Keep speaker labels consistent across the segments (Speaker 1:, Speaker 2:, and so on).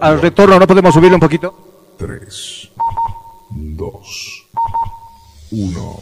Speaker 1: al retorno, ¿no podemos subirle un poquito?
Speaker 2: 3, 2, 1.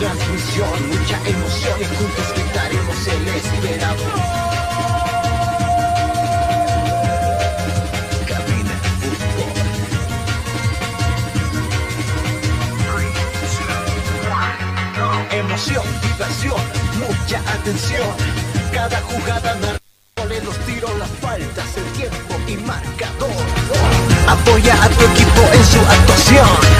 Speaker 3: Transmisión. Mucha emoción y juntos gritaremos el esperado. Cabina Fútbol. Emoción, diversión, mucha atención. Cada jugada narrable los tiros, las faltas, el tiempo y marcador. Apoya a tu equipo en su actuación.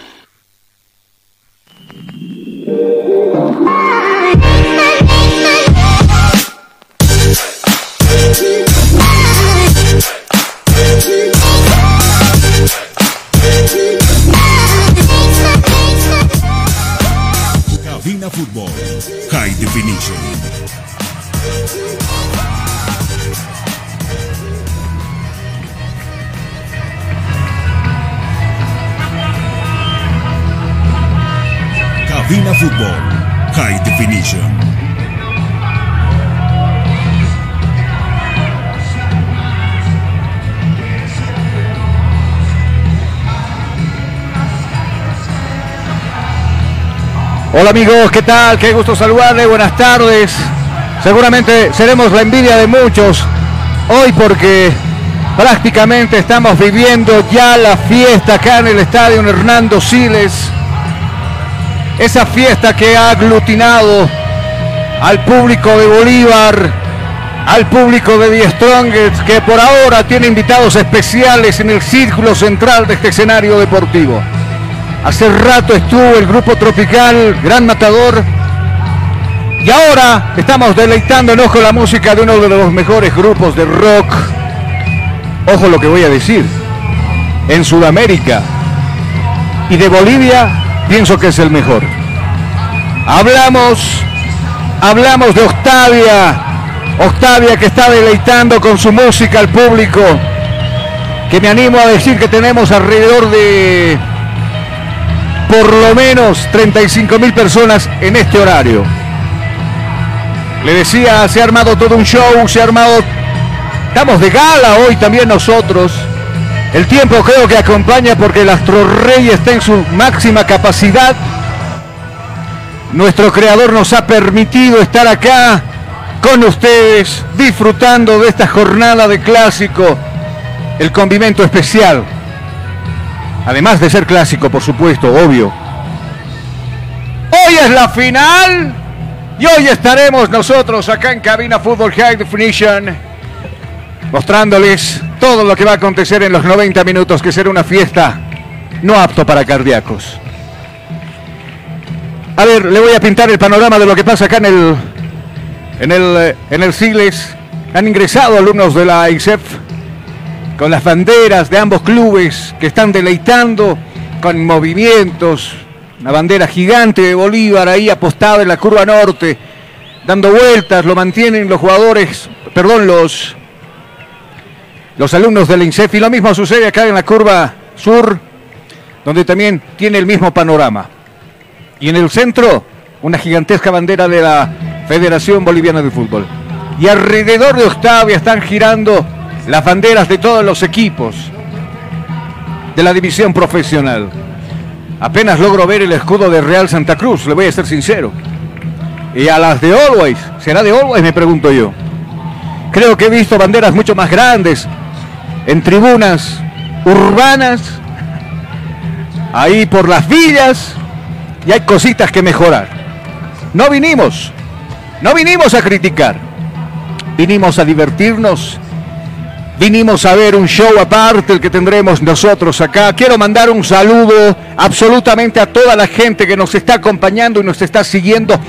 Speaker 1: Hola amigos, ¿qué tal? Qué gusto saludarles, buenas tardes. Seguramente seremos la envidia de muchos hoy porque prácticamente estamos viviendo ya la fiesta acá en el estadio Hernando Siles. Esa fiesta que ha aglutinado al público de Bolívar, al público de The Strongest, que por ahora tiene invitados especiales en el círculo central de este escenario deportivo. Hace rato estuvo el grupo tropical Gran Matador. Y ahora estamos deleitándonos con la música de uno de los mejores grupos de rock. Ojo lo que voy a decir. En Sudamérica y de Bolivia pienso que es el mejor. Hablamos, hablamos de Octavia. Octavia que está deleitando con su música al público. Que me animo a decir que tenemos alrededor de por lo menos 35 mil personas en este horario. Le decía, se ha armado todo un show, se ha armado... Estamos de gala hoy también nosotros. El tiempo creo que acompaña porque el Astro Rey está en su máxima capacidad. Nuestro creador nos ha permitido estar acá con ustedes, disfrutando de esta jornada de clásico, el condimento especial. Además de ser clásico, por supuesto, obvio. Hoy es la final y hoy estaremos nosotros acá en Cabina Fútbol High Definition mostrándoles todo lo que va a acontecer en los 90 minutos, que será una fiesta no apto para cardíacos. A ver, le voy a pintar el panorama de lo que pasa acá en el en el eh, en el Sigles. Han ingresado alumnos de la ISEF con las banderas de ambos clubes que están deleitando con movimientos, una bandera gigante de Bolívar ahí apostada en la curva norte, dando vueltas, lo mantienen los jugadores, perdón, los, los alumnos del INSEF y lo mismo sucede acá en la curva sur, donde también tiene el mismo panorama. Y en el centro, una gigantesca bandera de la Federación Boliviana de Fútbol. Y alrededor de Octavia están girando las banderas de todos los equipos de la división profesional. Apenas logro ver el escudo de Real Santa Cruz, le voy a ser sincero. Y a las de Always, ¿será de Always? Me pregunto yo. Creo que he visto banderas mucho más grandes en tribunas urbanas, ahí por las villas, y hay cositas que mejorar. No vinimos, no vinimos a criticar, vinimos a divertirnos, vinimos a ver un show aparte, el que tendremos nosotros acá. Quiero mandar un saludo absolutamente a toda la gente que nos está acompañando y nos está siguiendo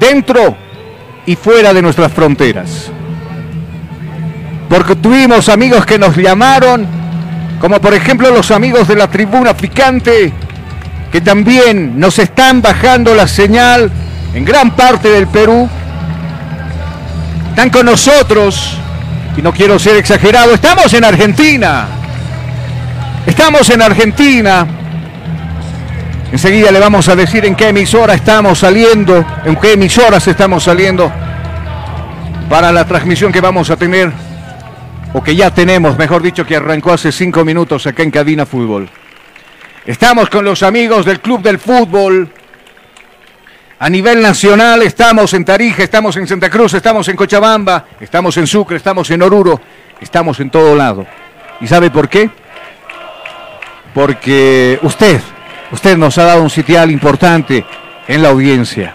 Speaker 1: dentro y fuera de nuestras fronteras. Porque tuvimos amigos que nos llamaron, como por ejemplo los amigos de la tribuna picante, que también nos están bajando la señal en gran parte del Perú. Están con nosotros, y no quiero ser exagerado, estamos en Argentina. Estamos en Argentina. Enseguida le vamos a decir en qué emisora estamos saliendo, en qué emisoras estamos saliendo para la transmisión que vamos a tener, o que ya tenemos, mejor dicho, que arrancó hace cinco minutos acá en Cabina Fútbol. Estamos con los amigos del Club del Fútbol. A nivel nacional estamos en Tarija, estamos en Santa Cruz, estamos en Cochabamba, estamos en Sucre, estamos en Oruro, estamos en todo lado. ¿Y sabe por qué? Porque usted, usted nos ha dado un sitial importante en la audiencia.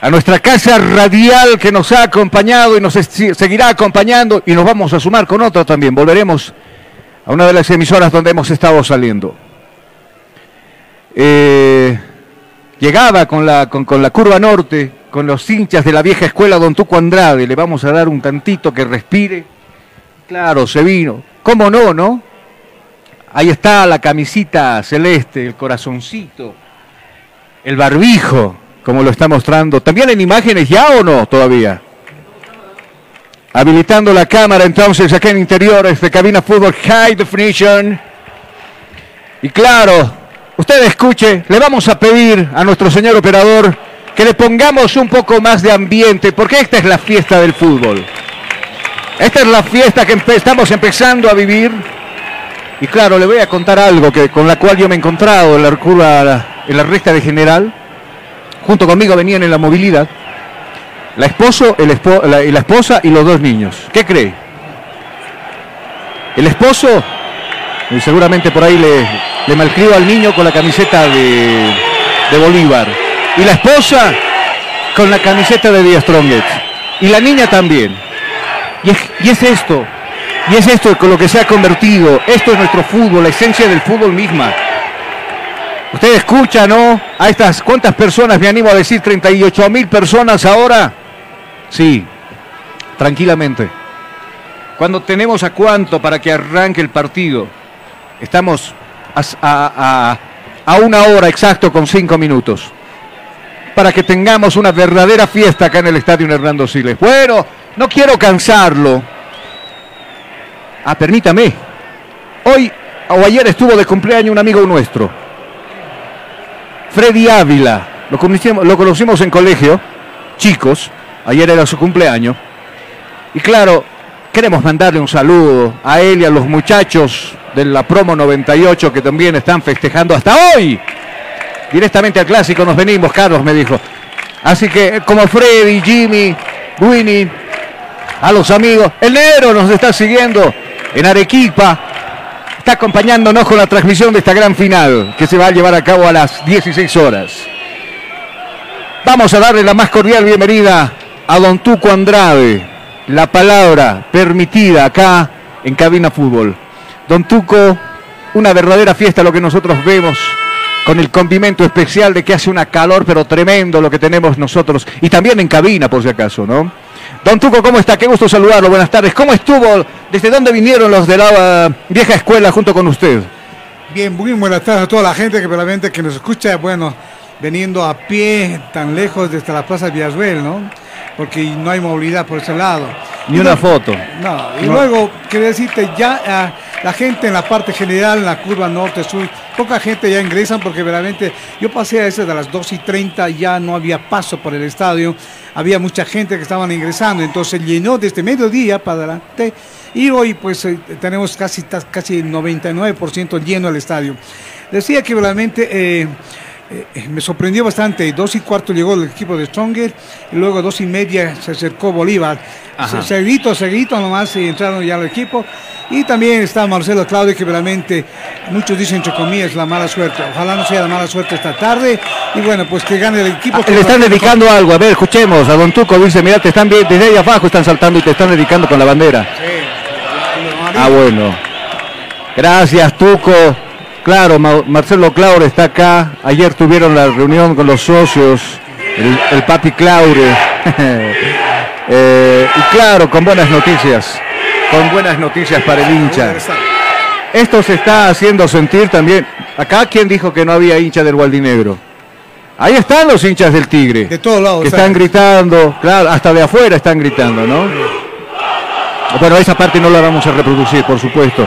Speaker 1: A nuestra casa radial que nos ha acompañado y nos seguirá acompañando y nos vamos a sumar con otra también. Volveremos a una de las emisoras donde hemos estado saliendo. Eh, llegaba con la, con, con la curva norte, con los hinchas de la vieja escuela Don Tuco Andrade. Le vamos a dar un tantito que respire. Claro, se vino. ¿Cómo no, no? Ahí está la camisita celeste, el corazoncito, el barbijo, como lo está mostrando. ¿También en imágenes ya o no todavía? Habilitando la cámara entonces acá en interiores de cabina fútbol High Definition. Y claro, usted escuche, le vamos a pedir a nuestro señor operador que le pongamos un poco más de ambiente, porque esta es la fiesta del fútbol. Esta es la fiesta que estamos empezando a vivir. Y claro, le voy a contar algo que, con la cual yo me he encontrado en la en la recta de general. Junto conmigo venían en la movilidad la, esposo, el la esposa y los dos niños. ¿Qué cree? El esposo, y seguramente por ahí le, le malcrió al niño con la camiseta de, de Bolívar. Y la esposa con la camiseta de Díaz Strongest. Y la niña también. Y es, y es esto, y es esto con lo que se ha convertido. Esto es nuestro fútbol, la esencia del fútbol misma. Usted escucha, ¿no? A estas, ¿cuántas personas? Me animo a decir 38 mil personas ahora. Sí, tranquilamente. Cuando tenemos a cuánto para que arranque el partido, estamos a, a- a- una hora exacto con cinco minutos. Para que tengamos una verdadera fiesta acá en el estadio Hernando Siles. Bueno, no quiero cansarlo. Ah, permítame. Hoy o ayer estuvo de cumpleaños un amigo nuestro. Freddy Ávila. Lo conocimos, lo conocimos en colegio, chicos. Ayer era su cumpleaños. Y claro, queremos mandarle un saludo a él y a los muchachos de la promo 98 que también están festejando hasta hoy. Directamente al clásico nos venimos, Carlos me dijo. Así que como Freddy, Jimmy, Winnie, a los amigos, el negro nos está siguiendo en Arequipa. Está acompañándonos con la transmisión de esta gran final que se va a llevar a cabo a las 16 horas. Vamos a darle la más cordial bienvenida a Don Tuco Andrade. La palabra permitida acá en Cabina Fútbol. Don Tuco, una verdadera fiesta lo que nosotros vemos con el condimento especial de que hace una calor pero tremendo lo que tenemos nosotros y también en cabina por si acaso, ¿no? Don Tuco, ¿cómo está? Qué gusto saludarlo. Buenas tardes. ¿Cómo estuvo? ¿Desde dónde vinieron los de la uh, vieja escuela junto con usted?
Speaker 4: Bien, muy buenas tardes a toda la gente que realmente que nos escucha, bueno, veniendo a pie tan lejos desde la Plaza Villasruel, ¿no? Porque no hay movilidad por ese lado.
Speaker 1: Ni una
Speaker 4: no-
Speaker 1: foto.
Speaker 4: No, y
Speaker 1: No.
Speaker 4: luego, quiero decirte, ya ah, la gente en la parte general, en la curva norte-sur, poca gente ya ingresan porque realmente yo pasé a eso de las 2 y 30, ya no había paso por el estadio, había mucha gente que estaban ingresando, entonces llenó desde mediodía para adelante y hoy pues eh, tenemos casi, casi 99% lleno el estadio. Decía que realmente eh, eh, me sorprendió bastante. Dos y cuarto llegó el equipo de Stronger y luego dos y media se acercó Bolívar.
Speaker 1: Ajá.
Speaker 4: Se- Seguidito, seguidito nomás y entraron ya al equipo. Y también está Marcelo Claudio, que realmente muchos dicen entre comillas la mala suerte. Ojalá no sea la mala suerte esta tarde. Y bueno, pues que gane el equipo.
Speaker 1: Ah,
Speaker 4: que
Speaker 1: le están dedicando algo. A ver, escuchemos. A Don Tuco dice, mira, te están bien, desde ahí abajo están saltando y te están dedicando con la bandera. Ah, bueno. Gracias, Tuco. Claro, Ma- Marcelo Claure está acá. Ayer tuvieron la reunión con los socios, el, el papi Claure. Eh, y claro, con buenas noticias. Con buenas noticias para el hincha. Esto se está haciendo sentir también. Acá, ¿quién dijo que no había hincha del Gualdinegro? Ahí están los hinchas del Tigre.
Speaker 4: De todos lados.
Speaker 1: Que
Speaker 4: está.
Speaker 1: están gritando, claro, hasta de afuera están gritando, ¿no? Bueno, esa parte no la vamos a reproducir, por supuesto.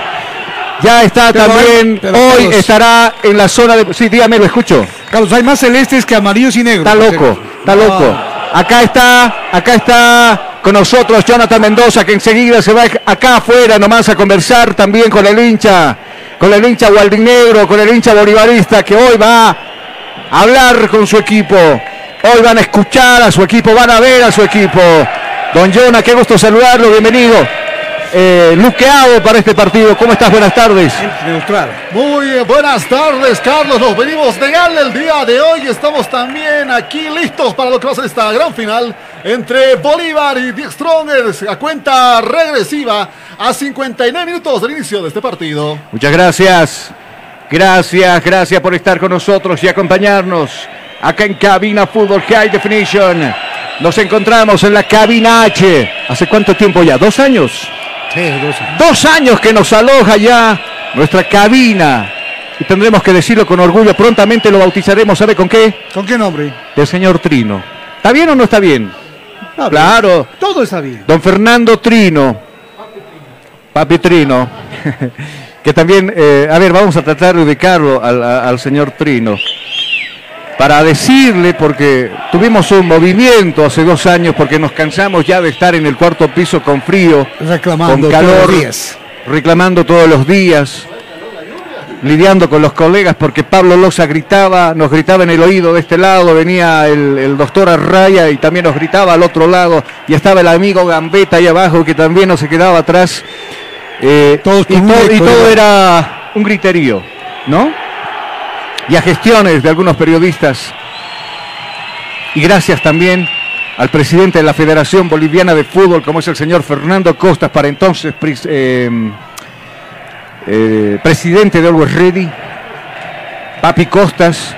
Speaker 1: Ya está
Speaker 4: Pero
Speaker 1: también,
Speaker 4: hay-
Speaker 1: hoy
Speaker 4: Carlos-
Speaker 1: estará en la zona de... Sí, dígame, lo escucho.
Speaker 4: Carlos, hay más celestes que amarillos y negros.
Speaker 1: Está loco, está
Speaker 4: No.
Speaker 1: loco. Acá está, acá está con nosotros Jonathan Mendoza, que enseguida se va acá afuera nomás a conversar también con el hincha, con el hincha gualdinegro, con el hincha bolivarista, que hoy va a hablar con su equipo. Hoy van a escuchar a su equipo, van a ver a su equipo. Don Jonah, qué gusto saludarlo, bienvenido. Eh, luqueado para este partido. ¿Cómo estás? Buenas tardes.
Speaker 4: Neutral.
Speaker 5: Muy buenas tardes, Carlos. Nos venimos de gala el día de hoy. Estamos también aquí listos para lo que va a ser esta gran final entre Bolívar y The Strongers a cuenta regresiva a 59 minutos del inicio de este partido.
Speaker 1: Muchas gracias. Gracias, gracias por estar con nosotros y acompañarnos acá en Cabina Fútbol High Definition. Nos encontramos en la cabina H. ¿Hace cuánto tiempo ya? ¿Dos años?
Speaker 4: Sí, dos.
Speaker 1: Dos años que nos aloja ya nuestra cabina. Y tendremos que decirlo con orgullo. Prontamente lo bautizaremos, ¿sabe con qué?
Speaker 4: ¿Con qué nombre?
Speaker 1: Del señor Trino. ¿Está bien o no está bien?
Speaker 4: Está bien.
Speaker 1: Claro.
Speaker 4: Todo está bien.
Speaker 1: Don Fernando Trino. Papi Trino. que también, eh, a ver, vamos a tratar de ubicarlo al, al señor Trino. Para decirle, porque tuvimos un movimiento hace dos años, porque nos cansamos ya de estar en el cuarto piso con frío,
Speaker 4: Reclamando
Speaker 1: con calor,
Speaker 4: todos los días.
Speaker 1: reclamando todos los días, lidiando con los colegas, porque Pablo Loza gritaba, nos gritaba en el oído de este lado, venía el, el doctor Arraya y también nos gritaba al otro lado, y estaba el amigo Gambetta ahí abajo que también no se quedaba atrás. Eh,
Speaker 4: Todos
Speaker 1: y, todo, y todo era un griterío, ¿no? Y a gestiones de algunos periodistas. Y gracias también al presidente de la Federación Boliviana de Fútbol, como es el señor Fernando Costas, para entonces eh, eh, presidente de Always Ready, Papi Costas,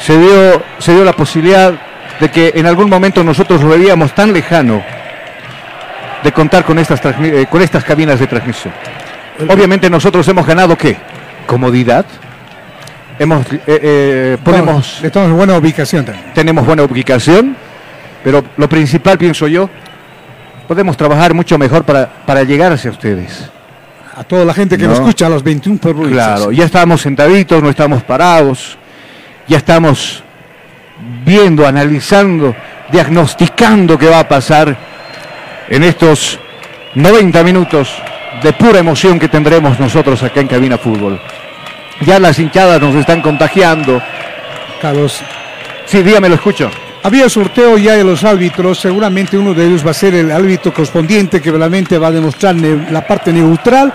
Speaker 1: se dio, se dio la posibilidad de que en algún momento nosotros lo veíamos tan lejano de contar con estas, eh, con estas cabinas de transmisión. Obviamente nosotros hemos ganado qué? Comodidad. Hemos, eh, eh, ponemos,
Speaker 4: Estamos en buena ubicación también.
Speaker 1: tenemos buena ubicación, pero lo principal, pienso yo, podemos trabajar mucho mejor para, para llegar hacia ustedes.
Speaker 4: A toda la gente que
Speaker 1: No.
Speaker 4: nos escucha, a los 21 provincias.
Speaker 1: Claro, ya estamos sentaditos, no estamos parados, ya estamos viendo, analizando, diagnosticando qué va a pasar en estos 90 minutos de pura emoción que tendremos nosotros acá en Cabina Fútbol. Ya las hinchadas nos están contagiando.
Speaker 4: Carlos,
Speaker 1: Sí, dígame, lo escucho.
Speaker 4: había sorteo ya de los árbitros. Seguramente uno de ellos va a ser el árbitro correspondiente que realmente va a demostrar la parte neutral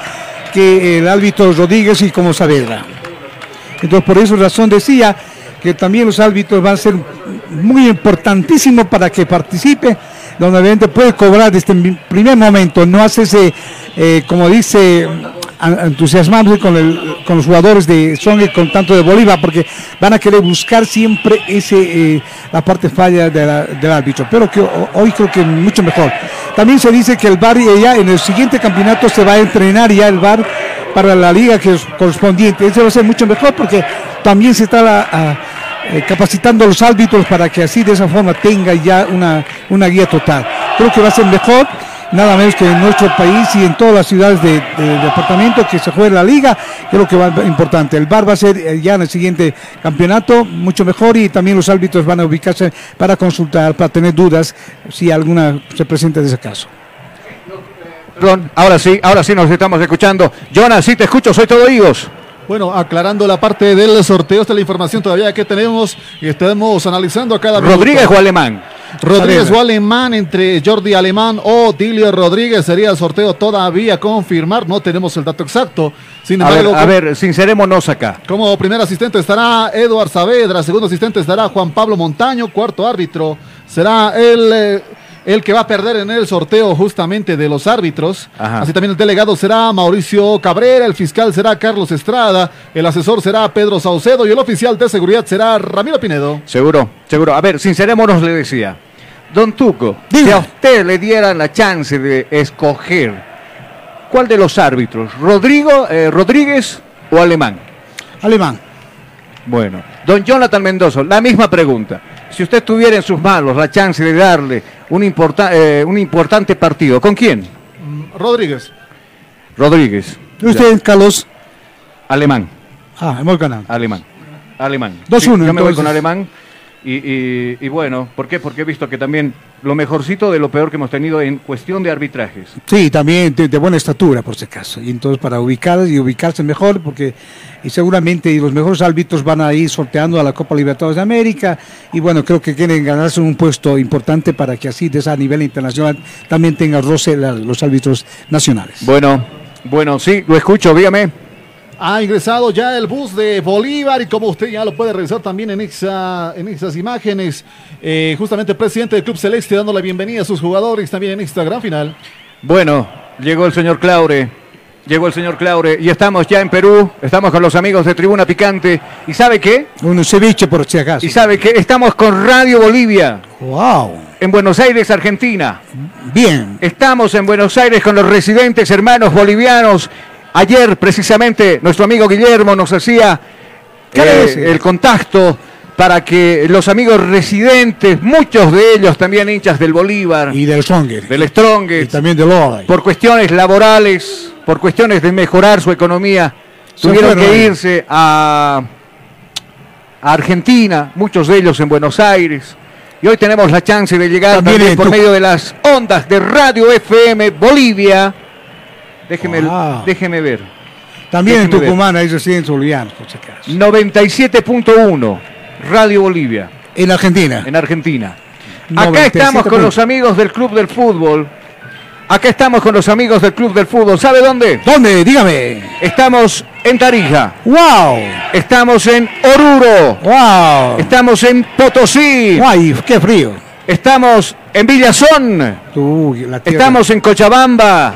Speaker 4: que el árbitro Rodríguez y como Saavedra. Entonces, por esa razón decía que también los árbitros van a ser muy importantísimos para que participe, donde obviamente puede cobrar desde el primer momento, no hace ese, eh, como dice, entusiasmarse con, el- con los jugadores de Song y con tanto de Bolívar, porque van a querer buscar siempre ese, eh, la parte falla de la- del árbitro, pero que ho- hoy creo que mucho mejor. También se dice que el VAR ya en el siguiente campeonato se va a entrenar ya el VAR para la liga que es correspondiente. Eso va a ser mucho mejor porque también se está la- a- eh, capacitando a los árbitros para que así de esa forma tenga ya una, una guía total. Creo que va a ser mejor, nada menos que en nuestro país y en todas las ciudades de- del departamento que se juegue la liga, creo que va a importante. El VAR va a ser eh, ya en el siguiente campeonato mucho mejor y también los árbitros van a ubicarse para consultar, para tener dudas si alguna se presenta de ese caso.
Speaker 1: Perdón, ahora sí, ahora sí nos estamos escuchando. Jonas, sí te escucho, soy todo oídos.
Speaker 5: Bueno, aclarando la parte del sorteo, esta es la información todavía que tenemos y estamos analizando a cada minuto.
Speaker 1: Rodríguez o Alemán.
Speaker 5: Rodríguez o Alemán entre Jordi Alemán o Dilio Rodríguez sería el sorteo todavía confirmar. No tenemos el dato exacto. Sin
Speaker 1: A ver,
Speaker 5: embargo,
Speaker 1: a ver, sincerémonos acá.
Speaker 5: como primer asistente estará Eduard Saavedra, segundo asistente estará Juan Pablo Montaño, cuarto árbitro será el, eh, el que va a perder en el sorteo justamente de los árbitros.
Speaker 1: Ajá.
Speaker 5: Así también el delegado será Mauricio Cabrera, el fiscal será Carlos Estrada, el asesor será Pedro Saucedo y el oficial de seguridad será Ramiro Pinedo.
Speaker 1: Seguro, seguro. A ver, sincerémonos, le decía. Don Tuco, si a usted le dieran la chance de escoger cuál de los árbitros, Rodrigo, eh, Rodríguez o Alemán.
Speaker 4: Alemán.
Speaker 1: Bueno, don Jonathan Mendoza, la misma pregunta. Si usted tuviera en sus manos la chance de darle un, importa- eh, un importante partido, ¿con quién?
Speaker 5: Mm, Rodríguez.
Speaker 1: Rodríguez.
Speaker 4: ¿Y usted, Carlos?
Speaker 1: Alemán,
Speaker 4: Ah, hemos ganado.
Speaker 1: alemán, alemán.
Speaker 4: 2-1,
Speaker 1: Sí, yo me voy con alemán. Y, y- y bueno, ¿por qué? Porque he visto que también lo mejorcito de lo peor que hemos tenido en cuestión de arbitrajes.
Speaker 4: Sí, también de, de buena estatura, por si acaso. Y entonces para ubicar y ubicarse mejor, porque y seguramente los mejores árbitros van a ir sorteando a la Copa Libertadores de América. Y bueno, creo que quieren ganarse un puesto importante para que así, de esa a nivel internacional, también tengan roce la- los árbitros nacionales.
Speaker 1: Bueno, bueno, sí, lo escucho, dígame.
Speaker 5: Ha ingresado ya el bus de Bolívar y como usted ya lo puede revisar también en, esa, en esas imágenes, eh, justamente el presidente del Club Celeste dando la bienvenida a sus jugadores también en esta gran final.
Speaker 1: Bueno, llegó el señor Claure, llegó el señor Claure y estamos ya en Perú, estamos con los amigos de Tribuna Picante. ¿Y sabe qué?
Speaker 4: Un ceviche, por si acaso.
Speaker 1: ¿Y sabe qué? Estamos con Radio Bolivia
Speaker 4: ¡Wow!
Speaker 1: en Buenos Aires, Argentina.
Speaker 4: Bien.
Speaker 1: Estamos en Buenos Aires con los residentes hermanos bolivianos. Ayer, precisamente, nuestro amigo Guillermo nos hacía
Speaker 4: ¿Qué
Speaker 1: eh, el contacto para que los amigos residentes, muchos de ellos también hinchas del Bolívar,
Speaker 4: Y del Stronger.
Speaker 1: del
Speaker 4: Y
Speaker 1: Strongest,
Speaker 4: también del
Speaker 1: por cuestiones laborales, por cuestiones de mejorar su economía,
Speaker 4: Se
Speaker 1: tuvieron
Speaker 4: fueron
Speaker 1: que irse a, a Argentina, muchos de ellos en Buenos Aires. Y hoy tenemos la chance de llegar
Speaker 4: También
Speaker 1: por medio de las ondas de Radio FM Bolivia. Déjeme,
Speaker 4: Wow.
Speaker 1: déjeme ver.
Speaker 4: También en
Speaker 1: déjeme ver.
Speaker 4: Tucumán hay residentes bolivianos, por si acaso.
Speaker 1: 97.1 Radio Bolivia
Speaker 4: En Argentina.
Speaker 1: en Argentina. Acá estamos con
Speaker 4: 97.1.
Speaker 1: los amigos del Club del Fútbol. Acá estamos con los amigos del Club del Fútbol. ¿Sabe dónde?
Speaker 4: ¿Dónde? Dígame.
Speaker 1: Estamos en Tarija.
Speaker 4: ¡Wow!
Speaker 1: Estamos en Oruro.
Speaker 4: ¡Wow!
Speaker 1: Estamos en Potosí.
Speaker 4: ¡Guay! ¡Qué frío!
Speaker 1: Estamos en Villazón.
Speaker 4: Uy, la tierra.
Speaker 1: Estamos en Cochabamba.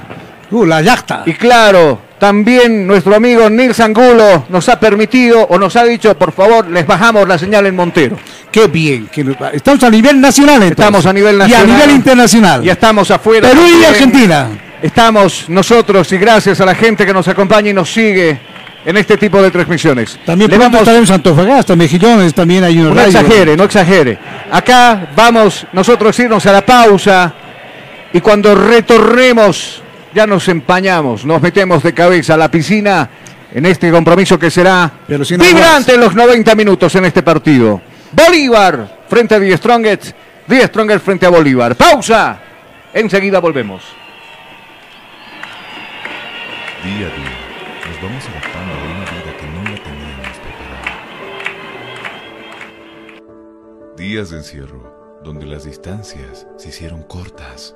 Speaker 4: Uh, la yacta.
Speaker 1: Y claro, también nuestro amigo Nils Angulo nos ha permitido o nos ha dicho, por favor, les bajamos la señal en Montero.
Speaker 4: ¡Qué bien! que Estamos a nivel nacional, entonces.
Speaker 1: Estamos a nivel nacional.
Speaker 4: Y a nivel internacional.
Speaker 1: Ya estamos afuera.
Speaker 4: Perú y. Argentina.
Speaker 1: Estamos nosotros y gracias a la gente que nos acompaña y nos sigue en este tipo de transmisiones.
Speaker 4: También
Speaker 1: Le vamos-
Speaker 4: estaremos en Antofagasta, Mejillones, también hay una
Speaker 1: No
Speaker 4: radio.
Speaker 1: exagere, no exagere. Acá vamos nosotros a irnos a la pausa y cuando retornemos ya nos empañamos, nos metemos de cabeza a la piscina en este compromiso que será
Speaker 4: Pero sin
Speaker 1: vibrante en los 90 minutos en este partido. Bolívar frente a Die Strongest, Die Strongest frente a Bolívar. Pausa. Enseguida volvemos.
Speaker 2: Día a día nos vamos adaptando a una vida que no la teníamos preparada. Días de encierro, donde las distancias se hicieron cortas.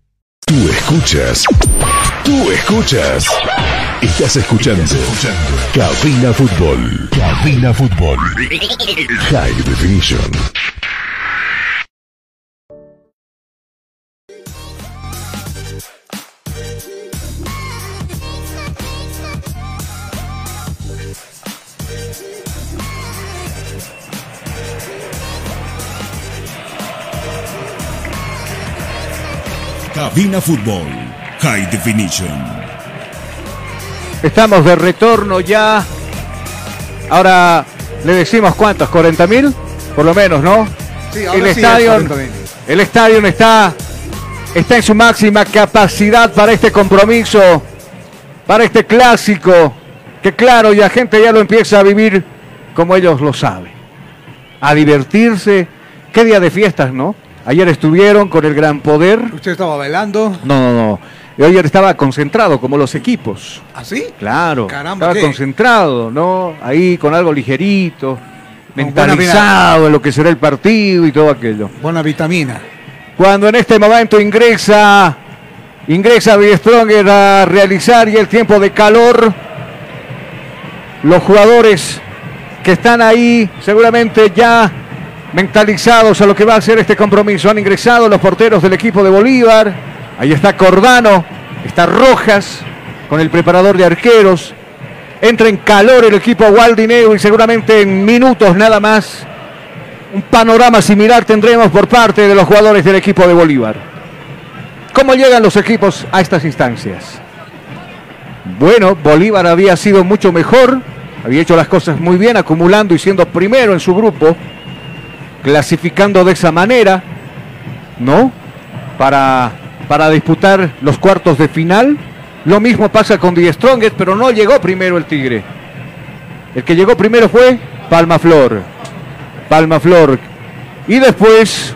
Speaker 6: Tú escuchas. Tú escuchas. Estás escuchando. Cabina Fútbol. Cabina Fútbol. High Definition.
Speaker 7: Cabina Fútbol. High Definition.
Speaker 1: Estamos de retorno ya. Ahora le decimos cuántos, 40 mil, por lo menos, ¿no?
Speaker 4: Sí, ahora
Speaker 1: el
Speaker 4: sí es
Speaker 1: estadio,
Speaker 4: 40.000.
Speaker 1: el estadio está, está en su máxima capacidad para este compromiso, para este clásico, que claro, ya gente ya lo empieza a vivir como ellos lo saben, a divertirse. Qué día de fiestas, ¿no? Ayer estuvieron con el gran poder.
Speaker 4: Usted estaba bailando.
Speaker 1: No, no, no. Y ayer estaba concentrado, como los equipos.
Speaker 4: ¿Así?
Speaker 1: Claro.
Speaker 4: Caramba,
Speaker 1: estaba
Speaker 4: ¿qué?
Speaker 1: concentrado, ¿no? Ahí con algo ligerito, mentalizado en lo que será el partido y todo aquello.
Speaker 4: Buena vitamina.
Speaker 1: Cuando en este momento ingresa, ingresa Stronger a realizar y el tiempo de calor, los jugadores que están ahí seguramente ya mentalizados a lo que va a ser este compromiso. Han ingresado los porteros del equipo de Bolívar. Ahí está Cordano, está Rojas con el preparador de arqueros. Entra en calor el equipo Waldineo y seguramente en minutos nada más un panorama similar tendremos por parte de los jugadores del equipo de Bolívar. ¿Cómo llegan los equipos a estas instancias? Bueno, Bolívar había sido mucho mejor, había hecho las cosas muy bien, acumulando y siendo primero en su grupo, clasificando de esa manera. ¿no? Para, para disputar los cuartos de final. Lo mismo pasa con Die Strongest, pero no llegó primero el Tigre. El que llegó primero fue Palma Flor. Palma Flor. Y después,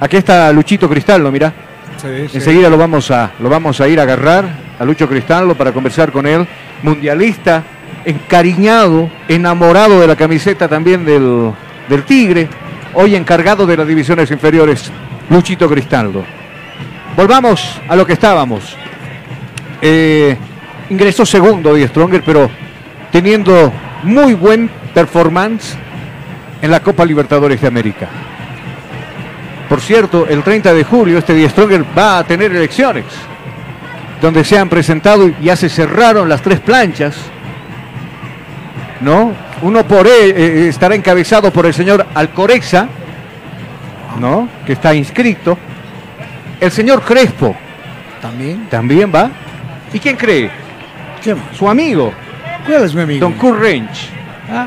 Speaker 1: aquí está Luchito Cristaldo, mira.
Speaker 4: Sí, sí.
Speaker 1: Enseguida lo vamos a, lo vamos a ir a agarrar a Lucho Cristaldo para conversar con él. Mundialista, encariñado, enamorado de la camiseta también del, del Tigre. Hoy encargado de las divisiones inferiores, Luchito Cristaldo. Volvamos a lo que estábamos. Eh, ingresó segundo Die Stronger, pero teniendo muy buen performance en la Copa Libertadores de América. Por cierto, el 30 de julio este Die Stronger va a tener elecciones, donde se han presentado y ya se cerraron las tres planchas, ¿no? Uno por él eh, estará encabezado por el señor Alcorexa, ¿no? Que está inscrito. El señor Crespo
Speaker 4: También.
Speaker 1: también va. ¿Y quién cree?
Speaker 4: ¿Qué más?
Speaker 1: Su amigo,
Speaker 4: ¿Cuál es mi amigo?
Speaker 1: Don Kurt Range.
Speaker 4: Ah,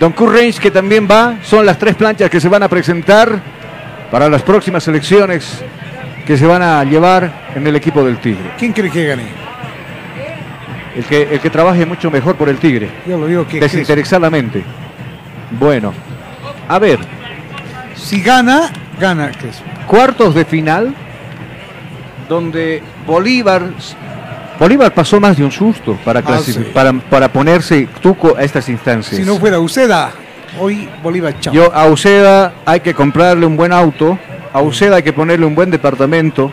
Speaker 1: Don Kurt Range que también va. Son las tres planchas que se van a presentar para las próximas elecciones que se van a llevar en el equipo del Tigre.
Speaker 4: ¿quién cree que gane?
Speaker 1: El que, el que trabaje mucho mejor por el Tigre.
Speaker 4: Yo lo digo que
Speaker 1: Desinteresadamente. Bueno, a ver,
Speaker 4: si gana, gana Crespo.
Speaker 1: cuartos de final donde Bolívar Bolívar pasó más de un susto para,
Speaker 4: sí.
Speaker 1: para, para ponerse tuco a estas instancias.
Speaker 4: Si no fuera Uceda, hoy Bolívar chao.
Speaker 1: Yo a Uceda hay que comprarle un buen auto, a Uceda hay que ponerle un buen departamento,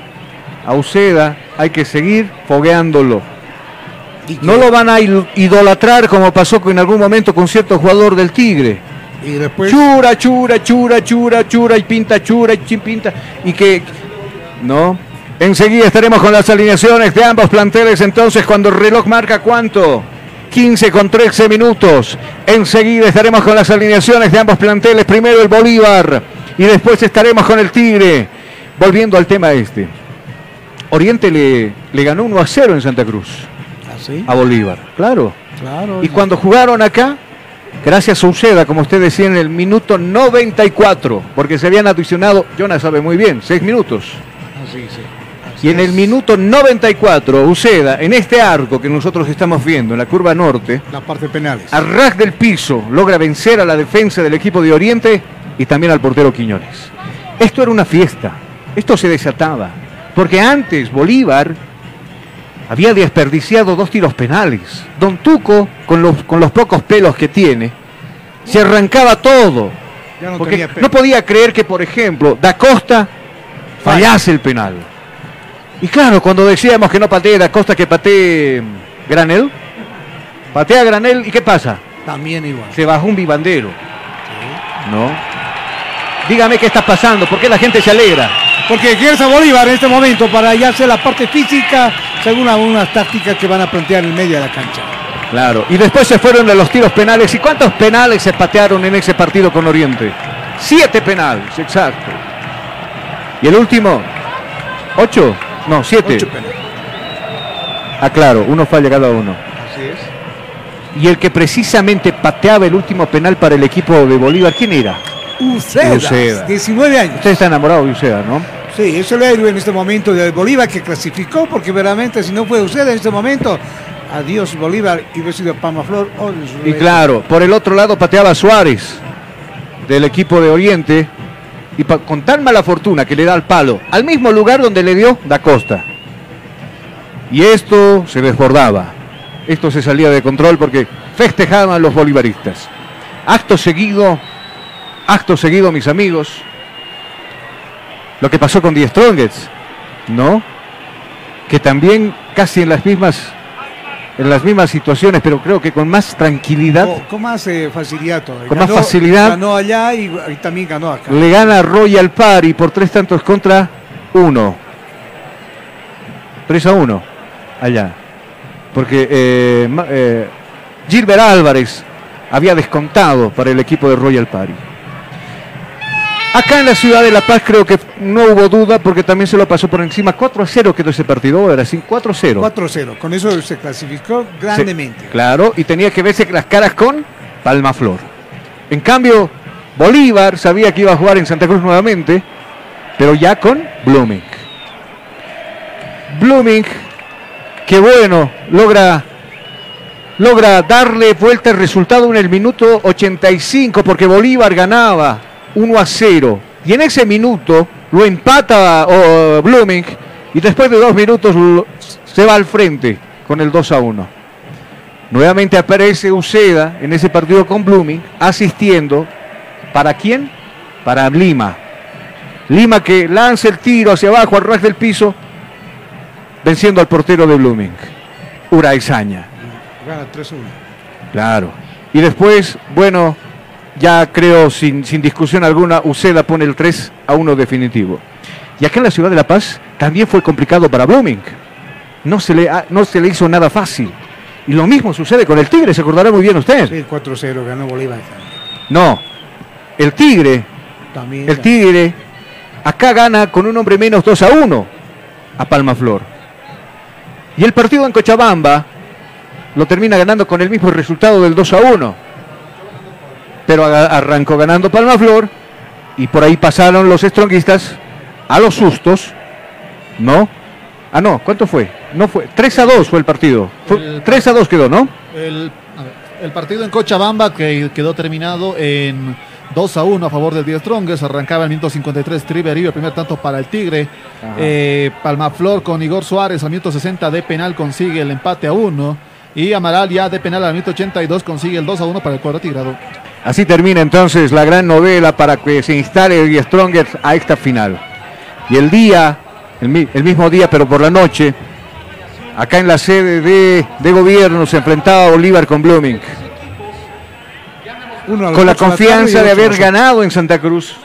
Speaker 1: a Uceda hay que seguir fogueándolo. No lo van a idolatrar como pasó en algún momento con cierto jugador del Tigre.
Speaker 4: y después
Speaker 1: Chura, chura, chura, chura, chura y pinta, chura y pinta. Y que. No. Enseguida estaremos con las alineaciones de ambos planteles. Entonces, cuando el reloj marca cuánto. 15 con 13 minutos. Enseguida estaremos con las alineaciones de ambos planteles. Primero el Bolívar y después estaremos con el Tigre. Volviendo al tema este. Oriente le, le ganó 1 a 0 en Santa Cruz a Bolívar. Claro.
Speaker 4: claro.
Speaker 1: Y cuando jugaron acá, gracias a Uceda, como usted decía, en el minuto 94, porque se habían adicionado, Jonas sabe muy bien, 6 minutos.
Speaker 4: Así, sí.
Speaker 1: Y en el minuto 94, Uceda, en este arco que nosotros estamos viendo, en la curva norte,
Speaker 4: La parte penales.
Speaker 1: a ras del piso, logra vencer a la defensa del equipo de Oriente y también al portero Quiñones. Esto era una fiesta, esto se desataba, porque antes Bolívar había desperdiciado dos tiros penales. Don Tuco, con los, con los pocos pelos que tiene, se arrancaba todo.
Speaker 4: No
Speaker 1: Porque no podía creer que, por ejemplo, Da Costa fallase el penal. Y claro, cuando decíamos que no patee Da Costa, que patee Granel, patea Granel y ¿qué pasa?
Speaker 4: También igual.
Speaker 1: Se bajó un vivandero. ¿No? Dígame qué está pasando, ¿por qué la gente se alegra?
Speaker 4: Porque quiere a Bolívar en este momento para hacer la parte física, según algunas tácticas que van a plantear en medio de la cancha.
Speaker 1: Claro. Y después se fueron de los tiros penales. ¿Y cuántos penales se patearon en ese partido con Oriente? Siete penales, exacto. ¿Y el último? ¿Ocho? No, siete.
Speaker 4: Ocho penales.
Speaker 1: Ah, claro, uno falla cada uno.
Speaker 4: Así es.
Speaker 1: Y el que precisamente pateaba el último penal para el equipo de Bolívar, ¿quién era?
Speaker 4: Uceda,
Speaker 1: Uceda.
Speaker 4: 19 años.
Speaker 1: Usted está enamorado de Uceda, ¿no?
Speaker 4: Sí, es el héroe en este momento de Bolívar que clasificó, porque verdaderamente si no fue Uceda en este momento, adiós Bolívar y hubiera sido Palmaflor. o en su
Speaker 1: Y claro, por el otro lado pateaba Suárez del equipo de Oriente y con tan mala fortuna que le da el palo al mismo lugar donde le dio Da Costa. Y esto se desbordaba. Esto se salía de control porque festejaban los bolivaristas. Acto seguido, acto seguido, mis amigos, lo que pasó con Die Strongest, ¿no? Que también casi en las mismas en las mismas situaciones, pero creo que con más tranquilidad
Speaker 4: Con, con más eh, facilidad todavía.
Speaker 1: Con más facilidad.
Speaker 4: Ganó allá y, y también ganó acá.
Speaker 1: le gana Royal Party por tres tantos contra uno. 3 a 1 allá. Porque eh, eh, Gilbert Álvarez había descontado para el equipo de Royal Party. Acá en la ciudad de La Paz creo que no hubo duda porque también se lo pasó por encima. 4 a 0 quedó ese partido, era así, 4 a 0.
Speaker 4: 4-0. Con eso se clasificó grandemente.
Speaker 1: Sí, claro, y tenía que verse las caras con Palmaflor. En cambio, Bolívar sabía que iba a jugar en Santa Cruz nuevamente, pero ya con Blooming. Blooming, que bueno, logra logra darle vuelta el resultado en el minuto 85 porque Bolívar ganaba 1 a 0. Y en ese minuto lo empata oh, Blooming y después de dos minutos lo- se va al frente con el 2 a 1. Nuevamente aparece Uceda en ese partido con Blooming asistiendo. ¿Para quién? Para Lima. Lima que lanza el tiro hacia abajo al ras del piso venciendo al portero de Blooming. Uraizaña.
Speaker 4: Gana 3-1.
Speaker 1: Claro. Y después, bueno, ya creo sin, sin discusión alguna, Uceda pone el 3 a 1 definitivo. Y acá en la ciudad de La Paz también fue complicado para Blooming. No se le, no se le hizo nada fácil. Y lo mismo sucede con el Tigre, se acordará muy bien usted.
Speaker 4: Sí, 4-0 ganó Bolívar.
Speaker 1: No, el Tigre,
Speaker 4: También.
Speaker 1: el Tigre, acá gana con un hombre menos 2 a 1 a Palma Flor. Y el partido en Cochabamba lo termina ganando con el mismo resultado del 2 a 1. Pero arrancó ganando Palma Flor y por ahí pasaron los stronguistas a los sustos, ¿no? Ah, no, ¿cuánto fue? No fue, 3 a 2 fue el partido. Fue- 3 a 2 quedó, ¿no?
Speaker 5: El, a ver, el partido en Cochabamba que quedó terminado en 2 a 1 a favor del 10 Strongers. Arrancaba el minuto 53 Triverio, el primer tanto para el Tigre. Eh, Palmaflor con Igor Suárez al minuto 60 de penal consigue el empate a 1. Y Amaral ya de penal al minuto 82 consigue el 2 a 1 para el cuadro tigrado.
Speaker 1: Así termina entonces la gran novela para que se instale el The Strongest a esta final. Y el día, el, mi- el mismo día, pero por la noche, acá en la sede de, de gobierno se enfrentaba Bolívar con Blooming. Con la confianza de haber ganado en Santa Cruz.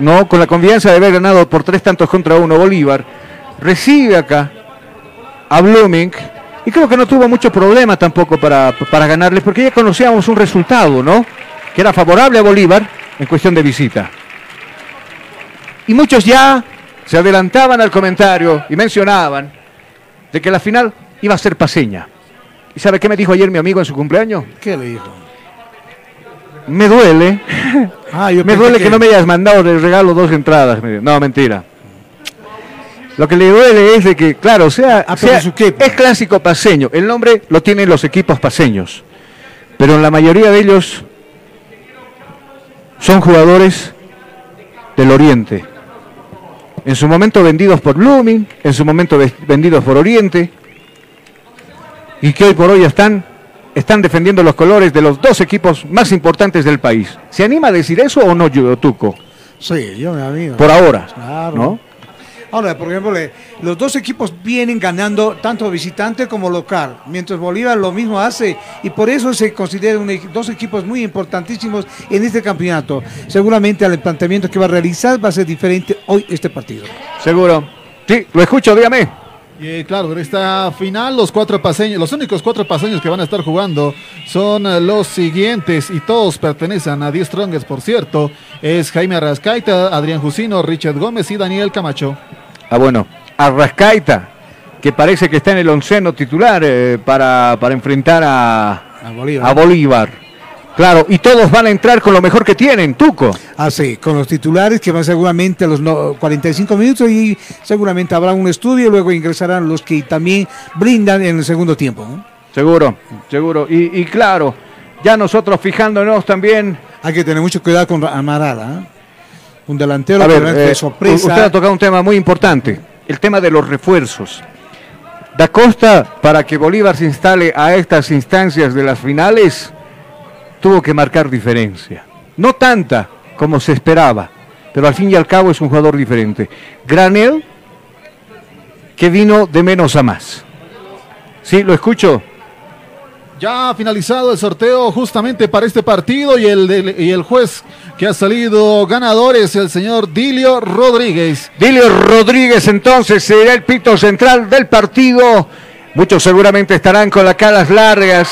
Speaker 1: No, con la confianza de haber ganado por tres tantos contra uno Bolívar. Recibe acá a Blooming. Y creo que no tuvo mucho problema tampoco para, para ganarles, porque ya conocíamos un resultado, ¿no? Que era favorable a Bolívar en cuestión de visita. Y muchos ya se adelantaban al comentario y mencionaban de que la final iba a ser paseña. ¿Y sabe qué me dijo ayer mi amigo en su cumpleaños?
Speaker 4: ¿Qué le dijo?
Speaker 1: Me duele.
Speaker 4: Ah, yo
Speaker 1: me duele que...
Speaker 4: que-
Speaker 1: no me hayas mandado de regalo dos entradas. No, mentira. Lo que le duele es de que, claro, sea,
Speaker 4: Ah,
Speaker 1: sea- es clásico paseño. El nombre lo tienen los equipos paseños. Pero en la mayoría de ellos son jugadores del Oriente. En su momento vendidos por Blooming, en su momento ve- vendidos por Oriente. Y que hoy por hoy están, están defendiendo los colores de los dos equipos más importantes del país. ¿Se anima a decir eso o no, Tuco?
Speaker 4: Sí, yo me amigo.
Speaker 1: Por ahora.
Speaker 4: Claro.
Speaker 1: ¿no?
Speaker 4: Ahora, por ejemplo, le- los dos equipos vienen ganando tanto visitante como local, mientras Bolívar lo mismo hace y por eso se consideran dos equipos muy importantísimos en este campeonato. Seguramente al planteamiento que va a realizar va a ser diferente hoy este partido.
Speaker 1: Seguro. Sí, lo escucho, dígame.
Speaker 5: Y eh, claro, en esta final los cuatro paseños, los únicos cuatro paseños que van a estar jugando son eh, los siguientes y todos pertenecen a 10 Strongest, por cierto. Es Jaime Arrascaita, Adrián Jusino, Richard Gómez y Daniel Camacho.
Speaker 1: Ah, bueno. Arrascaita, que parece que está en el onceno titular eh, para, para enfrentar a,
Speaker 4: A Bolívar.
Speaker 1: a Bolívar. Claro, y todos van a entrar con lo mejor que tienen, Tuco.
Speaker 4: Ah, sí, con los titulares que van seguramente a los no- 45 minutos y seguramente habrá un estudio, luego ingresarán los que también brindan en el segundo tiempo. ¿no?
Speaker 1: Seguro, seguro. Y, y claro, ya nosotros fijándonos también.
Speaker 4: Hay que tener mucho cuidado con Amaral, ¿ah? Un delantero
Speaker 1: A ver, eh,
Speaker 4: de sorpresa.
Speaker 1: usted ha tocado un tema muy importante, el tema de los refuerzos. Da Costa, para que Bolívar se instale a estas instancias de las finales, tuvo que marcar diferencia. No tanta como se esperaba, pero al fin y al cabo es un jugador diferente. Granel, que vino de menos a más. Sí, lo escucho.
Speaker 5: Ya ha finalizado el sorteo justamente para este partido y el, y el juez que ha salido ganador es el señor Dilio Rodríguez.
Speaker 1: Dilio Rodríguez entonces será el pito central del partido. Muchos seguramente estarán con las caras largas.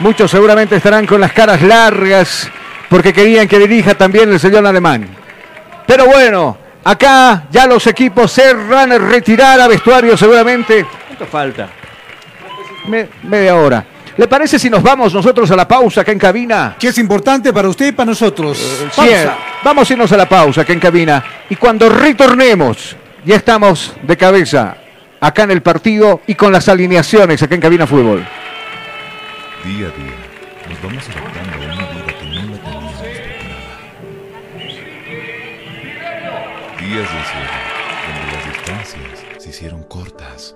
Speaker 1: Muchos seguramente estarán con las caras largas porque querían que dirija también el señor alemán. Pero bueno, acá ya los equipos se van a retirar a vestuario seguramente. ¿Cuánto falta? Me- media hora. ¿Le parece si nos vamos nosotros a la pausa acá en cabina?
Speaker 4: Que es importante para usted y para nosotros.
Speaker 1: Sí,
Speaker 4: Pausa.
Speaker 1: Vamos a irnos a la pausa que en cabina. Y cuando retornemos, ya estamos de cabeza acá en el partido y con las alineaciones acá en cabina fútbol.
Speaker 2: Día a día nos vamos adaptando a una vida que no la teníamos preparada. Días de encierro, donde las distancias se hicieron cortas.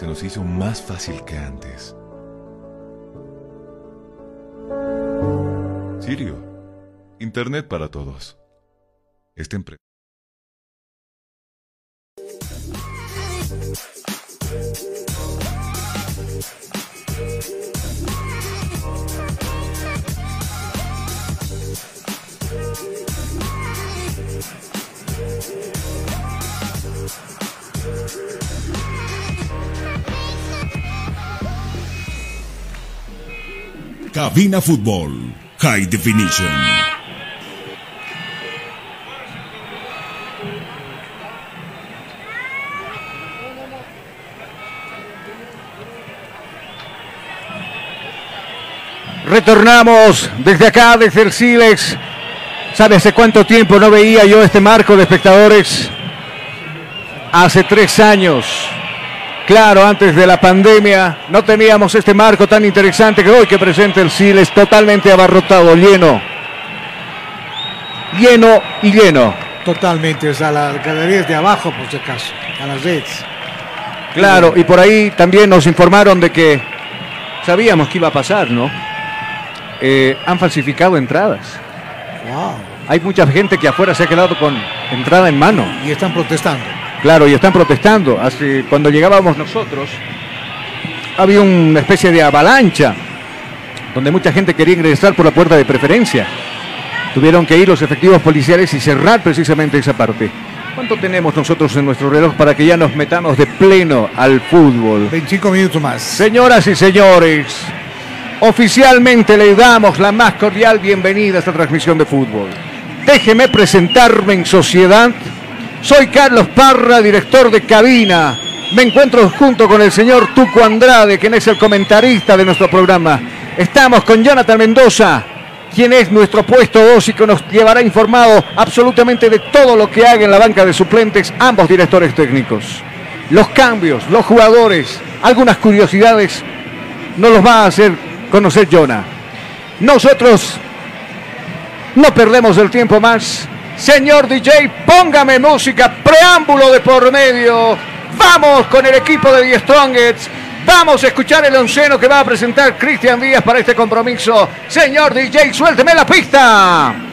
Speaker 2: se nos hizo más fácil que antes. Sirio, Internet para todos. Esta
Speaker 7: Cabina Fútbol. High Definition.
Speaker 1: Retornamos desde acá, desde el Silex. ¿Sabe hace cuánto tiempo no veía yo este marco de espectadores? Hace tres años. Claro, antes de la pandemia no teníamos este marco tan interesante que hoy que presenta el Siles totalmente abarrotado, lleno. Lleno y lleno.
Speaker 4: Totalmente, o sea, las galerías de abajo, por si acaso, a las redes.
Speaker 1: Claro, y por ahí también nos informaron de que sabíamos que iba a pasar, ¿no? Eh, han falsificado entradas.
Speaker 4: Wow.
Speaker 1: Hay mucha gente que afuera se ha quedado con entrada en mano.
Speaker 4: Y están protestando.
Speaker 1: Claro, y están protestando. Hace, cuando llegábamos nosotros, había una especie de avalancha donde mucha gente quería ingresar por la puerta de preferencia. Tuvieron que ir los efectivos policiales y cerrar precisamente esa parte. ¿Cuánto tenemos nosotros en nuestro reloj para que ya nos metamos de pleno al fútbol?
Speaker 4: 25 minutos más.
Speaker 1: Señoras y señores, oficialmente le damos la más cordial bienvenida a esta transmisión de fútbol. Déjeme presentarme en sociedad. Soy Carlos Parra, director de cabina. Me encuentro junto con el señor Tuco Andrade, quien es el comentarista de nuestro programa. Estamos con Jonathan Mendoza, quien es nuestro puesto 2 y que nos llevará informado absolutamente de todo lo que haga en la banca de suplentes ambos directores técnicos. Los cambios, los jugadores, algunas curiosidades, nos los va a hacer conocer Jonah. Nosotros no perdemos el tiempo más. Señor DJ, póngame música, preámbulo de por medio. Vamos con el equipo de The Strongest. Vamos a escuchar el onceno que va a presentar Cristian Díaz para este compromiso. Señor DJ, suélteme la pista.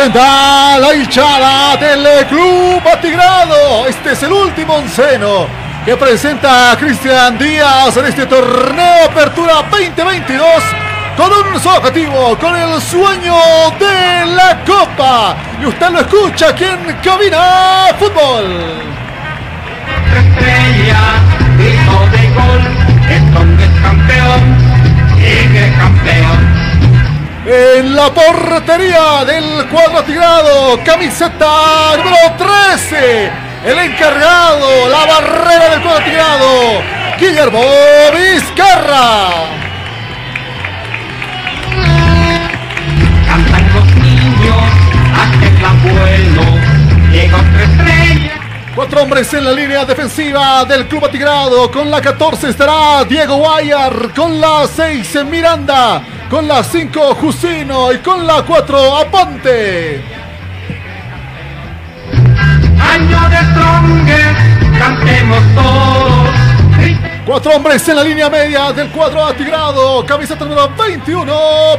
Speaker 5: Atenta la hinchada del Club Atigrado. Este es el último onceno que presenta Cristian Díaz en este torneo Apertura 2022 con un solo objetivo, con el sueño de la Copa. Y usted lo escucha aquí en Cabina Fútbol.
Speaker 8: Estrella, grito de gol. Strong es campeón, sigue campeón.
Speaker 5: En la portería del cuadro atigrado, camiseta número 13, el encargado, la barrera del cuadro atigrado, Guillermo Vizcarra.
Speaker 8: Cantan los niños, hacen el abuelo. Llegó otra estrella.
Speaker 5: Cuatro hombres en la línea defensiva del club atigrado. Con la 14 estará Diego Guayar. Con la 6 Miranda. Con la 5 Jusino. Y con la 4 Aponte.
Speaker 8: Año de Strongest, cantemos todos,
Speaker 5: Cuatro hombres en la línea media del cuadro atigrado. Camiseta número 21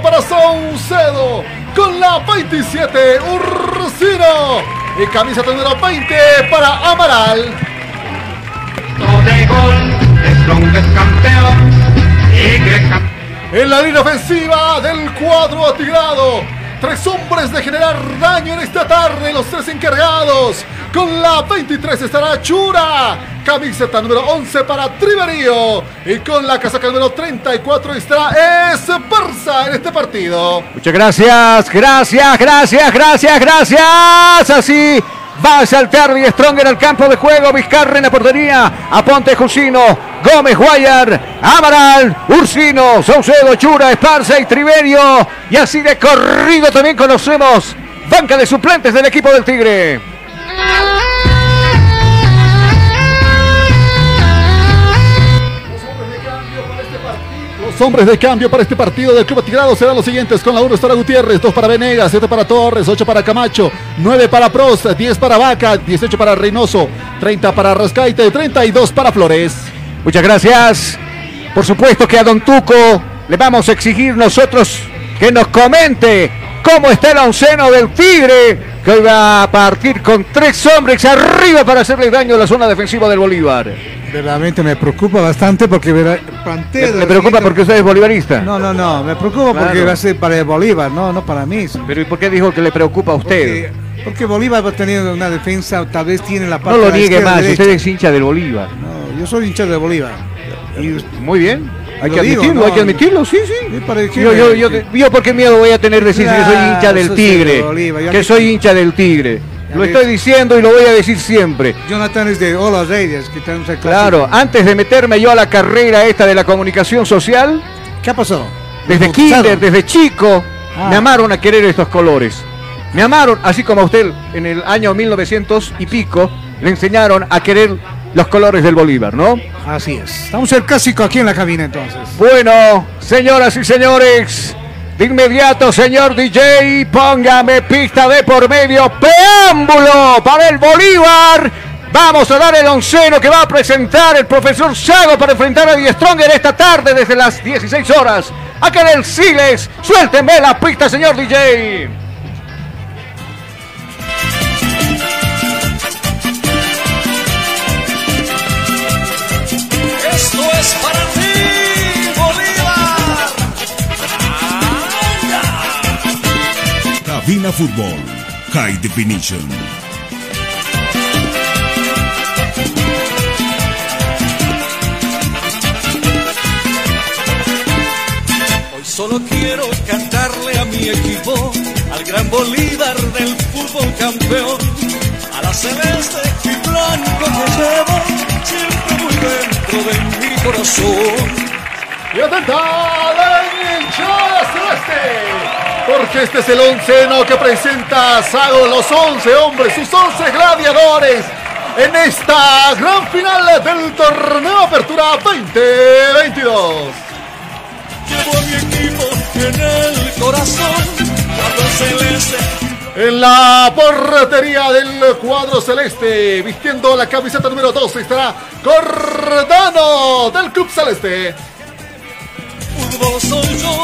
Speaker 5: para Saucedo. Con la 27, Ursino. Y camiseta número 20 para Amaral.
Speaker 8: de gol, Strong es campeón, campeón.
Speaker 5: En la línea ofensiva del cuadro atigrado. Tres hombres de generar daño en esta tarde, los tres encargados. Con la 23 estará Chura. Camiseta número 11 para Triverío. Y con la casaca número 34 estará Esparza en este partido.
Speaker 1: Muchas gracias, gracias, gracias, gracias, gracias. Así va a saltar Die Stronger al campo de juego. Vizcarra en la portería. Aponte Jusino, Gómez Guayar, Amaral, Ursino, Saucedo, Chura, Esparza y Triverio. Y así de corrido también conocemos banca de suplentes del equipo del Tigre.
Speaker 5: Hombres de cambio para este partido del Club Atigrado serán los siguientes. Con la 1 estará Gutiérrez, 2 para Venegas, 7 para Torres, 8 para Camacho, 9 para Prost, 10 para Vaca, 18 para Reynoso, 30 para Rascaite, 32 para Flores.
Speaker 1: Muchas gracias. Por supuesto que a Don Tuco le vamos a exigir nosotros que nos comente cómo está el onceno del Tigre, que hoy va a partir con tres hombres arriba para hacerle daño a la zona defensiva del Bolívar.
Speaker 4: Verdaderamente me preocupa bastante porque vera- plantea
Speaker 1: ¿Le,
Speaker 4: de
Speaker 1: le preocupa porque usted es bolivarista?
Speaker 4: No, no, no, me preocupa porque
Speaker 1: Claro.
Speaker 4: va a ser para el Bolívar, no, no para mí.
Speaker 1: Pero ¿y por qué dijo que le preocupa a usted?
Speaker 4: Porque, porque Bolívar va a tener una defensa, tal vez tiene la parte
Speaker 1: No lo
Speaker 4: de
Speaker 1: niegue más,
Speaker 4: derecha.
Speaker 1: usted es hincha del Bolívar.
Speaker 4: No, yo soy hincha de Bolívar. Y-
Speaker 1: Muy bien. Hay que
Speaker 4: digo,
Speaker 1: admitirlo,
Speaker 4: no,
Speaker 1: hay que admitirlo, sí, sí.
Speaker 4: Para
Speaker 1: Yo, yo, yo, yo por qué miedo voy a tener decir que soy
Speaker 4: Claro,
Speaker 1: hincha del Tigre.
Speaker 4: de Bolívar,
Speaker 1: que- soy hincha del Tigre. Lo estoy diciendo y lo voy a decir siempre.
Speaker 4: Jonathan es de Olas Reyes, que tenemos el
Speaker 1: Claro, antes de meterme yo a la carrera esta de la comunicación social,
Speaker 4: ¿Qué ha pasado?
Speaker 1: desde
Speaker 4: ¿Me
Speaker 1: kinder, desde chico,
Speaker 4: Ah.
Speaker 1: me amaron a querer estos colores. Me amaron, así como a usted en el año 1900 y pico, le enseñaron a querer los colores del Bolívar, ¿no?
Speaker 4: Así es. Estamos el clásico aquí en la cabina entonces.
Speaker 1: Bueno, señoras y señores, de inmediato, señor DJ, póngame pista de por medio, preámbulo para el Bolívar. Vamos a dar el onceno que va a presentar el profesor Sago para enfrentar a Die Stronger esta tarde desde las 16 horas. Acá en el Siles, suélteme la pista, señor DJ.
Speaker 7: Cabina Fútbol. High Definition.
Speaker 9: Hoy solo quiero cantarle a mi equipo, al gran Bolívar del fútbol campeón, a la celeste y blanco que llevo siempre muy dentro de mi corazón.
Speaker 5: Y atenta la hinchada celeste. Porque este es el onceno que presenta Sago, los 11 hombres, sus 11 gladiadores. En esta gran final del torneo Apertura 2022.
Speaker 9: Llevo a mi equipo en el corazón, celeste
Speaker 5: En la portería del cuadro celeste, vistiendo la camiseta número 12, estará Cordano del Club Celeste.
Speaker 9: fútbol soy yo,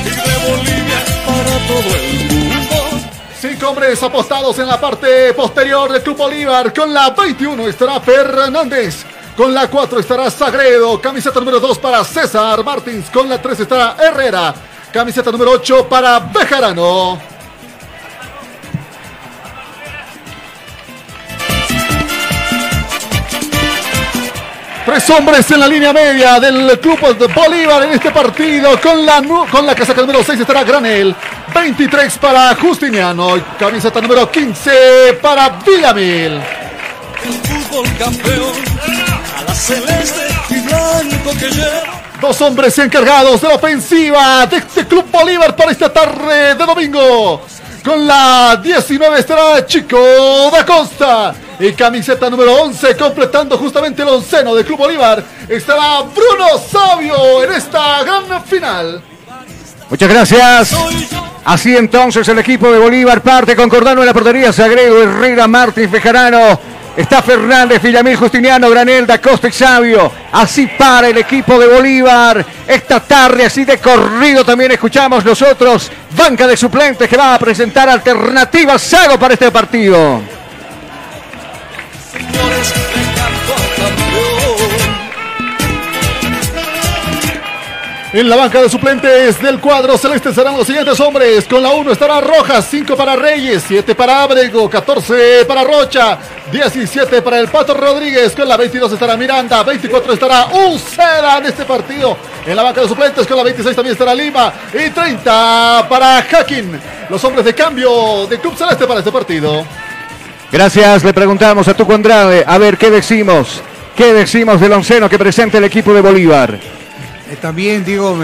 Speaker 9: y de Bolivia para.
Speaker 5: Cinco hombres apostados en la parte posterior del Club Bolívar. Con la 21 estará Fernández. Con la 4 estará Sagredo. Camiseta número 2 para César Martins. Con la 3 estará Herrera. Camiseta número 8 para Bejarano. Tres hombres en la línea media del Club de Bolívar en este partido. Con la, con la casaca número 6 estará Granel. 23 para Justiniano. y Camiseta número 15 para Villamil.
Speaker 9: El fútbol campeón, a la celeste y blanco que lleva.
Speaker 5: Dos hombres encargados de la ofensiva de este Club Bolívar para esta tarde de domingo. Con la 19 estará Chico da Costa. Y camiseta número 11, completando justamente el onceno del Club Bolívar, estará Bruno Sabio en esta gran final.
Speaker 1: Muchas gracias. Así entonces el equipo de Bolívar parte con Cordano en la portería, Sagredo, Herrera, Martins, Bejarano, Está Fernández, Villamil, Justiniano, Granel, Da Costa y Sabio. Así para el equipo de Bolívar. Esta tarde, así de corrido, también escuchamos nosotros. Banca de suplentes que va a presentar alternativas Sago para este partido.
Speaker 5: En la banca de suplentes del cuadro celeste serán los siguientes hombres. Con la 1 estará Rojas, 5 para Reyes, 7 para Abrego, 14 para Rocha, 17 para el Pato Rodríguez. Con la 22 estará Miranda, 24 estará Uceda en este partido. En la banca de suplentes con la 26 también estará Lima y 30 para Hacking. Los hombres de cambio de Club Celeste para este partido.
Speaker 1: Gracias, le preguntamos a Tuco Andrade. A ver, ¿qué decimos? ¿Qué decimos del onceno que presenta el equipo de Bolívar?
Speaker 4: Eh, también digo,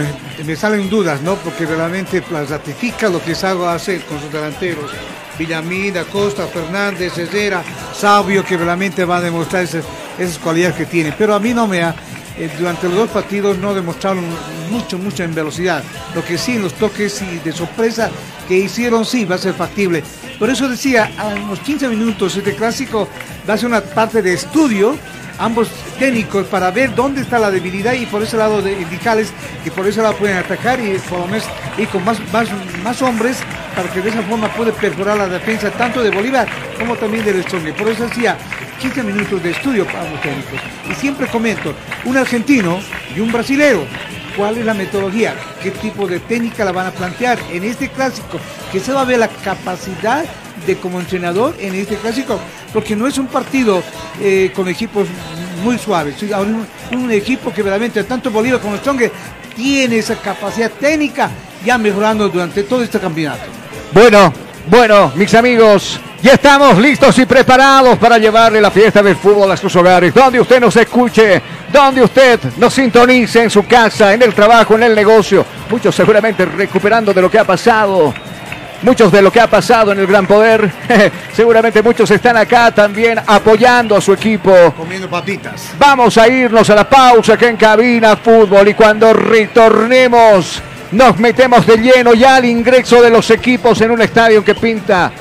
Speaker 4: me, salen dudas, ¿no? Porque realmente ratifica lo que Sago hace con sus delanteros. Villamil, Acosta, Fernández, Herrera, Sabio, que realmente va a demostrar esas, esas cualidades que tiene. Pero a mí no me ha, eh, durante los dos partidos no demostraron mucho, mucho en velocidad. Lo que sí, los toques y de sorpresa que hicieron, sí, va a ser factible. Por eso decía, a unos 15 minutos este clásico va a ser una parte de estudio ambos técnicos para ver dónde está la debilidad y por ese lado de indicales que por ese lado pueden atacar y por lo menos y con más, más, hombres para que de esa forma puede perforar la defensa tanto de Bolívar como también del Strong. Por eso decía 15 minutos de estudio para los técnicos. Y siempre comento, un argentino y un brasilero. ¿Cuál es la metodología? ¿Qué tipo de técnica la van a plantear en este clásico? Que se va a ver la capacidad de como entrenador en este clásico, porque no es un partido eh, con equipos muy suaves, es un, un equipo que verdaderamente tanto Bolívar como Strong tiene esa capacidad técnica ya mejorando durante todo este campeonato.
Speaker 1: Bueno, bueno, mis amigos, ya estamos listos y preparados para llevarle la fiesta del fútbol a sus hogares, donde usted nos escuche, donde usted nos sintonice en su casa, en el trabajo, en el negocio, muchos seguramente recuperando de lo que ha pasado. Muchos de lo que ha pasado en el Gran Poder, seguramente muchos están acá también apoyando a su equipo.
Speaker 4: Comiendo papitas.
Speaker 1: Vamos a irnos a la pausa que en cabina fútbol y cuando retornemos nos metemos de lleno ya al ingreso de los equipos en un estadio que pinta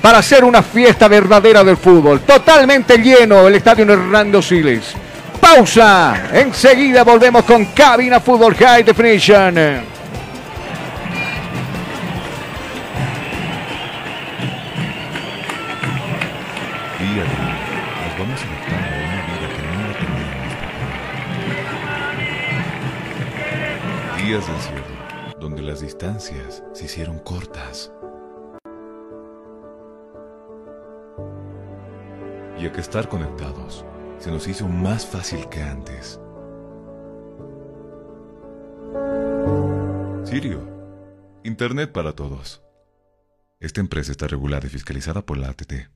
Speaker 1: para hacer una fiesta verdadera del fútbol. Totalmente lleno el estadio Hernando Siles. Pausa. Enseguida volvemos con cabina fútbol high definition.
Speaker 2: Días de las distancias se hicieron cortas. Y a que estar conectados se nos hizo más fácil que antes. Sirio, Internet para todos. Esta empresa está regulada y fiscalizada por la ATT.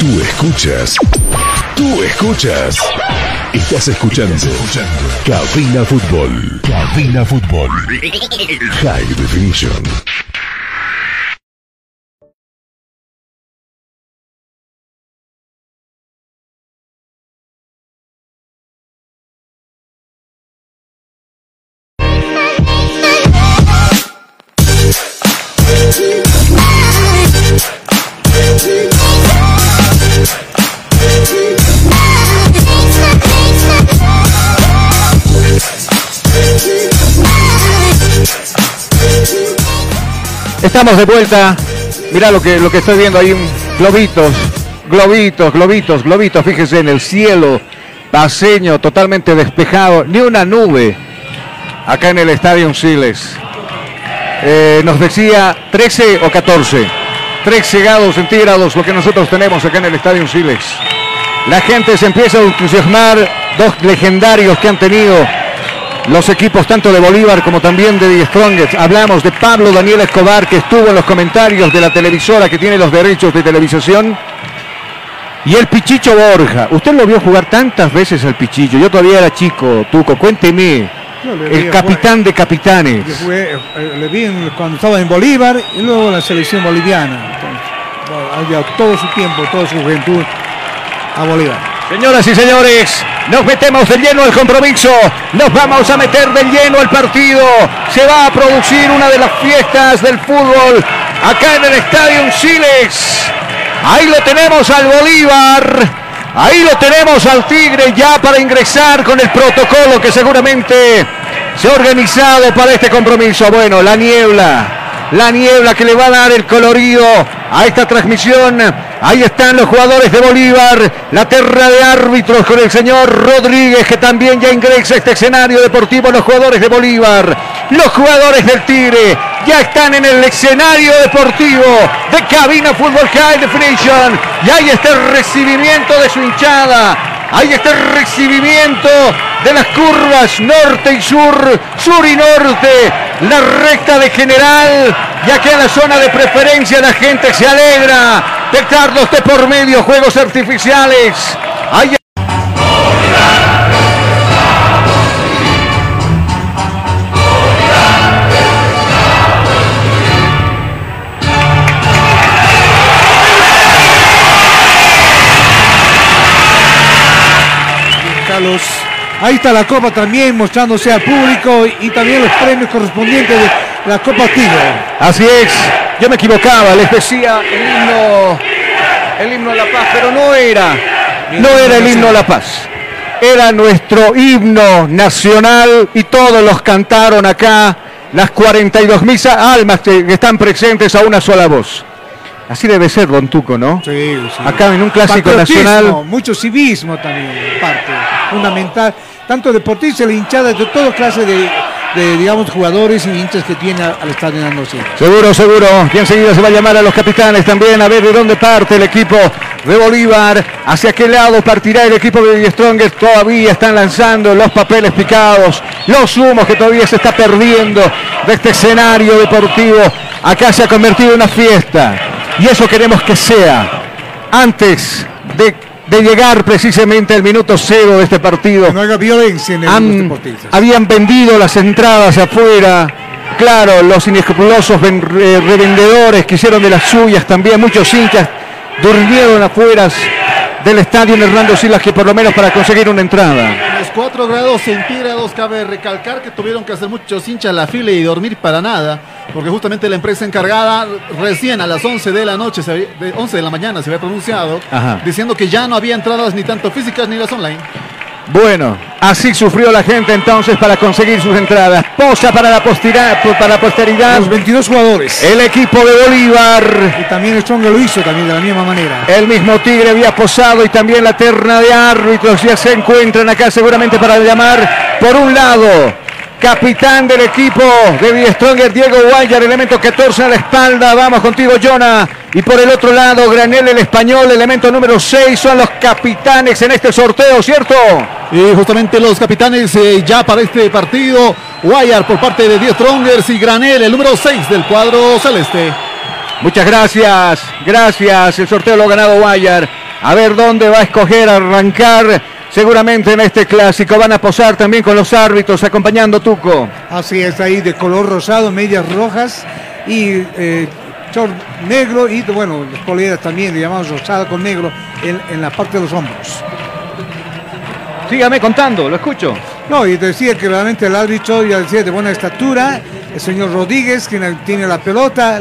Speaker 6: Tú escuchas. Tú escuchas. Estás escuchando. Cabina Fútbol. Cabina Fútbol. High Definition.
Speaker 1: Estamos de vuelta. Mirá lo que, lo que estoy viendo ahí, globitos, globitos, globitos, globitos. Fíjese en el cielo, paseño totalmente despejado, ni una nube acá en el Estadio Siles. Eh, nos decía 13 o 14, 13 grados centígrados lo que nosotros tenemos acá en el Estadio Siles. La gente se empieza a entusiasmar, dos legendarios que han tenido los equipos tanto de Bolívar como también de The Strongest. Hablamos de Pablo Daniel Escobar, que estuvo en los comentarios de la televisora que tiene los derechos de televisación. Y el Pichicho Borja. Usted lo vio jugar tantas veces al Pichillo. Yo todavía era chico, Tuco. Cuénteme. El
Speaker 4: jugar-
Speaker 1: capitán de capitanes.
Speaker 4: Yo jugué, eh, le vi en- cuando estaba en Bolívar y luego en la selección boliviana. Entonces, todo su tiempo, toda su juventud a Bolívar.
Speaker 1: Señoras y señores, nos metemos de lleno al compromiso, nos vamos a meter de lleno al partido, se va a producir una de las fiestas del fútbol acá en el Estadio Siles. Ahí lo tenemos al Bolívar, ahí lo tenemos al Tigre ya para ingresar con el protocolo que seguramente se ha organizado para este compromiso. Bueno, la niebla, la niebla que le va a dar el colorido a esta transmisión. Ahí están los jugadores de Bolívar, la terra de árbitros con el señor Rodríguez que también ya ingresa a este escenario deportivo. Los jugadores de Bolívar, los jugadores del Tigre ya están en el escenario deportivo de Cabina Fútbol High Definition. Y ahí está el recibimiento de su hinchada. Ahí está el recibimiento de las curvas norte y sur, sur y norte. La recta de general y aquí en la zona de preferencia la gente se alegra. Petardos de por medio, juegos artificiales. Ahí
Speaker 4: está la copa también mostrándose al público y también los premios correspondientes de la Copa Tigre.
Speaker 1: Así es, yo me equivocaba, les decía el himno, el himno a la paz, pero no era, no era el himno a la paz. Era nuestro himno nacional y todos los cantaron acá, las 42 mil almas que que están presentes a una sola voz. Así debe ser, Don Tuco, ¿no?
Speaker 4: Sí, sí.
Speaker 1: Acá en un clásico nacional.
Speaker 4: Mucho civismo también, parte fundamental. Tanto deportistas, la hinchada de toda clase de, digamos, jugadores y hinchas que tiene al estadio dándose.
Speaker 1: Seguro, seguro. Y enseguida se va a llamar a los capitanes también a ver de dónde parte el equipo de Bolívar. Hacia qué lado partirá el equipo de Strongest. Todavía están lanzando los papeles picados, los humos que todavía se está perdiendo de este escenario deportivo. Acá se ha convertido en una fiesta. Y eso queremos que sea antes de, de llegar precisamente al minuto cero de este partido.
Speaker 4: No haya violencia en el
Speaker 1: Han- habían vendido las entradas afuera. Claro, los inescrupulosos ven- eh, revendedores que hicieron de las suyas también. Muchos hinchas durmieron afuera del estadio en Hernando Silas que por lo menos para conseguir una entrada.
Speaker 5: Los 4 grados centígrados, cabe recalcar que tuvieron que hacer muchos hinchas la fila y dormir para nada, porque justamente la empresa encargada recién a las 11 de la noche, se había- de 11 de la mañana se había pronunciado,
Speaker 1: Ajá.
Speaker 5: diciendo que ya no había entradas ni tanto físicas ni las online.
Speaker 1: Bueno, así sufrió la gente entonces para conseguir sus entradas. Posa para la, postira- para la posteridad.
Speaker 4: Los 22 jugadores.
Speaker 1: El equipo de Bolívar.
Speaker 4: Y también Strong lo hizo también de la misma manera.
Speaker 1: El mismo Tigre había posado y también la terna de árbitros ya se encuentran acá seguramente para llamar por un lado. Capitán del equipo de Die Stronger, Diego Guayar, elemento 14 a la espalda. Vamos contigo, Jonah. Y por el otro lado, Granel, el español, elemento número 6. Son los capitanes en este sorteo, ¿cierto?
Speaker 5: Y justamente los capitanes eh, ya para este partido, Guayar por parte de 10 Strongers y Granel, el número 6 del cuadro celeste.
Speaker 1: Muchas gracias, gracias. El sorteo lo ha ganado Guayar. A ver dónde va a escoger arrancar. Seguramente en este clásico van a posar también con los árbitros acompañando Tuco.
Speaker 4: Así es, ahí de color rosado, medias rojas y eh, short negro y bueno, las poleras también, le llamamos rosado con negro en, en la parte de los hombros.
Speaker 1: Sígame contando, lo escucho.
Speaker 4: No, y decía que realmente el árbitro ya decía de buena estatura, el señor Rodríguez, quien tiene la pelota,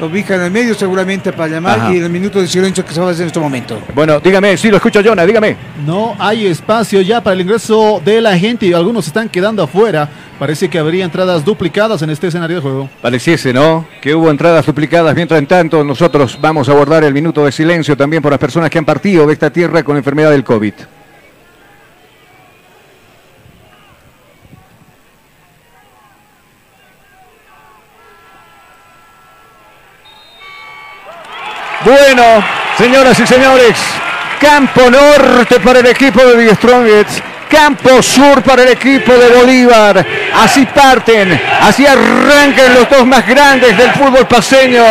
Speaker 4: lo, ubica en el medio seguramente para llamar
Speaker 1: Ajá.
Speaker 4: y el minuto de silencio que se va a hacer en este momento.
Speaker 1: Bueno, dígame, sí, lo escucho, Jonah, dígame.
Speaker 5: No hay espacio ya para el ingreso de la gente y algunos están quedando afuera. Parece que habría entradas duplicadas en este escenario de juego.
Speaker 1: Pareciese, ¿no? Que hubo entradas duplicadas. Mientras en tanto, nosotros vamos a guardar el minuto de silencio también por las personas que han partido de esta tierra con enfermedad del COVID. Bueno, señoras y señores, campo norte para el equipo de The Strongest, campo sur para el equipo de Bolívar. Así parten, así arrancan los dos más grandes del fútbol paseño.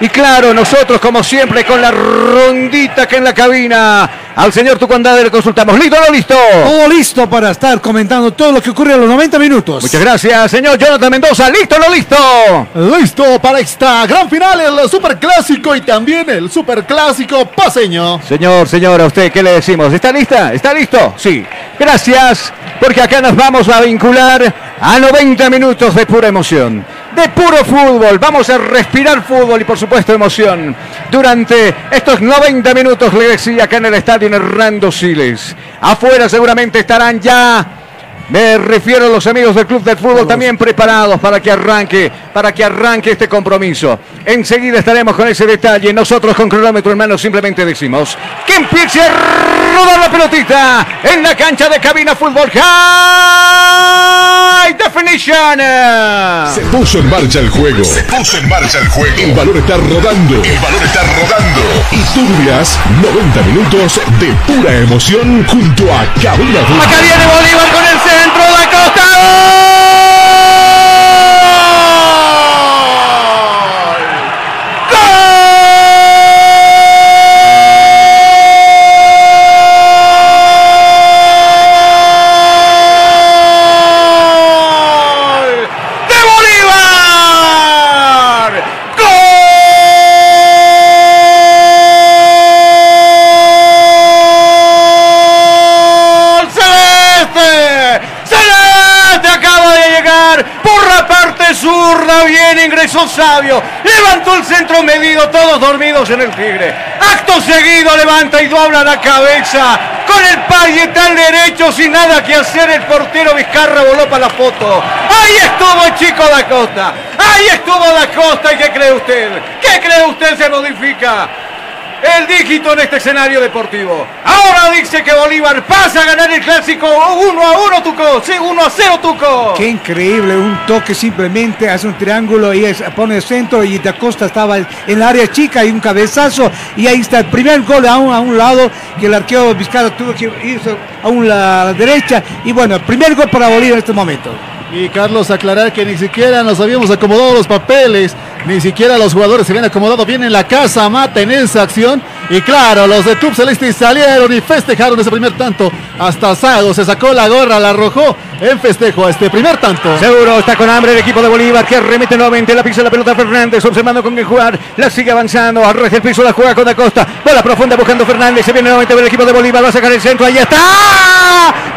Speaker 1: Y claro, nosotros como siempre con la rondita que en la cabina. Al señor Tucandade le consultamos. ¿Listo o no listo?
Speaker 4: Todo listo para estar comentando todo lo que ocurre a los 90 minutos.
Speaker 1: Muchas gracias, señor Jonathan Mendoza. ¿Listo o no listo?
Speaker 5: Listo para esta gran final, el superclásico y también el superclásico paseño.
Speaker 1: Señor, señora, ¿a usted qué le decimos? ¿Está lista? ¿Está listo? Sí. Gracias, porque acá nos vamos a vincular a 90 minutos de pura emoción, de puro fútbol. Vamos a respirar fútbol y por supuesto emoción. Durante estos 90 minutos, le decía acá en el estadio Hernando Siles. Afuera seguramente estarán ya me refiero a los amigos del Club del Fútbol también preparados para que arranque, para que arranque este compromiso. Enseguida estaremos con ese detalle. Nosotros con cronómetro en mano simplemente decimos que empiece a rodar la pelotita en la cancha de cabina fútbol High Definition.
Speaker 6: Se puso en marcha el juego.
Speaker 7: Se puso en marcha el juego.
Speaker 6: El balón está rodando.
Speaker 7: El balón está rodando.
Speaker 6: Y vivirás 90 minutos de pura emoción junto a Cabina Fútbol.
Speaker 1: Acá viene Bolívar con el centro de costa. Bien ingresó Sabio. Levantó el centro medido, todos dormidos en el Tigre. Acto seguido levanta y dobla la cabeza. Con el parietal derecho, sin nada que hacer, el portero Vizcarra voló para la foto. Ahí estuvo el chico da Costa. Ahí estuvo da Costa. ¿Y qué cree usted? ¿Qué cree usted se modifica? El dígito en este escenario deportivo. Ahora dice que Bolívar pasa a ganar el clásico 1 a 1, Tuco. Sí, 1 a 0, Tuco.
Speaker 4: Qué increíble, un toque simplemente hace un triángulo y es- pone el centro y Da Costa estaba en el área chica y un cabezazo y ahí está el primer gol a un, a un lado que el arquero Vizcarra tuvo que irse a, un, la derecha y bueno, el primer gol para Bolívar en este momento.
Speaker 5: Y Carlos, aclarar que ni siquiera nos habíamos acomodado los papeles, ni siquiera los jugadores se habían acomodado bien en la casa mata en esa acción. Y claro, los de Club Celeste salieron y festejaron ese primer tanto. Hasta Sago se sacó la gorra, la arrojó en festejo a este primer tanto.
Speaker 1: Seguro está con hambre el equipo de Bolívar que remite nuevamente la pisa la pelota Fernández, observando con qué jugar, la sigue avanzando, arrastra el piso, la juega con Da Costa, bola profunda buscando Fernández, se viene nuevamente el equipo de Bolívar, va a sacar el centro, ahí está,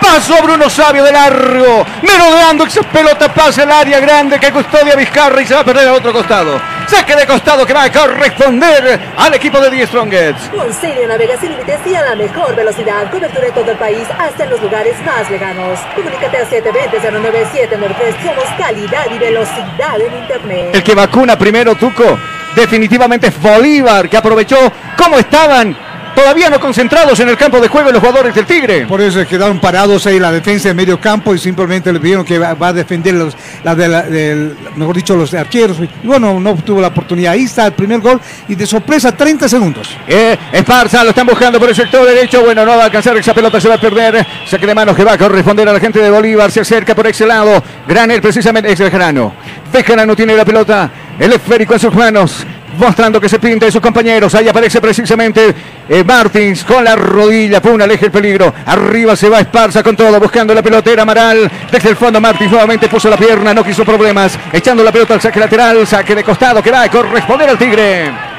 Speaker 1: pasó Bruno Sabio de largo, merodeando esa pelota, pasa el área grande que custodia Vizcarra y se va a perder al otro costado, saque de costado que va a corresponder al equipo de Die Strongets.
Speaker 10: Con serio navega sin límites y a la mejor velocidad. Cobertura en todo el país, hasta en los lugares más lejanos. Comunícate al 720-09793. Somos calidad y velocidad en Internet.
Speaker 1: El que vacuna primero, Tuco, definitivamente es Bolívar, que aprovechó cómo estaban todavía no concentrados en el campo de juego los jugadores del Tigre.
Speaker 4: Por eso quedaron parados ahí la defensa de medio campo y simplemente le pidieron que va, va a defender los, la de la- del- mejor dicho, los arqueros. Y bueno, no tuvo la oportunidad. Ahí está el primer gol y de sorpresa 30 segundos.
Speaker 1: Eh, Esparza lo están buscando por el sector derecho. Bueno, no va a alcanzar esa pelota, se va a perder. Saque de manos que va a corresponder a la gente de Bolívar. Se acerca por ese lado. Granel, precisamente, es Bejarano. Bejarano tiene la pelota. El esférico en sus manos. Mostrando que se pinta de sus compañeros. Ahí aparece precisamente eh, Martins con la rodilla. Pum, aleja el peligro. Arriba se va Esparza con todo. Buscando la pelotera Amaral. Desde el fondo Martins nuevamente puso la pierna. No quiso problemas. Echando la pelota al saque lateral. Saque de costado que va a corresponder al Tigre.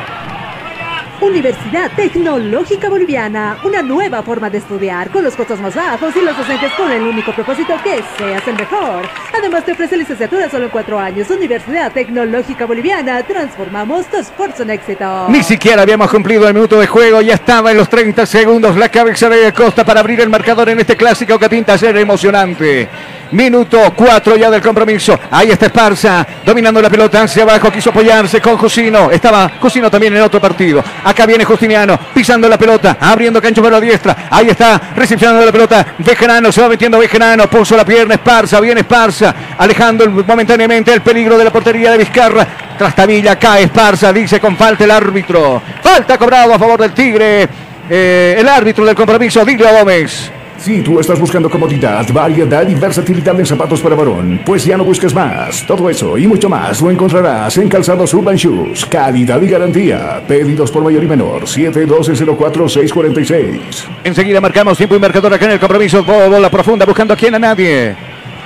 Speaker 10: Universidad Tecnológica Boliviana, una nueva forma de estudiar con los costos más bajos y los docentes con el único propósito que seas el mejor. Además te ofrece licenciatura solo en cuatro años. Universidad Tecnológica Boliviana, transformamos tu esfuerzo en éxito.
Speaker 1: Ni siquiera habíamos cumplido el minuto de juego, ya estaba en los 30 segundos la cabeza de Costa para abrir el marcador en este clásico que pinta ser emocionante. Minuto 4 ya del compromiso. Ahí está Esparza, dominando la pelota hacia abajo, quiso apoyarse con Jusino. Estaba Jusino también en otro partido. Acá viene Justiniano, pisando la pelota, abriendo cancho para la diestra. Ahí está, recepcionando la pelota. Bejarano, se va metiendo Bejarano, puso la pierna Esparza, viene Esparza, alejando momentáneamente el peligro de la portería de Vizcarra. Trastabilla, cae Esparza, dice con falta el árbitro. Falta cobrado a favor del Tigre. Eh, el árbitro del compromiso, Diglio Gómez.
Speaker 11: Si tú estás buscando comodidad, variedad y versatilidad en zapatos para varón, pues ya no busques más. Todo eso y mucho más lo encontrarás en Calzados Urban Shoes. Calidad y garantía. Pedidos por mayor y menor. 712-04-646.
Speaker 1: Enseguida marcamos tiempo y marcador acá en el compromiso. Bo- Bola profunda buscando a quien a nadie.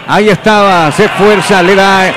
Speaker 1: Ahí estaba, se fuerza, le da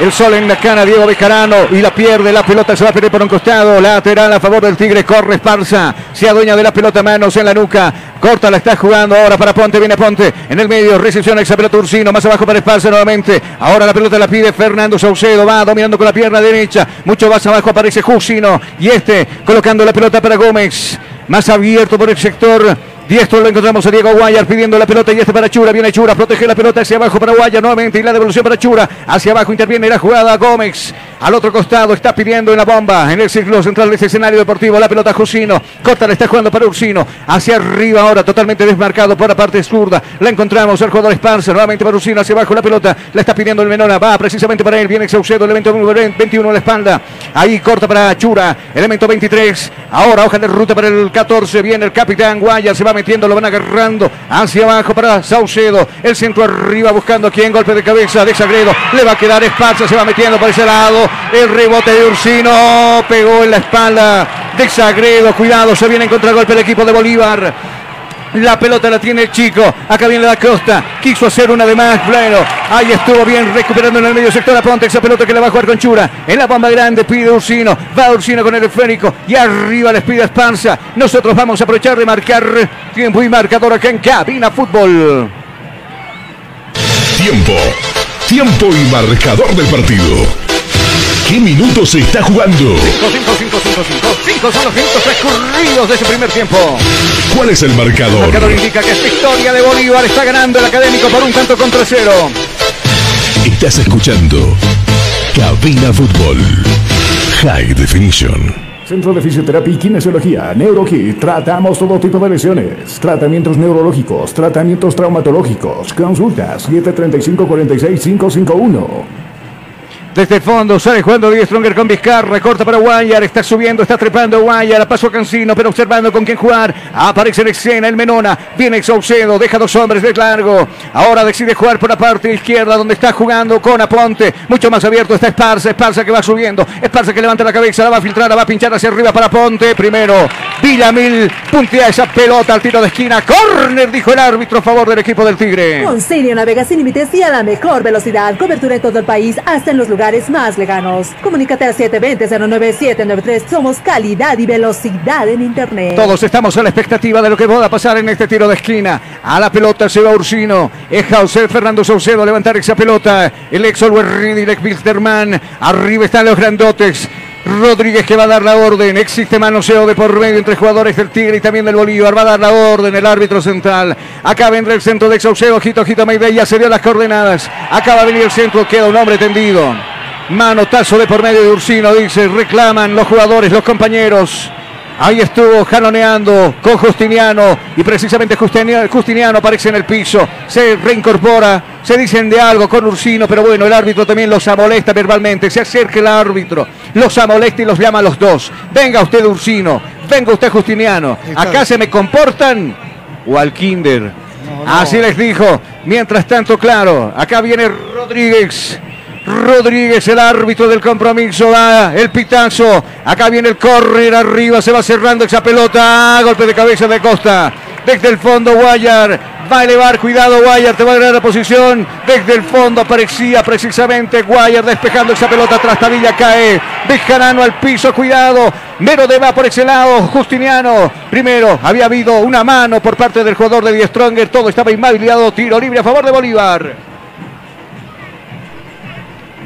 Speaker 1: el sol en la cara a Diego Bejarano y la pierde. La pelota se va a perder por un costado. Lateral a favor del Tigre. Corre Esparza. Se adueña de la pelota, manos en la nuca. Corta, la está jugando ahora para Ponte. Viene Ponte en el medio. Recepciona esa pelota Ursino. Más abajo para Esparza nuevamente. Ahora la pelota la pide Fernando Saucedo. Va dominando con la pierna derecha. Mucho más abajo aparece Jusino. Y este colocando la pelota para Gómez. Más abierto por el sector. Diestro lo encontramos a Diego Guayar pidiendo la pelota y este para Chura. Viene Chura, protege la pelota hacia abajo para Guayar nuevamente y la devolución para Chura. Hacia abajo interviene la jugada Gómez. Al otro costado está pidiendo en la bomba en el círculo central de este escenario deportivo. La pelota Jusino. Corta la está jugando para Ursino. Hacia arriba ahora totalmente desmarcado por la parte zurda. La encontramos al jugador Esparza. Nuevamente para Ursino hacia abajo la pelota. La está pidiendo el Menona. Va precisamente para él. Viene Saucedo, elemento número 21 en la espalda. Ahí corta para Chura. Elemento 23. Ahora hoja de ruta para el 14. Viene el capitán Guayar. Se va metiendo, lo van agarrando hacia abajo para Saucedo. El centro arriba buscando aquí en golpe de cabeza de Sagredo. Le va a quedar Esparza. Se va metiendo por ese lado. El rebote de Ursino. Pegó en la espalda de Sagredo. Cuidado, se viene en contragolpe el equipo de Bolívar. La pelota la tiene el chico. Acá viene la costa. Quiso hacer una de más. Bueno, ahí estuvo bien recuperando en el medio sector a Ponte. Esa pelota que le va a jugar con Chura. En la bomba grande pide Ursino. Va Ursino con el esférico. Y arriba les pide Espanza. Nosotros vamos a aprovechar de marcar tiempo y marcador acá en Cabina Fútbol.
Speaker 6: Tiempo. Tiempo y marcador del partido. ¿Qué minutos se está jugando?
Speaker 1: 5, 5, 5, 5, 5. 5 son los minutos transcurridos de ese primer tiempo.
Speaker 6: ¿Cuál es el
Speaker 1: El
Speaker 6: marcador?
Speaker 1: marcador indica que esta historia de Bolívar está ganando el académico por un tanto contra cero.
Speaker 6: Estás escuchando Cabina Fútbol. High Definition.
Speaker 11: Centro de Fisioterapia y Kinesiología, NeuroKit. Tratamos todo tipo de lesiones. Tratamientos neurológicos, tratamientos traumatológicos. Consultas 735-46551.
Speaker 1: Desde el fondo sale jugando Die Stronger con Vizcarra, corta para Guayar, está subiendo, está trepando Guayar, a paso a Cancino, pero observando con quién jugar. Aparece en escena el Menona, viene Saucedo, deja dos hombres de largo. Ahora decide jugar por la parte izquierda donde está jugando con Aponte, mucho más abierto está Esparza, Esparza que va subiendo, Esparza que levanta la cabeza, la va a filtrar, la va a pinchar hacia arriba para Ponte. Primero, Villamil puntea esa pelota al tiro de esquina, córner, dijo el árbitro a favor del equipo del Tigre.
Speaker 10: Con Sirio navega sin límites y a la mejor velocidad. Cobertura en todo el país, hasta en los lugares más lejanos. Comunícate al 720-09793. Somos calidad y velocidad en Internet.
Speaker 1: Todos estamos a la expectativa de lo que pueda pasar en este tiro de esquina. A la pelota se va Ursino. Es José Fernando Saucedo a levantar esa pelota. El ex y el ex Wilstermann. Arriba están los grandotes. Rodríguez que va a dar la orden. Existe manoseo de por medio entre jugadores del Tigre y también del Bolívar. Va a dar la orden el árbitro central. Acá vendrá el centro de Saucedo. Ojito, ojito, Mayday. Ya se dio las coordenadas. Acá va a venir el centro. Queda un hombre tendido. Manotazo de por medio de Ursino, dice. Reclaman los jugadores, los compañeros. Ahí estuvo jaloneando con Justiniano y precisamente Justiniano, Justiniano aparece en el piso, se reincorpora, se dicen de algo con Ursino, pero bueno, el árbitro también los amolesta verbalmente, se acerca el árbitro, los amolesta y los llama a los dos. Venga usted Ursino, venga usted Justiniano, acá se me comportan o al kinder. Así les dijo. Mientras tanto, claro, acá viene Rodríguez. Rodríguez, el árbitro del compromiso, da el pitazo. Acá viene el córner arriba, se va cerrando esa pelota. Golpe de cabeza de Costa. Desde el fondo, Guayar va a elevar. Cuidado, Guayar, te va a ganar la posición. Desde el fondo aparecía precisamente Guayar despejando esa pelota. Trastabilla cae. Bejarano al piso, cuidado. Mero de va por ese lado. Justiniano. Primero, había habido una mano por parte del jugador de Die Stronger. Todo estaba inhabilitado. Tiro libre a favor de Bolívar.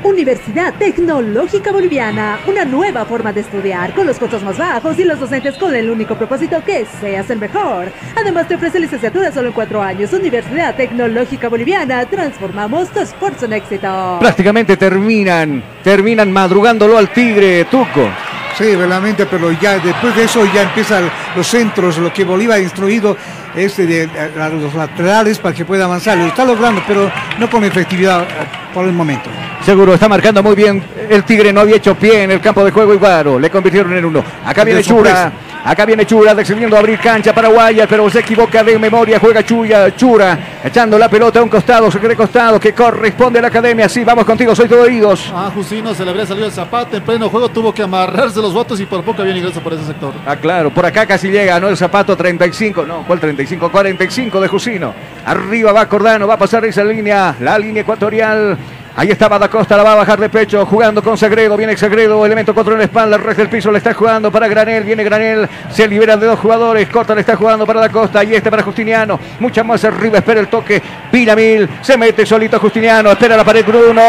Speaker 10: Universidad Tecnológica Boliviana, una nueva forma de estudiar con los costos más bajos y los docentes con el único propósito que seas el mejor. Además te ofrece licenciatura solo en cuatro años. Universidad Tecnológica Boliviana, transformamos tu esfuerzo en éxito.
Speaker 1: Prácticamente terminan, terminan madrugándolo al Tigre, Tuco.
Speaker 4: Sí, realmente, pero ya después de eso ya empiezan los centros, lo que Bolívar ha instruido es de, a los laterales para que pueda avanzar. Lo está logrando, pero no con efectividad eh, por el momento.
Speaker 1: Seguro, está marcando muy bien. El Tigre no había hecho pie en el campo de juego Iguaro. Le convirtieron en uno. Acá viene. Chura. Acá viene Chura decidiendo abrir cancha para Guayar, pero se equivoca de memoria. Juega Chuya, Chura, echando la pelota a un costado, se cree costado, que corresponde a la academia. Sí, vamos contigo, soy todo oídos.
Speaker 5: Ah, Justino se le habría salido el zapato en pleno juego, tuvo que amarrarse los votos y por poco había ingreso por ese sector.
Speaker 1: Ah, claro, por acá casi llega, ¿no? El zapato 35, no, ¿cuál 35? 45 de Jusino. Arriba va Cordano, va a pasar esa línea, la línea ecuatorial. Ahí estaba Da Costa, la va a bajar de pecho, jugando con Sagredo, viene Sagredo, elemento contra en la espalda, el del piso le está jugando para Granel, viene Granel, se libera de dos jugadores, Corta le está jugando para Da Costa, y este para Justiniano, mucha más arriba, espera el toque, Pinamil, se mete solito Justiniano, espera la pared Bruno,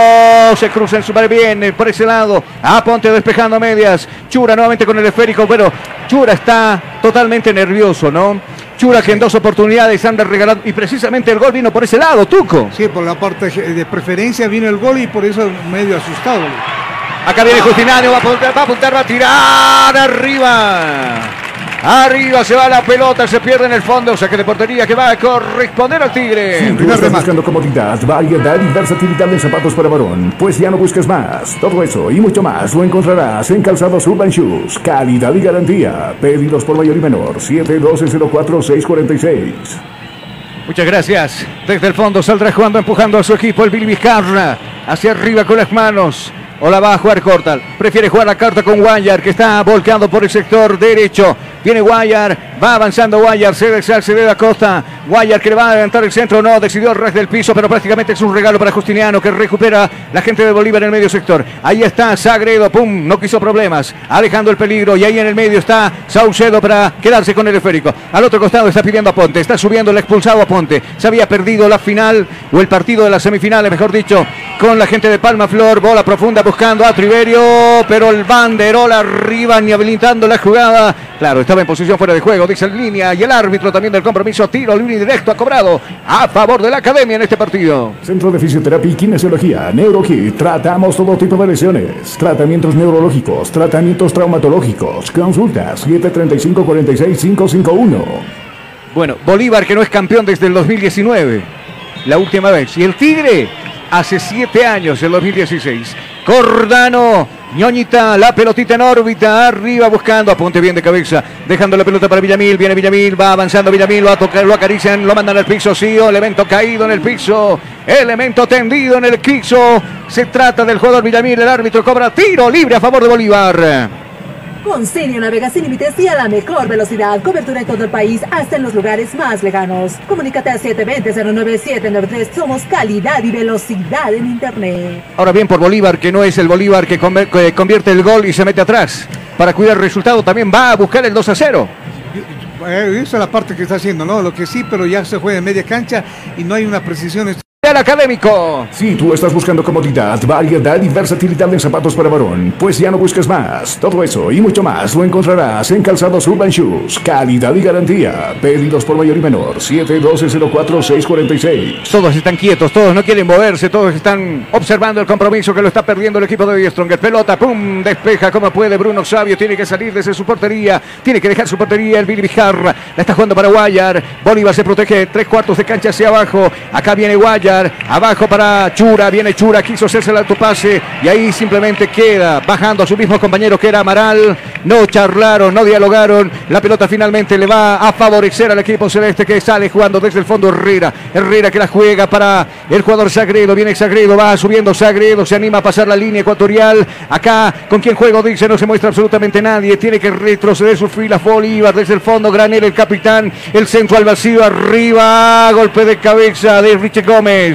Speaker 1: se cruza en su pared bien, eh, por ese lado, a Ponte despejando medias, Chura nuevamente con el esférico, pero Chura está totalmente nervioso, ¿no? Chura que en dos oportunidades anda regalando, y precisamente el gol vino por ese lado, Tuco.
Speaker 4: Sí, por la parte de preferencia vino el gol y por eso medio asustado.
Speaker 1: Acá viene Justiniano, va a apuntar, va a apuntar, va a tirar arriba. Arriba se va la pelota, se pierde en el fondo, saque de portería que va a corresponder al Tigre.
Speaker 11: Si tú estás buscando comodidad, variedad y versatilidad en zapatos para varón, pues ya no busques más. Todo eso y mucho más lo encontrarás en Calzados Urban Shoes. Calidad y garantía. Pedidos por mayor y menor. 712-04-646.
Speaker 1: Muchas gracias. Desde el fondo saldrá jugando, empujando a su equipo el Billy Vizcarra. Hacia arriba con las manos. O la va a jugar Cortal. Prefiere jugar la carta con Guayar, que está volcado por el sector derecho. Viene Guayar, Va avanzando Guayar, se de la costa. Guayar que le va a adelantar el centro, no, decidió el res del piso, pero prácticamente es un regalo para Justiniano que recupera la gente de Bolívar en el medio sector. Ahí está Sagredo, pum, no quiso problemas, alejando el peligro. Y ahí en el medio está Saucedo para quedarse con el esférico. Al otro costado está pidiendo a Ponte, está subiendo el expulsado a Ponte. Se había perdido la final o el partido de las semifinales, mejor dicho, con la gente de Palma Flor. Bola profunda buscando a Triverio, pero el banderol arriba ni habilitando la jugada. Claro, estaba en posición fuera de juego dice en línea y el árbitro también del compromiso, tiro libre y directo ha cobrado a favor de la academia en este partido.
Speaker 11: Centro de Fisioterapia y Kinesiología, NeuroKit, tratamos todo tipo de lesiones, tratamientos neurológicos, tratamientos traumatológicos, consultas 735-46551.
Speaker 1: Bueno, Bolívar que no es campeón desde el 2019, la última vez, y el Tigre hace siete años, el 2016. Cordano Ñoñita, la pelotita en órbita, arriba buscando, apunte bien de cabeza, dejando la pelota para Villamil, viene Villamil, va avanzando Villamil, a tocar, lo acarician, lo mandan al piso, sí, elemento caído en el piso, elemento tendido en el piso, se trata del jugador Villamil, el árbitro cobra tiro libre a favor de Bolívar.
Speaker 10: Con Senio navega sin límites y a la mejor velocidad. Cobertura en todo el país, hasta en los lugares más lejanos. Comunícate a 720-09793. Somos calidad y velocidad en Internet.
Speaker 1: Ahora bien, por Bolívar, que no es el Bolívar que convierte el gol y se mete atrás. Para cuidar el resultado, también va a buscar el 2 a 0.
Speaker 4: Eh, esa es la parte que está haciendo, ¿no? Lo que sí, pero ya se juega en media cancha y no hay una precisión
Speaker 1: académico.
Speaker 11: Si tú estás buscando comodidad, variedad y versatilidad en zapatos para varón, pues ya no busques más. Todo eso y mucho más lo encontrarás en Calzados Urban Shoes. Calidad y garantía. Pedidos por mayor y menor. 712-04-646.
Speaker 1: Todos están quietos, todos no quieren moverse, todos están observando el compromiso que lo está perdiendo el equipo de Stronger. Pelota, pum, despeja como puede Bruno Sabio. Tiene que salir desde su portería. Tiene que dejar su portería el Billy Vijarra. La está jugando para Guayar. Bolívar se protege tres cuartos de cancha hacia abajo. Acá viene Guayar. Abajo para Chura. Viene Chura. Quiso hacerse el alto pase. Y ahí simplemente queda bajando a su mismo compañero que era Amaral. No charlaron, no dialogaron. La pelota finalmente le va a favorecer al equipo celeste que sale jugando desde el fondo Herrera. Herrera que la juega para el jugador Sagredo. Viene Sagredo. Va subiendo Sagredo. Se anima a pasar la línea ecuatorial. Acá con quien juego dice no se muestra absolutamente nadie. Tiene que retroceder su fila Bolívar desde el fondo. Granel el capitán. El centro al vacío arriba. Golpe de cabeza de Richie Gómez.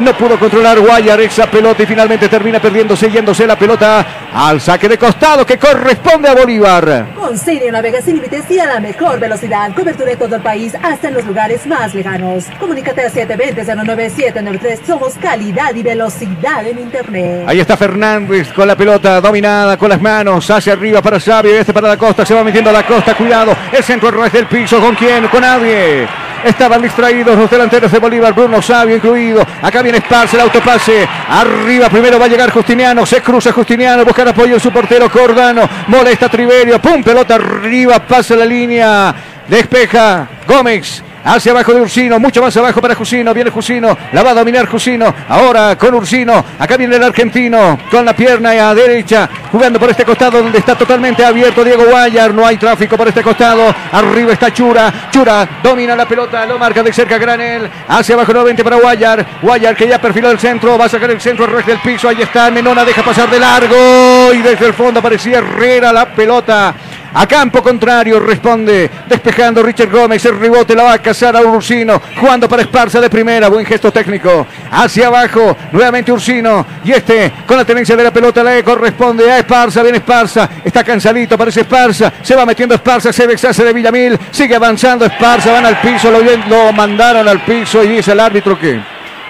Speaker 1: No pudo controlar Guayar esa pelota y finalmente termina perdiendo, yéndose la pelota al saque de costado que corresponde a Bolívar.
Speaker 10: Con Sirio navega sin límites y a la mejor velocidad. Cobertura en todo el país, hasta en los lugares más lejanos. Comunícate a 720-09793. Somos calidad y velocidad en Internet.
Speaker 1: Ahí está Fernández con la pelota dominada con las manos hacia arriba para Xavi. Este para la costa, se va metiendo a la costa. Cuidado, el centro al del piso. ¿Con quién? Con nadie. Estaban distraídos los delanteros de Bolívar, Bruno Sabio incluido. Acá viene Esparce, el autopase. Arriba primero va a llegar Justiniano. Se cruza Justiniano, buscar apoyo en su portero Cordano. Molesta Triverio. Pum, pelota arriba, pasa la línea. Despeja Gómez. Hacia abajo de Ursino, mucho más abajo para Jusino. Viene Jusino, la va a dominar Jusino. Ahora con Ursino. Acá viene el argentino con la pierna a derecha, jugando por este costado donde está totalmente abierto Diego Guayar. No hay tráfico por este costado. Arriba está Chura. Chura domina la pelota, lo marca de cerca Granel. Hacia abajo nuevamente para Guayar. Guayar que ya perfiló el centro, va a sacar el centro al del piso. Ahí está, Menona deja pasar de largo. Y desde el fondo aparecía Herrera la pelota. A campo contrario responde despejando Richard Gómez. El rebote la va a cazar a Ursino. Jugando para Esparza de primera. Buen gesto técnico. Hacia abajo. Nuevamente Ursino. Y este con la tenencia de la pelota le corresponde a Esparza. Viene Esparza. Está cansadito. Parece Esparza. Se va metiendo Esparza. Se deshace de Villamil. Sigue avanzando Esparza. Van al piso. Lo, lo mandaron al piso. Y dice el árbitro que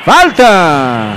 Speaker 1: falta.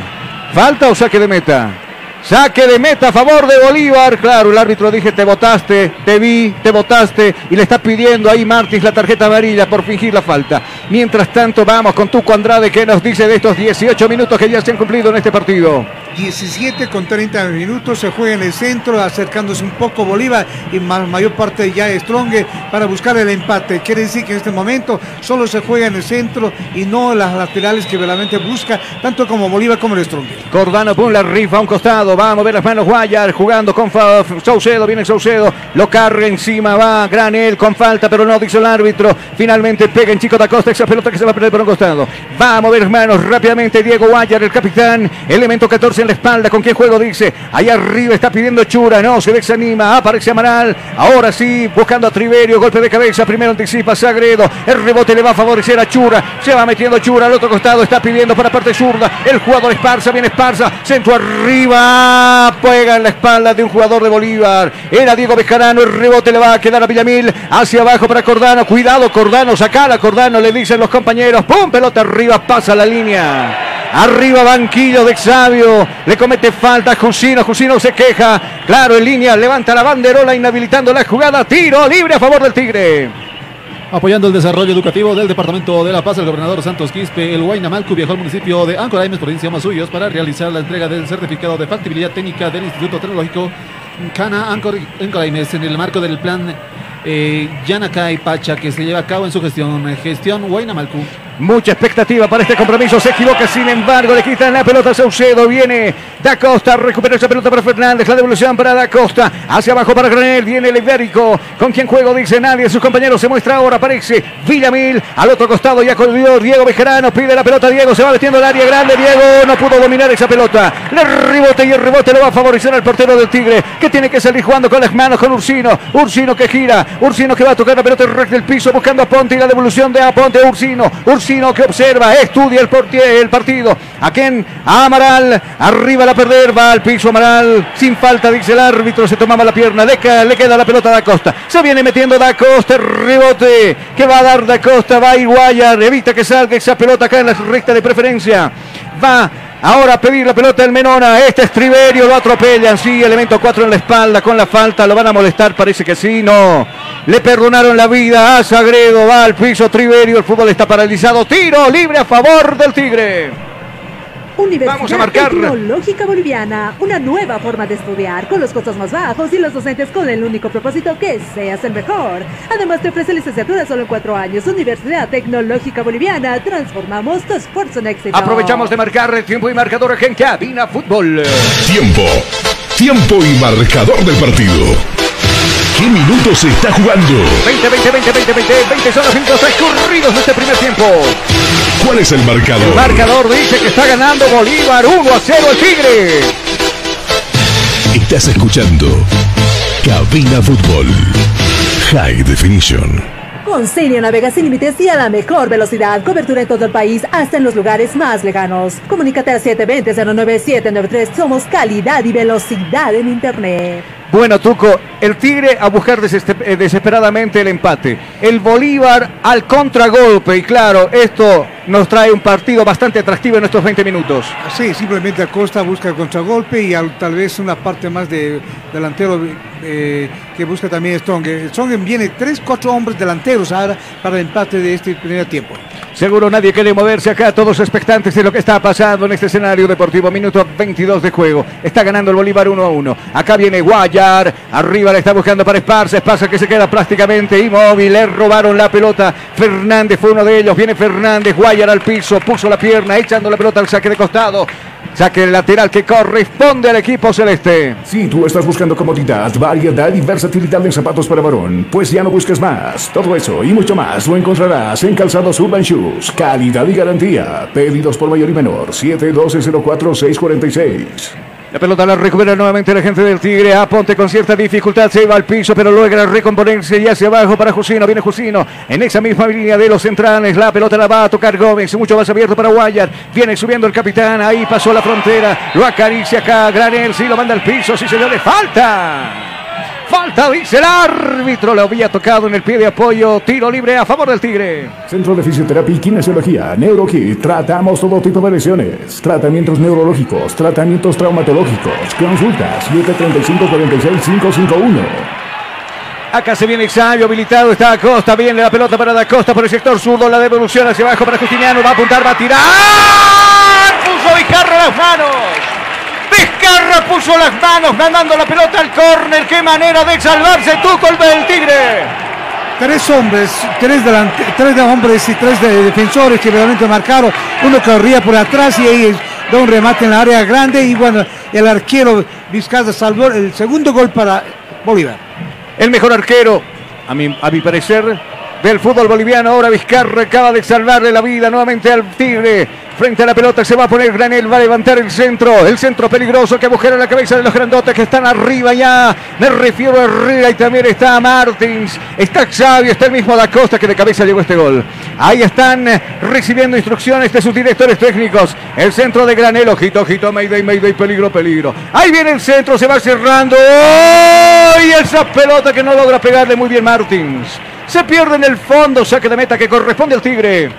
Speaker 1: Falta o saque de meta. Saque de meta a favor de Bolívar. Claro, el árbitro dije, te votaste, te vi, te votaste. Y le está pidiendo ahí Martins la tarjeta amarilla por fingir la falta. Mientras tanto, vamos con Tuco Andrade que nos dice de estos 18 minutos que ya se han cumplido en este partido.
Speaker 4: 17 con 30 minutos se juega en el centro, acercándose un poco Bolívar y mayor parte ya Strong para buscar el empate. Quiere decir que en este momento solo se juega en el centro y no las laterales que realmente busca, tanto como Bolívar como el Strong.
Speaker 1: Cordano pone la rifa a un costado, va a mover las manos Guayar, jugando con Saucedo, viene Saucedo, lo carga encima, va Granel con falta, pero no dice el árbitro. Finalmente pega en Chico da Costa esa pelota que se va a perder por un costado. Va a mover las manos rápidamente Diego Guayar, el capitán, elemento 14 en la espalda. ¿Con quién juego? Dice. Ahí arriba está pidiendo Chura. No, se desanima. Aparece Amaral. Ahora sí, buscando a Triverio. Golpe de cabeza. Primero anticipa Sagredo. El rebote le va a favorecer a Chura. Se va metiendo Chura al otro costado. Está pidiendo para parte zurda. El jugador Esparza. Viene Esparza. Centro arriba. Pega en la espalda de un jugador de Bolívar. Era Diego Bejarano. El rebote le va a quedar a Villamil. Hacia abajo para Cordano. Cuidado, Cordano. Sacala, Cordano. Le dicen los compañeros. ¡Pum! Pelota arriba. Pasa la línea. Arriba banquillo de Xavio. Le comete falta Jusino. Jusino se queja. Claro, en línea. Levanta la banderola inhabilitando la jugada. Tiro libre a favor del Tigre.
Speaker 5: Apoyando el desarrollo educativo del Departamento de La Paz, el gobernador Santos Quispe, el Guaynamalcu viajó al municipio de Ancoraimes, provincia de para realizar la entrega del certificado de factibilidad técnica del Instituto Tecnológico Cana Ancoraimes en el marco del plan eh, Yanacay Pacha que se lleva a cabo en su gestión, gestión Guaynamalcu.
Speaker 1: Mucha expectativa para este compromiso. Se equivoca, sin embargo, le quitan la pelota a Saucedo. Viene Da Costa, recupera esa pelota para Fernández. La devolución para Da Costa. Hacia abajo para Granel. Viene el ibérico. ¿Con quién juego? Dice nadie. Sus compañeros se muestra ahora. Aparece Villamil. Al otro costado ya corrió Diego Bejarano. Pide la pelota. Diego se va metiendo al área grande. Diego no pudo dominar esa pelota. Le rebote y el rebote lo va a favorecer al portero del Tigre. Que tiene que salir jugando con las manos con Ursino. Ursino que gira. Ursino que va a tocar la pelota del piso buscando a Ponte y la devolución de Aponte. Ursino. Ursino que observa, estudia el, el partido. ¿A quién? A Amaral. Arriba la perder, va al piso Amaral. Sin falta, dice el árbitro. Se tomaba la pierna. Le, le queda la pelota a Da Costa. Se viene metiendo Da Costa. Rebote que va a dar Da Costa. Va Iguayar. Evita que salga esa pelota acá en la recta de preferencia. Va Ahora pedir la pelota del Menona. Este es Triverio, lo atropellan. Sí, elemento 4 en la espalda con la falta. Lo van a molestar, parece que sí. No. Le perdonaron la vida a Sagredo. Va al piso Triverio. El fútbol está paralizado. Tiro libre a favor del Tigre.
Speaker 10: Universidad
Speaker 1: Vamos a marcar.
Speaker 10: Tecnológica Boliviana, una nueva forma de estudiar con los costos más bajos y los docentes con el único propósito que seas el mejor. Además te ofrece licenciatura solo en cuatro años. Universidad Tecnológica Boliviana, transformamos tu esfuerzo en éxito.
Speaker 1: Aprovechamos de marcar el tiempo y marcador en cabina fútbol.
Speaker 6: Tiempo. Tiempo y marcador del partido. ¿Qué minutos se está jugando?
Speaker 1: 20, 20, 20, 20, 20, 20 son los minutos transcurridos de este primer tiempo.
Speaker 6: ¿Cuál es el marcador?
Speaker 1: El marcador dice que está ganando Bolívar 1 a 0 el Tigre.
Speaker 6: Estás escuchando Cabina Fútbol. High Definition.
Speaker 10: Con Cinia navega sin límites y a la mejor velocidad. Cobertura en todo el país, hasta en los lugares más lejanos. Comunícate al 720-09793. Somos calidad y velocidad en Internet.
Speaker 1: Bueno, Tuco, el Tigre a buscar eh, desesperadamente el empate. El Bolívar al contragolpe. Y claro, esto nos trae un partido bastante atractivo en estos 20 minutos.
Speaker 4: Sí, simplemente Acosta busca el contragolpe y al- tal vez una parte más de delantero eh, que busca también Stongen. Stongen viene tres, cuatro hombres delanteros ahora para el empate de este primer tiempo.
Speaker 1: Seguro nadie quiere moverse acá, todos expectantes de lo que está pasando en este escenario deportivo. Minuto 22 de juego. Está ganando el Bolívar 1 a 1. Acá viene Arriba le está buscando para Esparza. Esparza que se queda prácticamente inmóvil. Le robaron la pelota. Fernández fue uno de ellos. Viene Fernández. Guayar al piso. Puso la pierna. Echando la pelota al saque de costado. Saque lateral que corresponde al equipo celeste.
Speaker 11: Si tú estás buscando comodidad, variedad y versatilidad en zapatos para varón, pues ya no busques más. Todo eso y mucho más lo encontrarás en Calzados Urban Shoes. Calidad y garantía. Pedidos por mayor y menor. 712-04-646.
Speaker 1: La pelota la recupera nuevamente la gente del Tigre. Aponte con cierta dificultad. Se va al piso, pero logra recomponerse y hacia abajo para Jusino. Viene Jusino en esa misma línea de los centrales. La pelota la va a tocar Gómez. Mucho más abierto para Guayar. Viene subiendo el capitán. Ahí pasó la frontera. Lo acaricia acá. Granel. Sí lo manda al piso. Sí, señores. ¡Falta! Falta, dice el árbitro. Lo había tocado en el pie de apoyo. Tiro libre a favor del Tigre.
Speaker 11: Centro de Fisioterapia y Kinesiología, NeuroKit. Tratamos todo tipo de lesiones. Tratamientos neurológicos, tratamientos traumatológicos. Consulta 735-46-551.
Speaker 1: Acá se viene Xavio habilitado, está Acosta, viene la pelota para Da Costa por el sector zurdo, la devolución hacia abajo para Justiniano, va a apuntar, va a tirar. Puso Vizcarra las manos. Vizcarra puso las manos, mandando la pelota al córner. Qué manera de salvarse tú, golpe del Tigre.
Speaker 4: Tres hombres, tres, delante, tres de hombres y tres de defensores que realmente marcaron. Uno corría por atrás y ahí da un remate en la área grande y bueno, el arquero Vizcarra salvó el segundo gol para Bolívar.
Speaker 1: El mejor arquero, a mi, a mi parecer, del fútbol boliviano. Ahora Vizcarra acaba de salvarle la vida nuevamente al Tigre. Frente a la pelota se va a poner Granel, va a levantar el centro. El centro peligroso que buscará la cabeza de los grandotes que están arriba ya. Me refiero a Herrera y también está Martins. Está Xavi, está el mismo Da Costa que de cabeza llegó este gol. Ahí están recibiendo instrucciones de sus directores técnicos. El centro de Granel, ojito, ojito, Mayday, Mayday, peligro, peligro. Ahí viene el centro, se va cerrando. ¡Oh! Y esa pelota que no logra pegarle muy bien Martins. Se pierde en el fondo, saque de meta que corresponde al Tigre.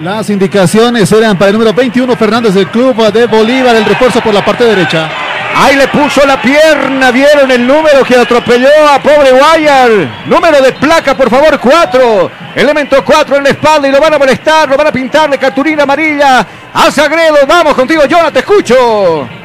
Speaker 5: Las indicaciones eran para el número 21 Fernández del club de Bolívar, el refuerzo por la parte derecha.
Speaker 1: Ahí le puso la pierna, vieron el número que atropelló a pobre Guayar. Número de placa, por favor, 4. Elemento 4 en la espalda y lo van a molestar, lo van a pintar de cartulina amarilla a Sagredo. Vamos contigo, Jonathan, te escucho.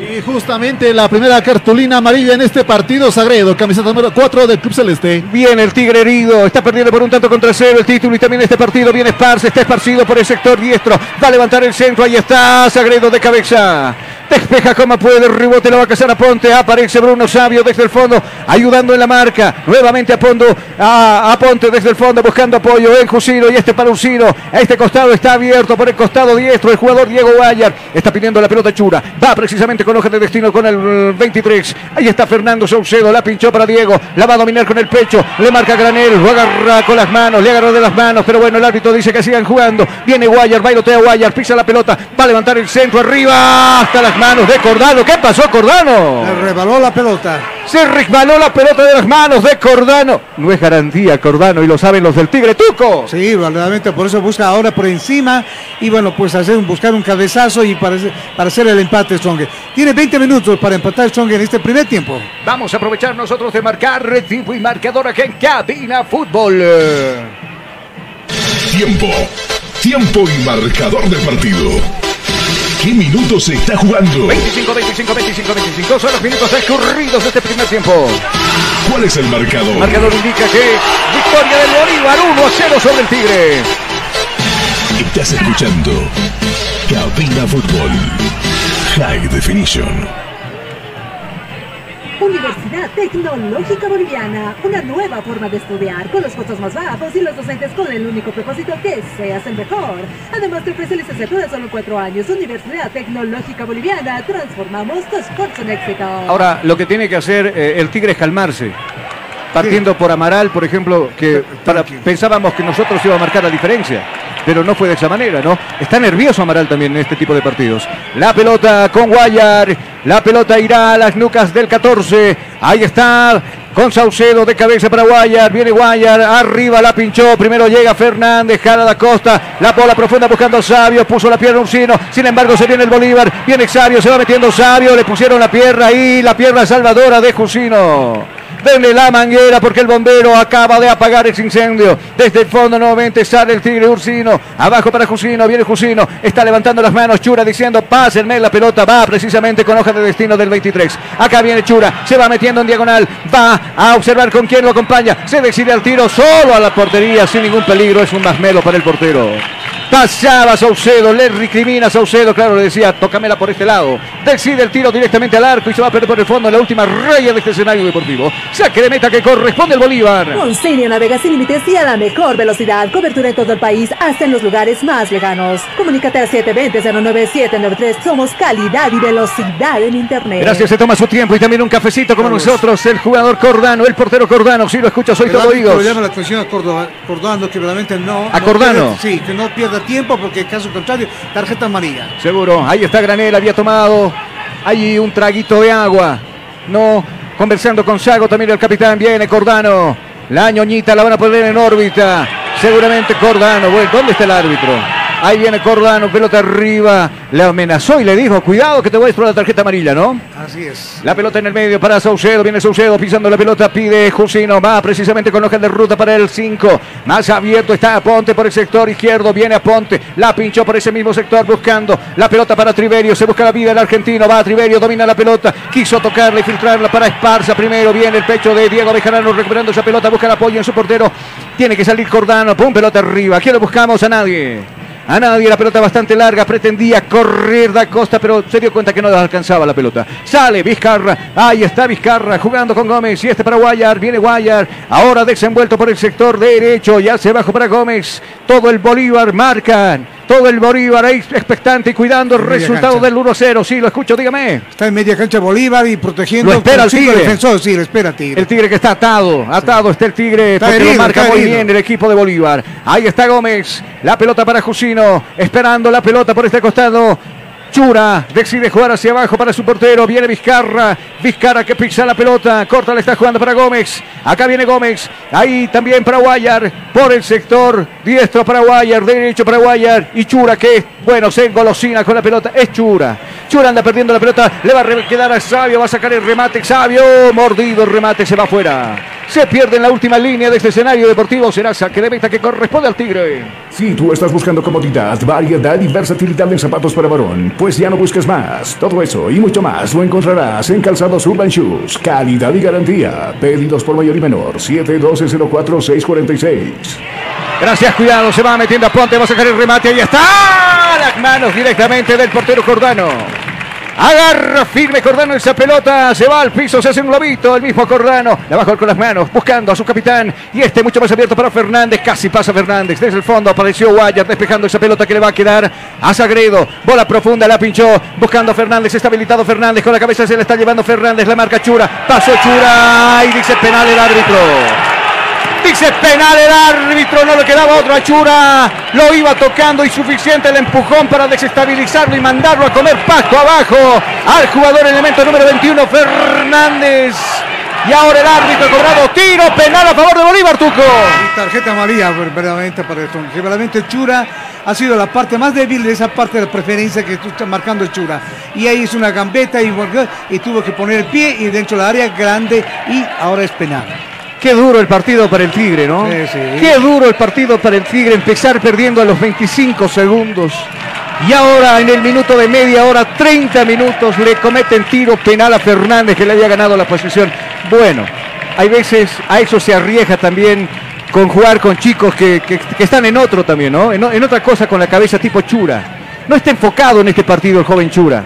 Speaker 5: Y justamente la primera cartulina amarilla en este partido, Sagredo, camiseta número 4 del Club Celeste.
Speaker 1: Viene el Tigre herido, está perdiendo por un tanto contra cero el título y también este partido viene Esparce, está esparcido por el sector diestro, va a levantar el centro, ahí está Sagredo de cabeza. Despeja como puede, el rebote lo va a cazar a Ponte, aparece Bruno Sabio desde el fondo, ayudando en la marca, nuevamente a, Pondo, a, Ponte desde el fondo, buscando apoyo en Jusino y este para Uncino, a este costado está abierto por el costado diestro, el jugador Diego Guayar está pidiendo la pelota Chura, va precisamente con hoja de destino con el 23, ahí está Fernando Saucedo, la pinchó para Diego, la va a dominar con el pecho, le marca Granel, lo agarra con las manos, le agarró de las manos, pero bueno, el árbitro dice que sigan jugando, viene Guayar, bailotea Guayar, pisa la pelota, va a levantar el centro arriba, hasta las manos de Cordano. ¿Qué pasó, Cordano?
Speaker 4: Le rebaló la pelota.
Speaker 1: Se resbaló la pelota de las manos de Cordano. No es garantía, Cordano, y lo saben los del Tigre Tuco.
Speaker 4: Sí, verdaderamente, por eso busca ahora por encima y bueno, pues hacer, buscar un cabezazo y para, para hacer el empate Strong. Tiene 20 minutos para empatar Strong en este primer tiempo.
Speaker 1: Vamos a aprovechar nosotros de marcar tiempo y marcador aquí en Cabina Fútbol.
Speaker 6: Tiempo. Tiempo y marcador del partido. ¿Qué minutos se está jugando?
Speaker 1: 25, 25, 25, 25 son los minutos transcurridos de este primer tiempo.
Speaker 6: ¿Cuál es el marcador?
Speaker 1: El marcador indica que victoria del Bolívar 1 a 0 sobre el Tigre.
Speaker 6: Estás escuchando Cabina Fútbol High Definition.
Speaker 10: Universidad Tecnológica Boliviana, una nueva forma de estudiar, con los costos más bajos y los docentes con el único propósito que seas el mejor. Además te ofrece licenciatura solo cuatro años. Universidad Tecnológica Boliviana, transformamos tu esfuerzo en éxito.
Speaker 1: Ahora, lo que tiene que hacer eh, el Tigre es calmarse. Partiendo por Amaral, por ejemplo, que para- pensábamos que nosotros iba a marcar la diferencia, pero no fue de esa manera, ¿no? Está nervioso Amaral también en este tipo de partidos. La pelota con Guayar, la pelota irá a las nucas del 14. Ahí está con Saucedo de cabeza para Guayar, viene Guayar, arriba la pinchó, primero llega Fernández, jala da Costa, la bola profunda buscando a Sabio, puso la pierna Uncino, sin embargo se viene el Bolívar, viene Sabio, se va metiendo Sabio, le pusieron la pierna ahí, la pierna salvadora de Jusino. Denle la manguera porque el bombero acaba de apagar ese incendio. Desde el fondo nuevamente sale el Tigre Ursino. Abajo para Jusino, viene Jusino. Está levantando las manos Chura diciendo pásenme la pelota. Va precisamente con hoja de destino del 23. Acá viene Chura, se va metiendo en diagonal. Va a observar con quién lo acompaña. Se decide al tiro solo a la portería sin ningún peligro. Es un masmelo para el portero. Pasaba Saucedo, le recrimina a Saucedo, claro, le decía, tócamela por este lado. Decide el tiro directamente al arco y se va a perder por el fondo en la última raya de este escenario deportivo. Saque de meta que corresponde al Bolívar.
Speaker 10: Monseña navega sin límites y a la mejor velocidad. Cobertura en todo el país, hasta en los lugares más lejanos. Comunícate al 720-09793. Somos calidad y velocidad en Internet.
Speaker 1: Gracias, se toma su tiempo y también un cafecito como nosotros, el jugador Cordano, el portero Cordano. Si lo escucha, soy
Speaker 4: El
Speaker 1: todo oídos.
Speaker 4: llama la atención a Córdoba, Cordano que realmente no.
Speaker 1: ¿A
Speaker 4: no
Speaker 1: Cordano?
Speaker 4: sí, que no pierda tiempo porque caso contrario, tarjeta amarilla.
Speaker 1: Seguro, ahí está Granel, había tomado ahí un traguito de agua. No, conversando con Sago, también el capitán, viene Cordano. La ñoñita la van a poner en órbita. Seguramente Cordano. Bueno, ¿dónde está el árbitro? Ahí viene Cordano, pelota arriba. Le amenazó y le dijo, cuidado que te voy a explotar la tarjeta amarilla, ¿no?
Speaker 4: Así es.
Speaker 1: La pelota en el medio para Saucedo, viene Saucedo pisando la pelota, pide Jusino, va precisamente con hoja de ruta para el 5. Más abierto está Aponte por el sector izquierdo, viene Aponte, la pinchó por ese mismo sector buscando la pelota para Triverio, se busca la vida el argentino, va a Triverio, domina la pelota, quiso tocarla y filtrarla para Esparza primero, viene el pecho de Diego Bejarano recuperando esa pelota, busca el apoyo en su portero, tiene que salir Cordano, pum, pelota arriba, aquí lo buscamos a nadie. A nadie. La pelota bastante larga, pretendía correr da Costa, pero se dio cuenta que no alcanzaba la pelota. Sale Vizcarra, ahí está Vizcarra jugando con Gómez y este para Guayar, viene Guayar, ahora desenvuelto por el sector derecho, ya se bajó para Gómez, todo el Bolívar marcan. Todo el Bolívar ahí expectante y cuidando el resultado
Speaker 4: cancha.
Speaker 1: del 1-0. Sí, lo escucho, dígame.
Speaker 4: Está en media cancha Bolívar y protegiendo
Speaker 1: Lo espera el Tigre.
Speaker 4: defensores. Sí, lo espera Tigre.
Speaker 1: El Tigre que está atado, atado está el Tigre,
Speaker 4: Está
Speaker 1: porque lo
Speaker 4: herido,
Speaker 1: marca
Speaker 4: está
Speaker 1: muy
Speaker 4: herido.
Speaker 1: bien el equipo de Bolívar. Ahí está Gómez, la pelota para Jusino, esperando la pelota por este costado. Chura decide jugar hacia abajo para su portero. Viene Vizcarra. Vizcarra que pisa la pelota. Corta le está jugando para Gómez. Acá viene Gómez. Ahí también para Guayar. Por el sector. Diestro para Guayar. Derecho para Guayar. Y Chura que, bueno, se engolosina con la pelota. Es Chura. Chura anda perdiendo la pelota. Le va a quedar a Sabio. Va a sacar el remate. Sabio. Mordido el remate. Se va afuera. Se pierde en la última línea de este escenario deportivo. Será saque de meta que corresponde al Tigre.
Speaker 11: Si tú estás buscando comodidad, variedad y versatilidad en zapatos para varón, pues ya no busques más. Todo eso y mucho más lo encontrarás en Calzados Urban Shoes. Calidad y garantía. Pedidos por mayor y menor. 712-04-646.
Speaker 1: Gracias, cuidado, se va metiendo a Ponte, va a sacar el remate, ahí está. Las manos directamente del portero Cordano. Agarra firme Cordano esa pelota, se va al piso, se hace un globito, el mismo Cordano, la baja con las manos, buscando a su capitán, y este mucho más abierto para Fernández, casi pasa Fernández, desde el fondo apareció Guayar despejando esa pelota que le va a quedar a Sagredo, bola profunda, la pinchó, buscando a Fernández, está habilitado Fernández, con la cabeza se le está llevando Fernández, la marca Chura, pasó Chura, y dice penal el árbitro. Dice penal el árbitro, no le quedaba otro a Chura. Lo iba tocando y suficiente el empujón para desestabilizarlo y mandarlo a comer pasto abajo al jugador elemento número 21, Fernández. Y ahora el árbitro ha cobrado tiro penal a favor de Bolívar, Tuco.
Speaker 4: Y tarjeta amarilla verdaderamente para esto. Verdaderamente Chura ha sido la parte más débil de esa parte de la preferencia que tú estás marcando Chura. Y ahí hizo una gambeta y, y tuvo que poner el pie y dentro del área grande y ahora es penal.
Speaker 1: Qué duro el partido para el Tigre, ¿no?
Speaker 4: Sí, sí.
Speaker 1: Qué duro el partido para el Tigre, empezar perdiendo a los 25 segundos. Y ahora en el minuto de media hora, 30 minutos, le cometen tiro penal a Fernández que le había ganado la posición. Bueno, hay veces a eso se arriesga también con jugar con chicos que, que- que están en otro también, ¿no? En, otra cosa con la cabeza tipo Chura. No está enfocado en este partido el joven Chura.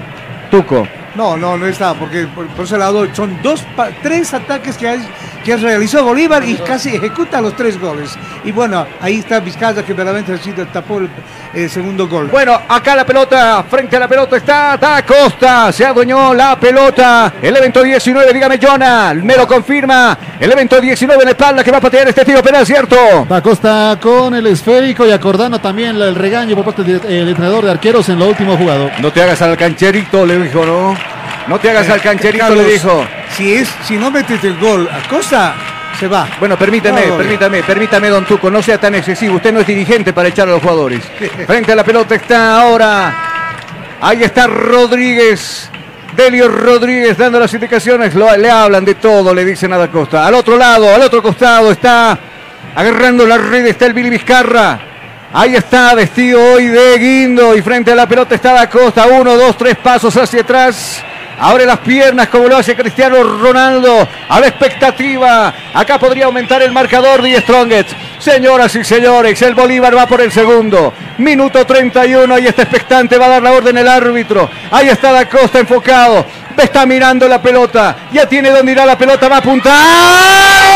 Speaker 1: Tuco.
Speaker 4: No, no, no está, porque por, por ese lado son dos, pa- tres ataques que, hay- que realizó Bolívar y casi ejecuta los tres goles. Y bueno, ahí está Vizcaya que verdaderamente sí tapó el, el segundo gol.
Speaker 1: Bueno, acá la pelota, frente a la pelota está Da Costa, se adueñó la pelota. El evento 19, dígame Jonah, me lo confirma. El evento 19 en la espalda que va a patear este tiro penal, ¿cierto?
Speaker 5: Da Costa con el esférico y acordando también el regaño por parte del entrenador de arqueros en lo último jugado.
Speaker 1: No te hagas al cancherito, le dijo, ¿no? No te hagas
Speaker 4: Eh,
Speaker 1: al cancherito,
Speaker 4: Carlos,
Speaker 1: le dijo.
Speaker 4: Si, es, si no metes el gol a Costa, se va.
Speaker 1: Bueno, permítame,
Speaker 4: No,
Speaker 1: permítame, permítame, don Tuco, no sea tan excesivo. Usted no es dirigente para echar a los jugadores. Frente a la pelota está ahora. Ahí está Rodríguez. Delio Rodríguez dando las indicaciones. Lo- le hablan de todo, le dicen a Da Costa. Al otro lado, al otro costado está agarrando la red, está el Billy Vizcarra. Ahí está, vestido hoy de guindo. Y frente a la pelota está Da Costa. Uno, dos, tres pasos hacia atrás. Abre las piernas como lo hace Cristiano Ronaldo. A la expectativa. Acá podría aumentar el marcador de Strongest. Señoras y señores, el Bolívar va por el segundo. Minuto 31 y está expectante. Va a dar la orden el árbitro. Ahí está Da Costa enfocado. Está mirando la pelota. Ya tiene donde irá la pelota. Va a apuntar.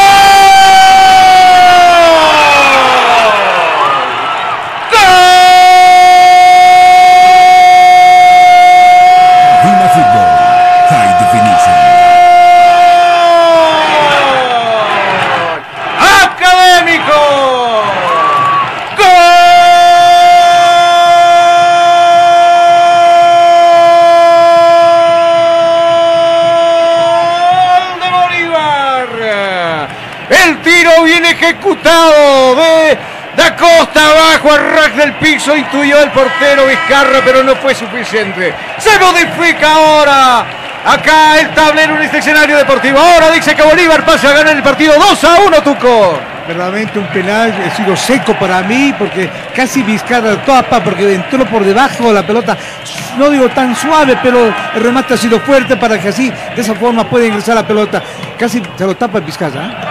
Speaker 1: Ejecutado de Da Costa abajo al rack del piso, intuyó el portero Vizcarra, pero no fue suficiente. Se modifica ahora. Acá el tablero en este escenario deportivo. Ahora dice que Bolívar pasa a ganar el partido 2 a 1, Tuco.
Speaker 4: Verdaderamente un penal ha sido seco para mí porque casi Vizcarra tapa porque entró por debajo la pelota. No digo tan suave, pero el remate ha sido fuerte para que así, de esa forma puede ingresar la pelota. Casi se lo tapa Vizcarra. ¿eh?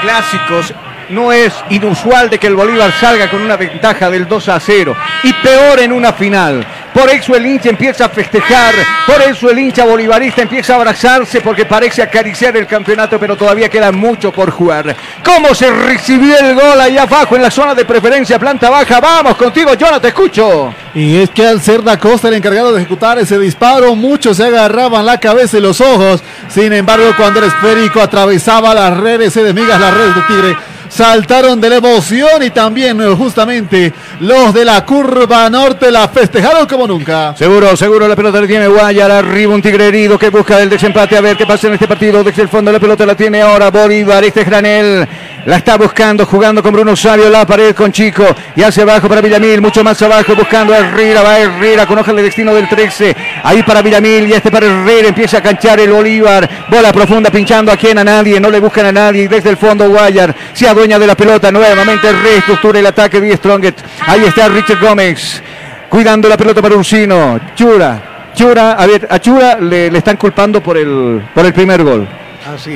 Speaker 1: Clásicos no es inusual de que el Bolívar salga con una ventaja del 2 a 0. Y peor en una final. Por eso el hincha empieza a festejar, por eso el hincha bolivarista empieza a abrazarse porque parece acariciar el campeonato, pero todavía queda mucho por jugar. ¿Cómo se recibió el gol allá abajo en la zona de preferencia, planta baja? Vamos contigo, yo te escucho.
Speaker 5: Y es que al ser Da Costa el encargado de ejecutar ese disparo, muchos se agarraban la cabeza y los ojos. Sin embargo, cuando el esférico atravesaba las redes, se desmigas las redes de Tigre, saltaron de la emoción y también eh, justamente los de la curva norte la festejaron como nunca.
Speaker 1: Seguro, seguro la pelota la tiene Guayar, arriba un tigre herido que busca el desempate, a ver qué pasa en este partido, desde el fondo la pelota la tiene ahora Bolívar, este es Granel, la está buscando, jugando con Bruno Sabio, la pared con Chico, y hacia abajo para Villamil, mucho más abajo, buscando a Herrera, va Herrera con hoja de destino del 13, ahí para Villamil, y este para Herrera, empieza a canchar el Bolívar, bola profunda pinchando a quien a nadie, no le buscan a nadie, desde el fondo Guayar, se adueña de la pelota, nuevamente reestructura el ataque de Stronget, ahí está Richard Gómez, cuidando la pelota para Ursino, Chura, Chura, a ver, a Chura le, le están culpando por el, por el primer gol.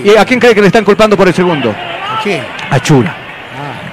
Speaker 1: ¿Y a quién cree que le están culpando por el segundo?
Speaker 4: ¿A quién?
Speaker 1: A Chura.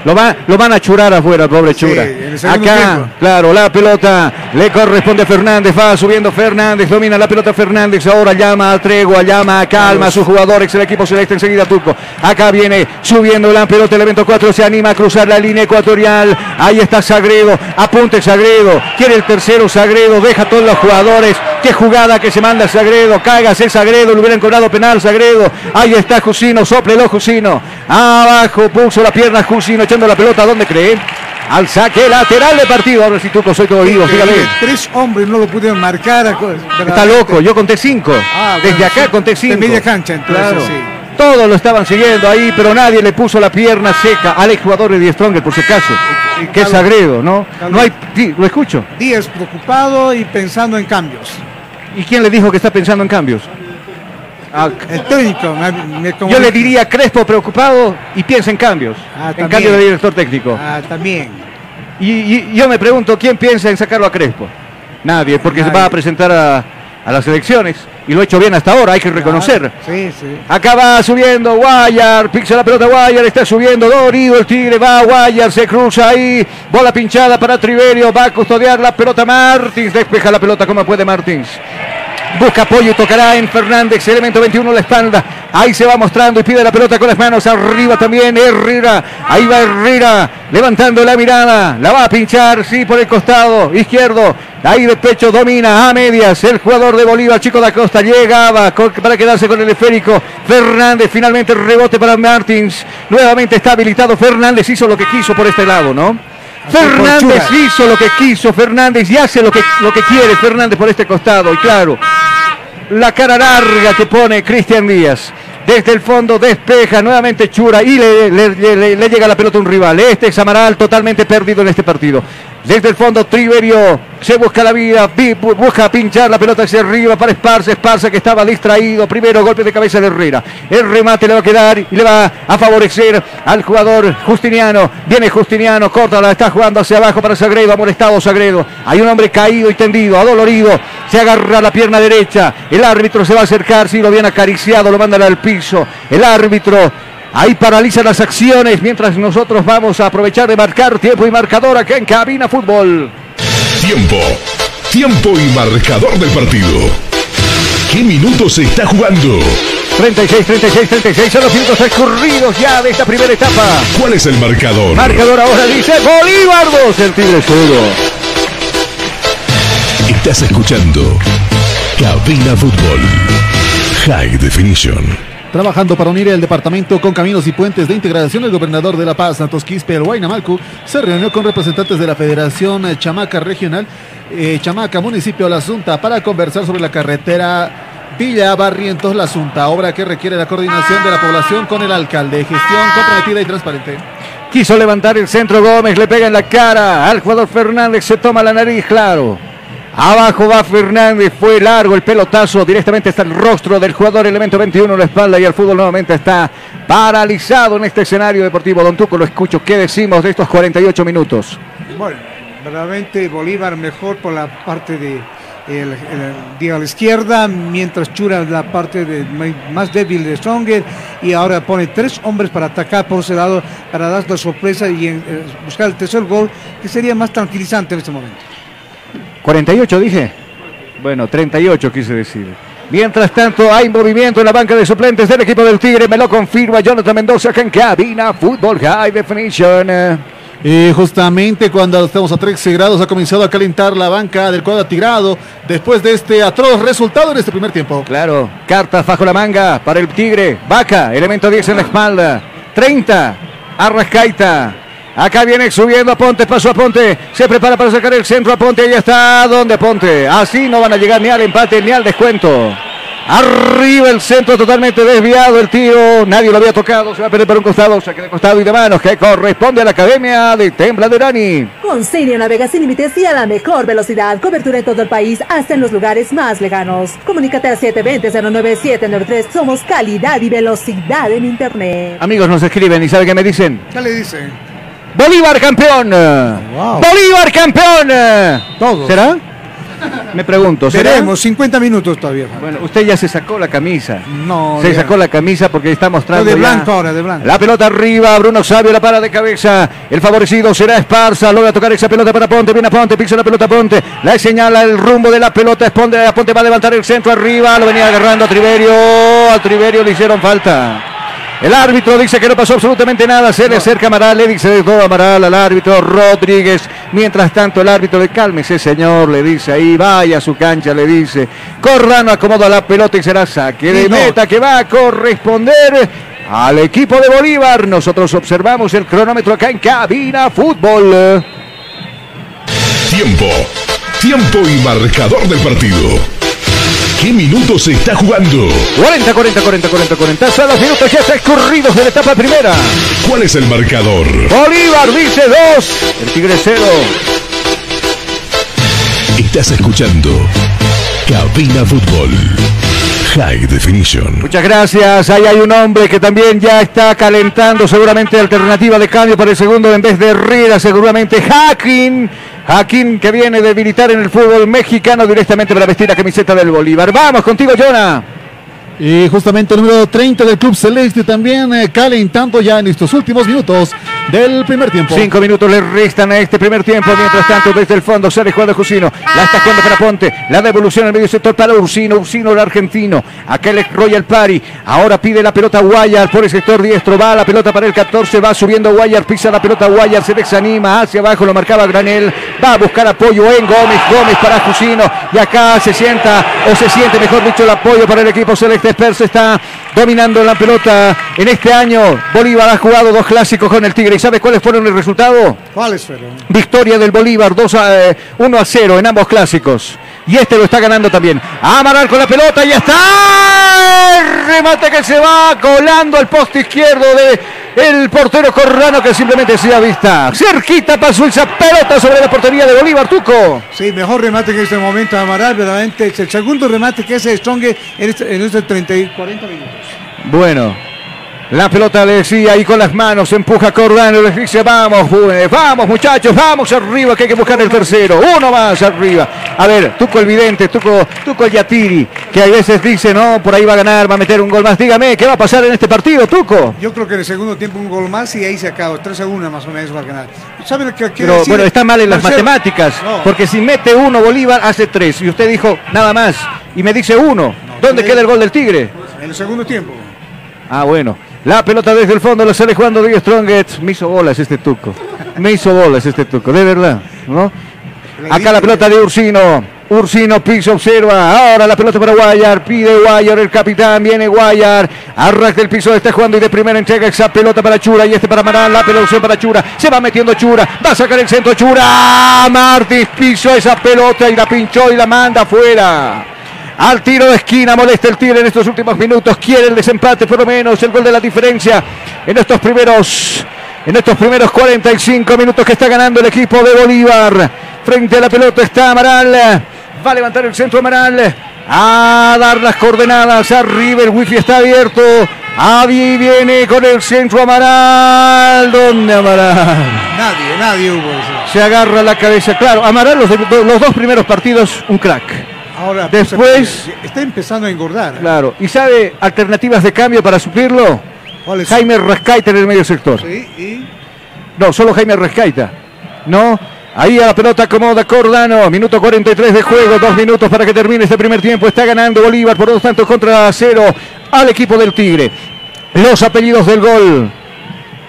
Speaker 1: Lo, va, lo van a churar afuera, pobre Chura. Acá,
Speaker 4: tiempo.
Speaker 1: claro, la pelota le corresponde a Fernández. Va subiendo Fernández, domina la pelota Fernández. Ahora llama a tregua, llama a calma a sus jugadores. El equipo celeste enseguida Turco. Acá viene subiendo la pelota. El evento 4 se anima a cruzar la línea ecuatorial. Ahí está Sagredo. Apunte Sagredo. Quiere el tercero Sagredo. Deja a todos los jugadores. Qué jugada que se manda Sagredo. Cágase Sagredo. Le hubieran cobrado penal Sagredo. Ahí está Jusino. Soplelo Jusino. Abajo puso la pierna Jusino la pelota. ¿Dónde cree? Al saque lateral de partido. Ahora sí, Turco, soy todo oído. Sígale.
Speaker 4: Tres hombres no lo pudieron marcar.
Speaker 1: Está loco, yo conté cinco.
Speaker 4: Ah, bueno,
Speaker 1: Desde acá
Speaker 4: sí,
Speaker 1: conté cinco.
Speaker 4: media cancha, entonces,
Speaker 1: Claro.
Speaker 4: sí.
Speaker 1: Todos lo estaban siguiendo ahí, pero nadie le puso la pierna seca al exjugador de Die Stronger, por si acaso. Que es
Speaker 4: Carlos-
Speaker 1: Sagredo, ¿no? No hay. lo escucho.
Speaker 4: Díaz preocupado y pensando en cambios.
Speaker 1: ¿Y quién le dijo que está pensando en cambios? Ah,
Speaker 4: El técnico me, me
Speaker 1: yo le diría Crespo preocupado y piensa en cambios.
Speaker 4: Ah,
Speaker 1: en cambio de director técnico.
Speaker 4: Ah, también.
Speaker 1: Y, y yo me pregunto, ¿quién piensa en sacarlo a Crespo? Nadie, porque se va a presentar a, a las elecciones. Y lo ha hecho bien hasta ahora, hay que reconocer.
Speaker 4: Sí, sí.
Speaker 1: Acá va subiendo Guayar, pixa la pelota Guayar, está subiendo Dorido, el Tigre va Guayar, se cruza ahí, bola pinchada para Triverio, va a custodiar la pelota Martins, despeja la pelota como puede Martins. Busca apoyo tocará en Fernández, elemento 21 la espalda. Ahí se va mostrando y pide la pelota con las manos arriba también. Herrera, ahí va Herrera, levantando la mirada. La va a pinchar, sí, por el costado izquierdo. Ahí de pecho domina a medias. El jugador de Bolívar, Chico da Costa, llegaba para quedarse con el esférico. Fernández, finalmente rebote para Martins. Nuevamente está habilitado. Fernández hizo lo que quiso por este lado, ¿no? Fernández hizo lo que quiso, Fernández y hace lo que, lo que quiere Fernández por este costado. Y claro, la cara larga que pone Cristian Díaz. Desde el fondo despeja nuevamente Chura y le, le- le- le- le llega la pelota a un rival. Este es Amaral totalmente perdido en este partido. Desde el fondo Triverio se busca la vida, vi- bu- busca pinchar la pelota hacia arriba para Esparza. Esparza que estaba distraído. Primero golpe de cabeza de Herrera. El remate le va a quedar y le va a favorecer al jugador Justiniano. Viene Justiniano, corta, la está jugando hacia abajo para Sagredo. Ha molestado Sagredo. Hay un hombre caído y tendido, adolorido. Se agarra la pierna derecha. El árbitro se va a acercar. Si lo viene acariciado, lo mandan al piso. El árbitro Ahí paraliza las acciones mientras nosotros vamos a aprovechar de marcar tiempo y marcador acá en Cabina Fútbol.
Speaker 6: Tiempo. Tiempo y marcador del partido. ¿Qué minutos se está jugando?
Speaker 1: 36, 36, 36 son los minutos transcurridos ya de esta primera etapa.
Speaker 6: ¿Cuál es el marcador?
Speaker 1: Marcador ahora dice Bolívar 2, el Tigre 0.
Speaker 6: Estás escuchando Cabina Fútbol. High Definition.
Speaker 5: Trabajando para unir el departamento con caminos y puentes de integración, el gobernador de La Paz, Santos Quispe, el Huaynamalcu, se reunió con representantes de la Federación eh, Chamaca Regional, eh, Chamaca, municipio La Asunta, para conversar sobre la carretera Villa Barrientos La Asunta, obra que requiere la coordinación de la población con el alcalde, gestión comprometida y transparente.
Speaker 1: Quiso levantar el centro Gómez, le pega en la cara al jugador Fernández, se toma la nariz, claro. Abajo va Fernández, fue largo el pelotazo, directamente hasta el rostro del jugador elemento 21 en la espalda y el fútbol nuevamente está paralizado en este escenario deportivo. Don Tuco, lo escucho, ¿qué decimos de estos 48 minutos?
Speaker 4: Bueno, verdaderamente Bolívar mejor por la parte de, el, la izquierda, mientras Chura la parte de, más débil de Stronger y ahora pone tres hombres para atacar por ese lado, para dar la sorpresa y eh, buscar el tercer gol, que sería más tranquilizante en este momento.
Speaker 1: 48 dije. Bueno, 38 quise decir. Mientras tanto, hay movimiento en la banca de suplentes del equipo del Tigre. Me lo confirma Jonathan Mendoza acá en cabina. Fútbol High Definition.
Speaker 5: Y justamente cuando estamos a 13 grados ha comenzado a calentar la banca del cuadro tigrado después de este atroz resultado en este primer tiempo.
Speaker 1: Claro, cartas bajo la manga para el Tigre. Vaca, elemento 10 en la espalda. 30, Arrascaita. Acá viene subiendo a Ponte, paso a Ponte. Se prepara para sacar el centro a Ponte. Ahí está, ¿dónde Ponte? Así no van a llegar ni al empate ni al descuento. Arriba el centro totalmente desviado el tiro. Nadie lo había tocado. Se va a perder por un costado. Saque de costado y de manos que corresponde a la Academia de Tembla de Urani.
Speaker 10: Con Cinia navega sin límites y a la mejor velocidad. Cobertura en todo el país, hasta en los lugares más lejanos. Comunícate al 720-09793. Somos calidad y velocidad en Internet.
Speaker 1: Amigos nos escriben y ¿sabe qué me dicen?
Speaker 4: ¿Qué le dice?
Speaker 1: Bolívar campeón. Bolívar campeón.
Speaker 4: Todos.
Speaker 1: ¿Será? Me pregunto, ¿será?
Speaker 4: Veremos, 50 minutos todavía.
Speaker 1: Bueno, usted ya se sacó la camisa.
Speaker 4: No,
Speaker 1: Se
Speaker 4: ya.
Speaker 1: sacó la camisa porque está mostrando.
Speaker 4: de blanco ahora, de blanco.
Speaker 1: La pelota arriba, Bruno Sabio la para de cabeza. El favorecido será Esparza. Logra tocar esa pelota para Ponte. Viene a Ponte, pisa la pelota a Ponte. La señala el rumbo de la pelota. Es Ponte, a Ponte va a levantar el centro arriba. Lo venía agarrando a Triverio. A Triverio le hicieron falta. El árbitro dice que no pasó absolutamente nada. Se le acerca Amaral, le dice de todo Amaral al árbitro Rodríguez. Mientras tanto, el árbitro de cálmese, señor, le dice ahí, vaya a su cancha, le dice. Corrano acomoda la pelota y será saque de meta que va a corresponder al equipo de Bolívar. Nosotros observamos el cronómetro acá en Cabina Fútbol.
Speaker 6: Tiempo. Tiempo y marcador del partido. ¿Qué minutos se está jugando?
Speaker 1: 40, 40, 40, 40, 40. Son los minutos ya transcurridos de la etapa primera.
Speaker 6: ¿Cuál es el marcador?
Speaker 1: Bolívar dice 2, el Tigre 0.
Speaker 6: Estás escuchando Cabina Fútbol. High Definition.
Speaker 1: Muchas gracias. Ahí hay un hombre que también ya está calentando seguramente alternativa de cambio para el segundo en vez de Herrera, seguramente Hacking. Hacking que viene de militar en el fútbol mexicano directamente para vestir la camiseta del Bolívar. Vamos contigo, Jonah.
Speaker 5: Y justamente el número 30 del Club Celeste también eh, calentando ya en estos últimos minutos del primer tiempo.
Speaker 1: Cinco minutos le restan a este primer tiempo. Mientras tanto, desde el fondo sale jugando Jusino. La está jugando para Ponte. La devolución al medio sector para Ursino. Ursino, el argentino. Aquel es Royal Party. Ahora pide la pelota Guayar por el sector diestro. Va la pelota para el 14. Va subiendo Guayar. Pisa la pelota Guayar. Se desanima. Hacia abajo lo marcaba Granel. Va a buscar apoyo en Gómez. Gómez para Jusino. Y acá se sienta, o se siente, mejor dicho, el apoyo para el equipo celeste. Perse está dominando la pelota en este año. Bolívar ha jugado dos clásicos con el Tigre. ¿Y sabe cuáles fueron el resultado?
Speaker 4: ¿Cuáles fueron?
Speaker 1: Victoria del Bolívar 2 a, eh, 1 a 0 en ambos clásicos. Y este lo está ganando también. Amaral con la pelota y está. El remate que se va colando al poste izquierdo de el portero Corrano que simplemente se da vista. Cerquita pasó esa pelota sobre la portería de Bolívar, Tuco.
Speaker 4: Sí, mejor remate que en este momento Amaral, verdaderamente es el segundo remate que hace Strong en este, en este 30 y 40 minutos.
Speaker 1: Bueno. La pelota le decía ahí con las manos, empuja Cordano, les dice, vamos, jóvenes, vamos muchachos, vamos arriba, que hay que buscar el tercero, uno más arriba. A ver, Tuco el vidente, Tuco, Tuco el Yatiri, que a veces dice, no, por ahí va a ganar, va a meter un gol más. Dígame, ¿qué va a pasar en este partido, Tuco?
Speaker 4: Yo creo que en el segundo tiempo un gol más y ahí se acaba. 3 a 1 más o menos va a ganar. ¿Sabe lo que
Speaker 1: Pero
Speaker 4: decir?
Speaker 1: bueno, está mal en las
Speaker 4: Marcelo?
Speaker 1: matemáticas,
Speaker 4: No.
Speaker 1: porque si mete uno Bolívar hace tres, y usted dijo nada más, y me dice uno, ¿dónde queda el gol del Tigre?
Speaker 4: En el segundo tiempo.
Speaker 1: Ah, bueno. La pelota desde el fondo la sale jugando Diego Strongets. Me hizo bolas este tuco. Me hizo bolas este tuco, de verdad, ¿no? Acá la pelota de Ursino. Ursino piso, observa. Ahora la pelota para Guayar. Pide Guayar, el capitán. Viene Guayar. Arrastra el piso, está jugando y de primera entrega esa pelota para Chura y este para Marán. La pelota para Chura. Se va metiendo Chura. Va a sacar el centro Chura. Martins piso esa pelota y la pinchó y la manda afuera. Al tiro de esquina molesta el Tigre en estos últimos minutos. Quiere el desempate, por lo menos el gol de la diferencia en estos primeros, en estos primeros 45 minutos que está ganando el equipo de Bolívar. Frente a la pelota está Amaral. Va a levantar el centro Amaral. A dar las coordenadas. Arriba el wifi está abierto. Ahí viene con el centro Amaral. ¿Dónde Amaral?
Speaker 4: Nadie, nadie hubo. eso.
Speaker 1: Se agarra la cabeza. Claro, Amaral los, los dos primeros partidos, un crack.
Speaker 4: Ahora pues,
Speaker 1: Después-
Speaker 4: se- está empezando a engordar.
Speaker 1: Claro. ¿Y sabe alternativas de cambio para suplirlo?
Speaker 4: ¿Cuáles
Speaker 1: Jaime Rescaita en el medio sector.
Speaker 4: Sí, y
Speaker 1: No, solo Jaime Rescaita. No. Ahí a la pelota acomoda Cordano. Minuto 43 de juego. Dos minutos para que termine este primer tiempo. Está ganando Bolívar por dos tantos contra cero al equipo del Tigre. Los apellidos del gol.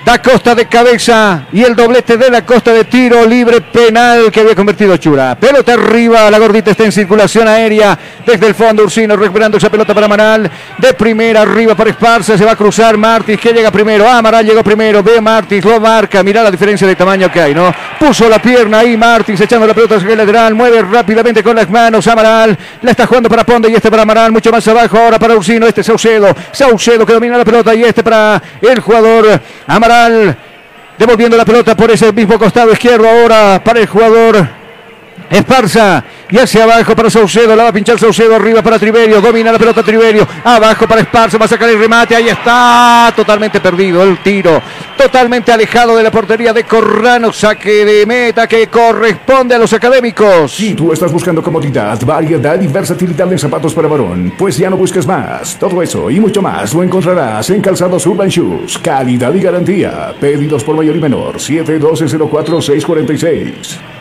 Speaker 1: Da Costa de cabeza y el doblete de la Costa de tiro libre penal que había convertido Chura. Pelota arriba, la gordita está en circulación aérea desde el fondo. Ursino recuperando esa pelota para Amaral. De primera arriba para Esparza, se va a cruzar Martis que llega primero. Amaral llegó primero, ve Martis, lo marca. Mira la diferencia de tamaño que hay, ¿no? Puso la pierna ahí Martis echando la pelota hacia el lateral, mueve rápidamente con las manos Amaral. La está jugando para Ponde y este para Amaral, mucho más abajo ahora para Ursino. Este es Saucedo, Saucedo que domina la pelota y este para el jugador Amaral. Devolviendo la pelota por ese mismo costado izquierdo ahora para el jugador Esparza y hacia abajo para Saucedo, la va a pinchar Saucedo, arriba para Triverio, domina la pelota Triverio, abajo para Esparza, va a sacar el remate, ahí está, totalmente perdido el tiro, totalmente alejado de la portería de Corrano, saque de meta que corresponde a los académicos.
Speaker 11: Si tú estás buscando comodidad, variedad y versatilidad en zapatos para varón, pues ya no busques más. Todo eso y mucho más lo encontrarás en Calzados Urban Shoes. Calidad y garantía. Pedidos por mayor y menor. 712-04-646.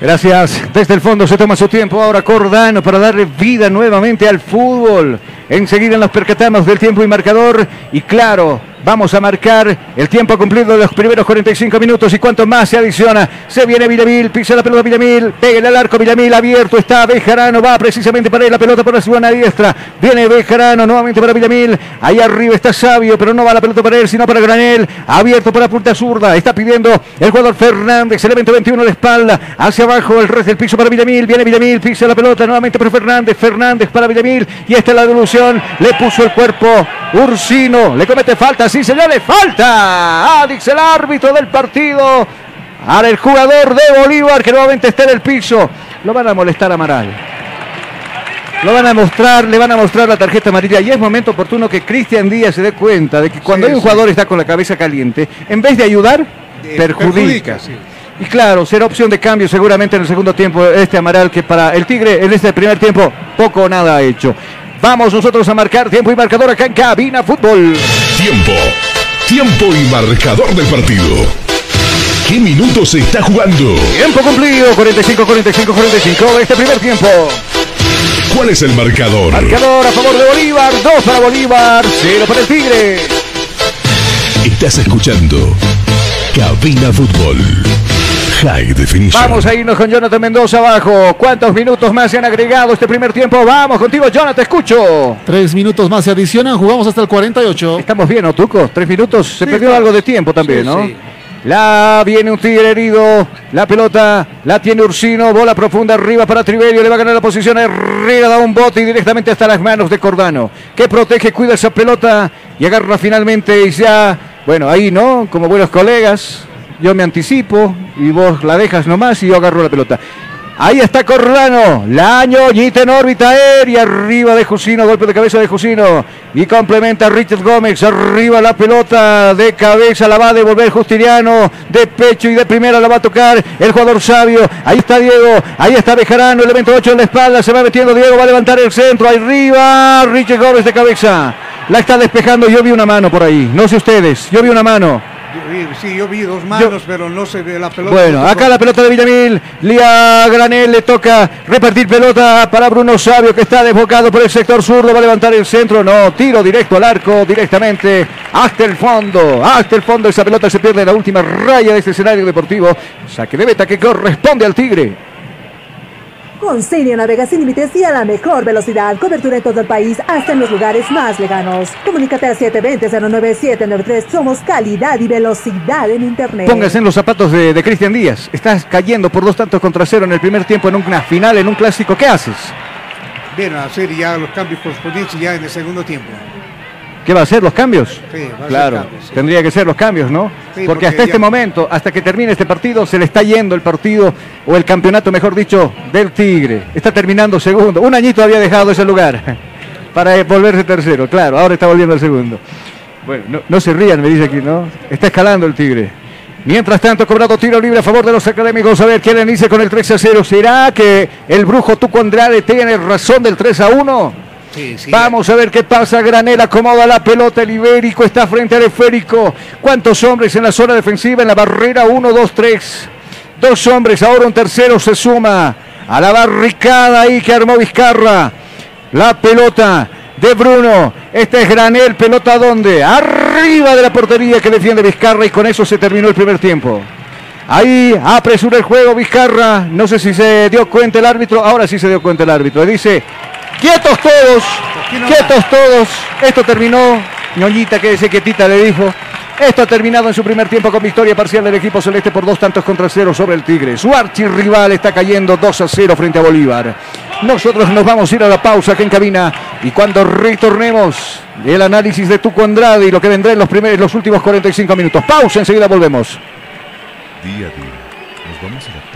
Speaker 1: Gracias. Desde el fondo se toma su tiempo ahora Cordano para darle vida nuevamente al fútbol. Enseguida nos percatamos del tiempo y marcador. Y claro, vamos a marcar el tiempo cumplido de los primeros 45 minutos. Y cuanto más se adiciona, se viene Villamil, pisa la pelota Villamil, pega al arco Villamil, abierto está Bejarano, va precisamente para él la pelota por la buena diestra. Viene Bejarano nuevamente para Villamil. Ahí arriba está Sabio, pero no va la pelota para él, sino para Granel. Abierto por la punta zurda. Está pidiendo el jugador Fernández, elemento 21 de espalda. Hacia abajo el resto del piso para Villamil. Viene Villamil, pisa la pelota nuevamente para Fernández. Fernández para Villamil. Y esta es la devolución. Le puso el cuerpo Ursino. Le comete falta, sí señores, falta. Dice el árbitro del partido. Ahora el jugador de Bolívar que nuevamente está en el piso. Lo van a molestar a Amaral. Lo van a mostrar, le van a mostrar la tarjeta amarilla y es momento oportuno que Cristian Díaz se dé cuenta de que cuando
Speaker 4: Sí,
Speaker 1: hay un
Speaker 4: sí.
Speaker 1: jugador está con la cabeza caliente, en vez de ayudar,
Speaker 4: Eh,
Speaker 1: perjudica.
Speaker 4: perjudica, sí.
Speaker 1: Y claro, será opción de cambio seguramente en el segundo tiempo este Amaral que para el Tigre en este primer tiempo poco o nada ha hecho. Vamos nosotros a marcar tiempo y marcador acá en Cabina Fútbol.
Speaker 6: Tiempo. Tiempo y marcador del partido. ¿Qué minutos se está jugando?
Speaker 1: Tiempo cumplido, 45, 45, 45 de este primer tiempo.
Speaker 6: ¿Cuál es el marcador?
Speaker 1: Marcador a favor de Bolívar, 2 para Bolívar, 0 para el Tigre.
Speaker 6: Estás escuchando Cabina Fútbol. High Definition.
Speaker 1: Vamos a irnos con Jonathan Mendoza abajo. ¿Cuántos minutos más se han agregado este primer tiempo? Vamos contigo, Jonathan, te escucho.
Speaker 5: Tres minutos más se adicionan, jugamos hasta el 48.
Speaker 1: Estamos bien, ¿no, Tuco? Tres minutos. Se
Speaker 5: Sí,
Speaker 1: perdió
Speaker 5: está-
Speaker 1: algo de tiempo también,
Speaker 5: sí,
Speaker 1: ¿no?
Speaker 5: sí.
Speaker 1: La viene un tigre herido. La pelota la tiene Ursino. Bola profunda arriba para Triverio. Le va a ganar la posición. Herrera da un bote y directamente hasta las manos de Cordano. Que protege, cuida esa pelota y agarra finalmente y ya. Bueno, ahí, ¿no? Como buenos colegas. Yo me anticipo y vos la dejas nomás y yo agarro la pelota. Ahí está Cordano, la ñoñita en órbita aérea, arriba de Jusino, golpe de cabeza de Jusino. Y complementa a Richard Gómez, arriba la pelota de cabeza, la va a devolver Justiniano, de pecho y de primera la va a tocar el jugador sabio. Ahí está Diego, ahí está Bejarano, elemento 8 en la espalda, se va metiendo Diego, va a levantar el centro, arriba Richard Gómez de cabeza. La está despejando, yo vi una mano por ahí, no sé ustedes, yo vi una mano.
Speaker 4: Sí, yo vi dos manos, pero no se ve la pelota.
Speaker 1: Bueno,
Speaker 4: No
Speaker 1: acá la pelota de Villamil. Lía Granel le toca repartir pelota para Bruno Sabio que está desbocado por el sector zurdo. Va a levantar el centro. No, tiro directo al arco, directamente hasta el fondo. Hasta el fondo esa pelota se pierde en la última raya de este escenario deportivo. Saque de meta que corresponde al Tigre.
Speaker 10: Con Senio navega sin límites y a la mejor velocidad. Cobertura en todo el país, hasta en los lugares más lejanos. Comunícate al 720-09793. Somos calidad y velocidad en Internet.
Speaker 1: Póngase en los zapatos de, de Cristian Díaz. Estás cayendo por dos tantos contra cero en el primer tiempo en una final, en un clásico. ¿Qué haces?
Speaker 4: Vienen a hacer ya los cambios correspondientes ya en el segundo tiempo.
Speaker 1: ¿Qué va a hacer? ¿Los cambios?
Speaker 4: Sí, va a
Speaker 1: Claro,
Speaker 4: cambios, sí.
Speaker 1: tendría que ser los cambios, ¿no?
Speaker 4: Sí,
Speaker 1: porque,
Speaker 4: porque
Speaker 1: hasta este momento, hasta que termine este partido, se le está yendo el partido, o el campeonato, mejor dicho, del Tigre. Está terminando segundo. Un añito había dejado ese lugar para volverse tercero. Claro, ahora está volviendo al segundo. Bueno, no, no se rían, me dice aquí, ¿no? Está escalando el Tigre. Mientras tanto, cobrado tiro libre a favor de los académicos. A ver quién inicia con el 3 a 0. ¿Será que el brujo Tuco Andrade tiene razón del 3 a 1? Vamos a ver qué pasa. Granel acomoda la pelota. El Ibérico está frente al esférico. ¿Cuántos hombres en la zona defensiva? En la barrera 1, 2, 3. Dos hombres. Ahora un tercero se suma a la barricada ahí que armó Vizcarra. La pelota de Bruno. Este es Granel. Pelota donde? Arriba de la portería que defiende Vizcarra y con eso se terminó el primer tiempo. Ahí apresura el juego Vizcarra. No sé si se dio cuenta el árbitro. Ahora sí se dio cuenta el árbitro. Dice, quietos todos, quietos todos. Esto terminó. ñoñita, quédese quietita, le dijo. Esto ha terminado en su primer tiempo con victoria parcial del equipo celeste por dos tantos contra cero sobre el Tigre. Su archirrival está cayendo 2 a 0 frente a Bolívar. Nosotros nos vamos a ir a la pausa aquí en cabina y cuando retornemos el análisis de Tuco Andrade y lo que vendrá en los, primeros, los últimos 45 minutos. Pausa, enseguida volvemos.
Speaker 2: Día a día nos vamos adaptando a una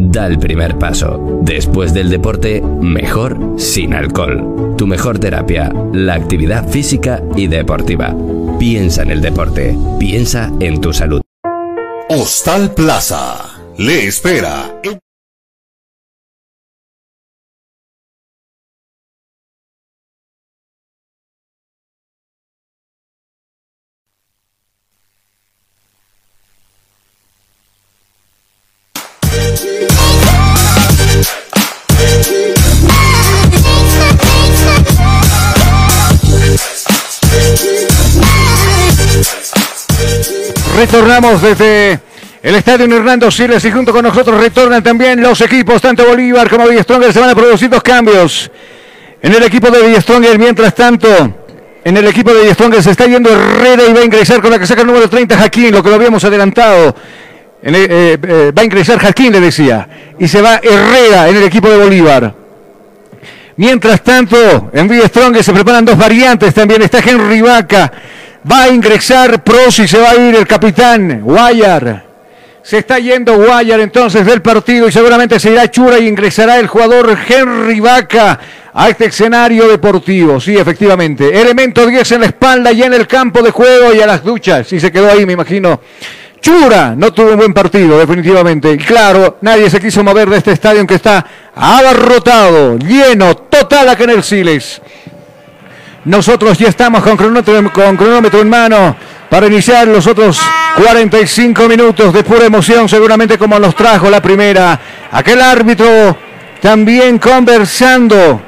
Speaker 12: Da el primer paso. Después del deporte, mejor sin alcohol. Tu mejor terapia, la actividad física y deportiva. Piensa en el deporte. Piensa en tu salud.
Speaker 13: Hostal Plaza le espera.
Speaker 1: Retornamos desde el estadio Hernando Siles y junto con nosotros retornan también los equipos, tanto Bolívar como Stronger se van a producir dos cambios. En el equipo de Stronger, mientras tanto, en el equipo de Stronger se está yendo Herrera y va a ingresar con la que saca el número 30 Jaquín, lo que lo habíamos adelantado. Eh, eh, va a ingresar Jaquín, le decía, y se va Herrera en el equipo de Bolívar. Mientras tanto, en Villa Strong se preparan dos variantes también. Está Henry Vaca. Va a ingresar Pros y se va a ir el capitán Guayar. Se está yendo Guayar entonces del partido y seguramente se irá Chura y ingresará el jugador Henry Vaca a este escenario deportivo. Sí, efectivamente. Elemento 10 en la espalda y en el campo de juego y a las duchas. Sí, se quedó ahí, me imagino. Chura no tuvo un buen partido, definitivamente. Y claro, nadie se quiso mover de este estadio que está abarrotado, lleno, total acá en el Siles. Nosotros ya estamos con cronómetro, en mano para iniciar los otros 45 minutos de pura emoción, seguramente como nos trajo la primera. Aquel árbitro también conversando.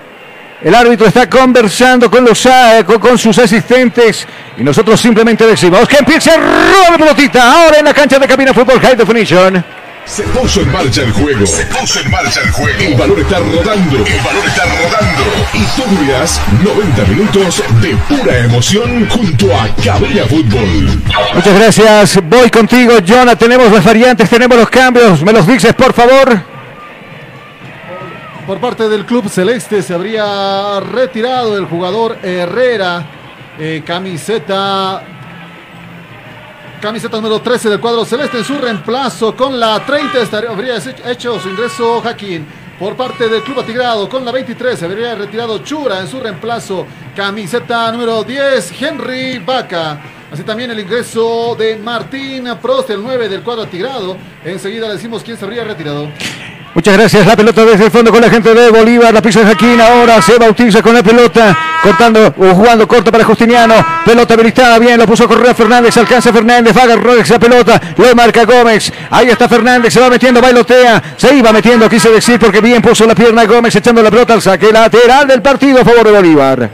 Speaker 1: El árbitro está conversando con, los, a- con, con sus asistentes y nosotros simplemente decimos que empiece a robar pelotita ahora en la cancha de cabina fútbol High Definition.
Speaker 6: Se puso en marcha el juego.
Speaker 7: Se puso en marcha el juego.
Speaker 6: El balón está rodando.
Speaker 7: El balón está rodando.
Speaker 6: Y tú vivirás 90 minutos de pura emoción junto a Cabina Fútbol.
Speaker 1: Muchas gracias. Voy contigo, Jonah. Tenemos las variantes, tenemos los cambios. ¿Me los dices, por favor?
Speaker 5: Por parte del club celeste se habría retirado el jugador Herrera, eh, camiseta Camiseta número 13 del cuadro celeste en su reemplazo con la 30 estaría- habría hecho su ingreso Jaquín. Por parte del Club Atigrado con la 23 se habría retirado Chura en su reemplazo. Camiseta número 10 Henry Vaca. Así también el ingreso de Martín Prost, el 9 del cuadro Atigrado. Enseguida le decimos quién se habría retirado.
Speaker 1: Muchas gracias. La pelota desde el fondo con la gente de Bolívar. La pisa de Jaquín. Ahora se bautiza con la pelota. Cortando o jugando corto para Justiniano. Pelota habilitada. Bien. Lo puso a correr Fernández. Alcanza Fernández. Va a agarrar esa pelota. Lo marca Gómez. Ahí está Fernández. Se va metiendo. Bailotea. Se iba metiendo. Quise decir porque bien puso la pierna Gómez. Echando la pelota al saque lateral del partido a favor de Bolívar.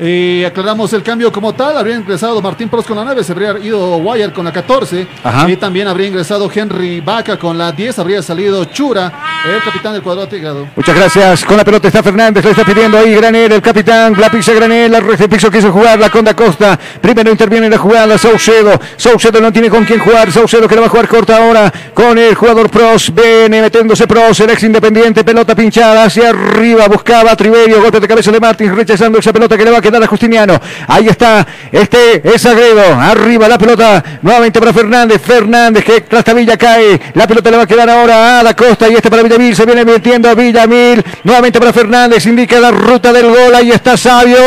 Speaker 5: Y aclaramos el cambio como tal. Habría ingresado Martín Prost con la 9, se habría ido Wire con la 14.
Speaker 1: Ajá.
Speaker 5: Y también habría ingresado Henry Vaca con la 10. Habría salido Chura, el capitán del cuadro atigrado.
Speaker 1: Muchas gracias. Con la pelota está Fernández. Le está pidiendo ahí Granel, el capitán. La pisa Granel. La red piso quiso jugar. La Conda Costa. Primero interviene en la jugada. Saucedo. Saucedo no tiene con quién jugar. Saucedo que le va a jugar corta ahora con el jugador Pros. Viene metiéndose Pros. El ex independiente. Pelota pinchada hacia arriba. Buscaba Triverio. Golpe de cabeza de Martins. Rechazando esa pelota que le va a quedar a Justiniano. Ahí está. Este es Agredo. Arriba la pelota. Nuevamente para Fernández. Fernández que Villa cae. La pelota le va a quedar ahora a la costa. Y este para Villamil. Se viene metiendo a Villamil. Nuevamente para Fernández. Indica la ruta del gol. Ahí está Sabio.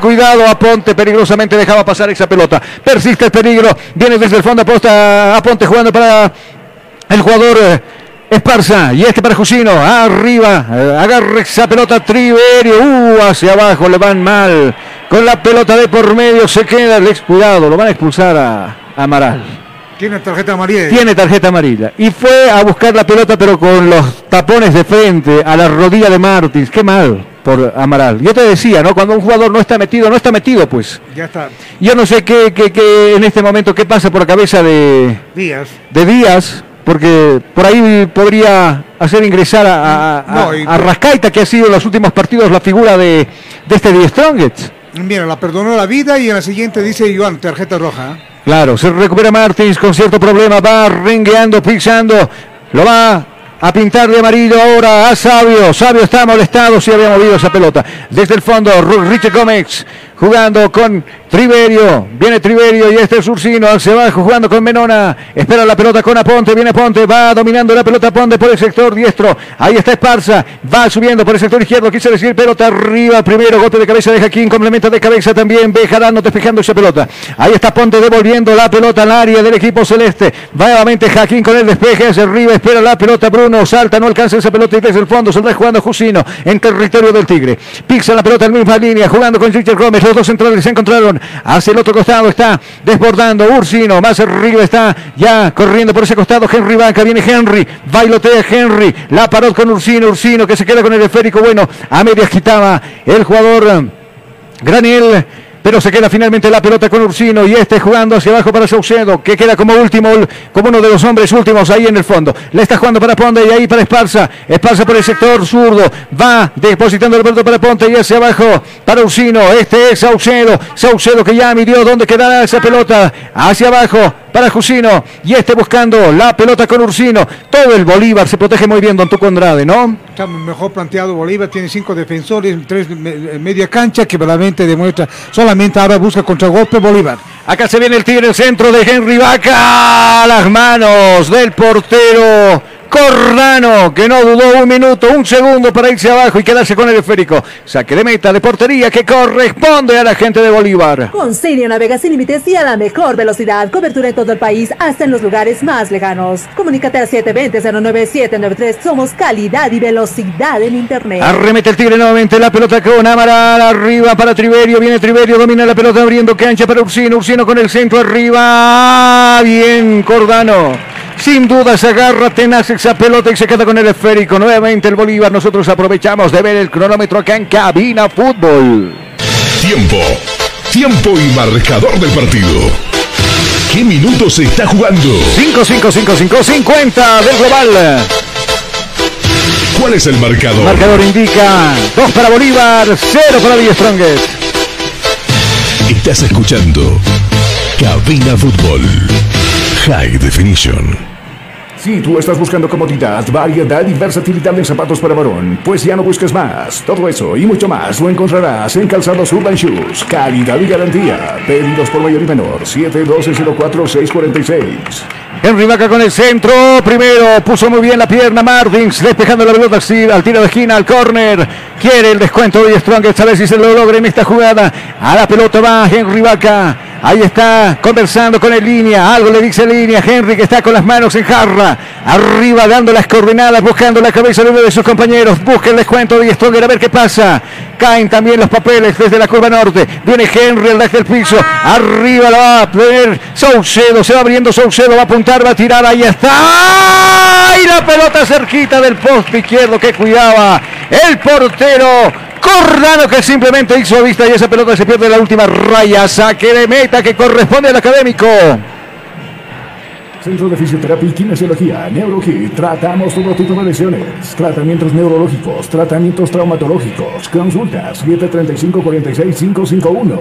Speaker 1: Cuidado a Ponte. Peligrosamente dejaba pasar esa pelota. Persiste el peligro. Viene desde el fondo a Ponte jugando para el jugador. Esparza y este para Jusino, arriba, agarra esa pelota Triverio, uh, hacia abajo, le van mal, con la pelota de por medio se queda el expulsado, lo van a expulsar a, a Amaral.
Speaker 4: Tiene tarjeta amarilla.
Speaker 1: Tiene tarjeta amarilla. Y fue a buscar la pelota, pero con los tapones de frente a la rodilla de Martins. Qué mal por Amaral. Yo te decía, ¿no? Cuando un jugador no está metido, no está metido, pues.
Speaker 4: Ya está.
Speaker 1: Yo no sé qué, qué- qué en este momento qué pasa por la cabeza de,
Speaker 4: Díaz.
Speaker 1: de Díaz, porque por ahí podría hacer ingresar a, a- a-
Speaker 4: No, y-
Speaker 1: a Rascaita, que ha sido en los últimos partidos la figura de, de este Die Strongest.
Speaker 4: Mira, la perdonó la vida y en la siguiente dice Iván, tarjeta roja.
Speaker 1: Claro, se recupera Martins con cierto problema, va rengueando, pisando, lo va a pintar de amarillo ahora a Sabio. Sabio está molestado si había movido esa pelota. Desde el fondo, Richie Gómez jugando con Triverio. Viene Triverio y este es Ursino hacia abajo jugando con Menona. Espera la pelota con Aponte. Viene Aponte, va dominando la pelota Aponte por el sector diestro. Ahí está Esparza, va subiendo por el sector izquierdo. Quise decir pelota arriba. Primero golpe de cabeza de Jaquín, complemento de cabeza también. Bejarano despejando esa pelota. Ahí está Ponte devolviendo la pelota al área del equipo celeste. Va nuevamente Jaquín con el despeje hacia arriba. Espera la pelota Bruno. Salta, no alcanza esa pelota y desde el fondo saldrá jugando Jusino en territorio del Tigre. Pixa la pelota en misma línea, jugando con Richard Gómez. Los dos centrales se encontraron. Hacia el otro costado está desbordando Ursino. Más arriba está ya corriendo por ese costado Henry Vaca. Viene Henry. Bailotea Henry. La paró con Ursino. Ursino que se queda con el esférico. Bueno, a medias quitaba el jugador. eh, Granel. Pero se queda finalmente la pelota con Ursino y este jugando hacia abajo para Saucedo, que queda como último, como uno de los hombres últimos ahí en el fondo. Le está jugando para Ponte y ahí para Esparza. Esparza por el sector zurdo. Va depositando el pelota para Ponte y hacia abajo para Ursino. Este es Saucedo. Saucedo que ya midió dónde quedará esa pelota. Hacia abajo para Jusino. Y este buscando la pelota con Ursino. Todo el Bolívar se protege muy bien, Don Tuco Andrade, ¿no?
Speaker 4: Mejor planteado Bolívar, tiene cinco defensores, tres me- media cancha que realmente demuestra, solamente ahora busca contragolpe Bolívar.
Speaker 1: Acá se viene el tigre, centro de Henry Vaca. Las manos del portero Cordano, que no dudó un minuto, un segundo para irse abajo y quedarse con el esférico. Saque de meta de portería que corresponde a la gente de Bolívar.
Speaker 10: Con Sirio navega sin límites y a la mejor velocidad. Cobertura en todo el país, hasta en los lugares más lejanos. Comunícate al 720-09793. Somos calidad y velocidad en Internet.
Speaker 1: Arremete el Tigre nuevamente la pelota con Amaral arriba para Triverio, viene Triverio, domina la pelota abriendo cancha para Ursino, Ursino con el centro arriba, bien Cordano. Sin duda se agarra tenaz esa pelota y se queda con el esférico. Nuevamente el Bolívar. Nosotros aprovechamos de ver el cronómetro acá en Cabina Fútbol.
Speaker 6: Tiempo. Tiempo y marcador del partido. ¿Qué minutos se está jugando?
Speaker 1: 5-5-5-5-50 del global.
Speaker 6: ¿Cuál es el marcador?
Speaker 1: Marcador indica 2 para Bolívar, 0 para Villa Strongest.
Speaker 6: Estás escuchando Cabina Fútbol High Definition.
Speaker 11: Si tú estás buscando comodidad, variedad y versatilidad en zapatos para varón, pues ya no busques más. Todo eso y mucho más lo encontrarás en Calzados Urban Shoes. Calidad y garantía. Pedidos por mayor y menor. 712-04-646.
Speaker 1: Henry Vaca con el centro. Primero puso muy bien la pierna Martins, despejando la pelota al tiro de esquina, al córner. Quiere el descuento de Strongest. A ver si se lo logra en esta jugada. A la pelota va Henry Vaca. Ahí está conversando con el línea. Algo le dice línea. Henry que está con las manos en jarra. Arriba dando las coordenadas, buscando la cabeza de uno de sus compañeros. Busca el descuento de Stronger a ver qué pasa. Caen también los papeles desde la curva norte. Viene Henry al desde el piso. Arriba la va a poner Saucedo. Se va abriendo Saucedo. Va a apuntar, va a tirar. Ahí está. Y la pelota cerquita del poste izquierdo que cuidaba el portero. Cordano que simplemente hizo vista y esa pelota se pierde la última raya. Saque de meta que corresponde al académico.
Speaker 11: Centro de Fisioterapia y Kinesiología, NeuroKit. Tratamos todo tipo de lesiones. Tratamientos neurológicos, tratamientos traumatológicos. Consultas 735-46551.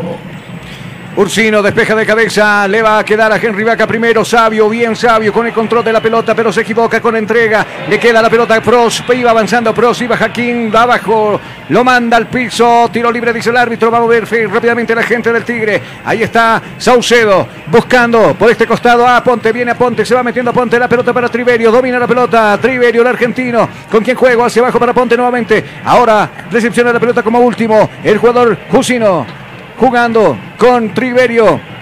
Speaker 1: Ursino despeja de cabeza, le va a quedar a Henry Vaca primero, sabio, bien sabio, con el control de la pelota, pero se equivoca con entrega, le queda la pelota a Pros, iba avanzando Pros, iba Jaquín, va abajo, lo manda al piso, tiro libre dice el árbitro, va a mover rápidamente la gente del Tigre, ahí está Saucedo, buscando por este costado a Ponte, viene a Ponte, se va metiendo a Ponte, la pelota para Triverio, domina la pelota, Triverio el argentino, con quien juego hacia abajo para Ponte nuevamente, ahora recepciona la pelota como último, el jugador Jusino, jugando con Triverio.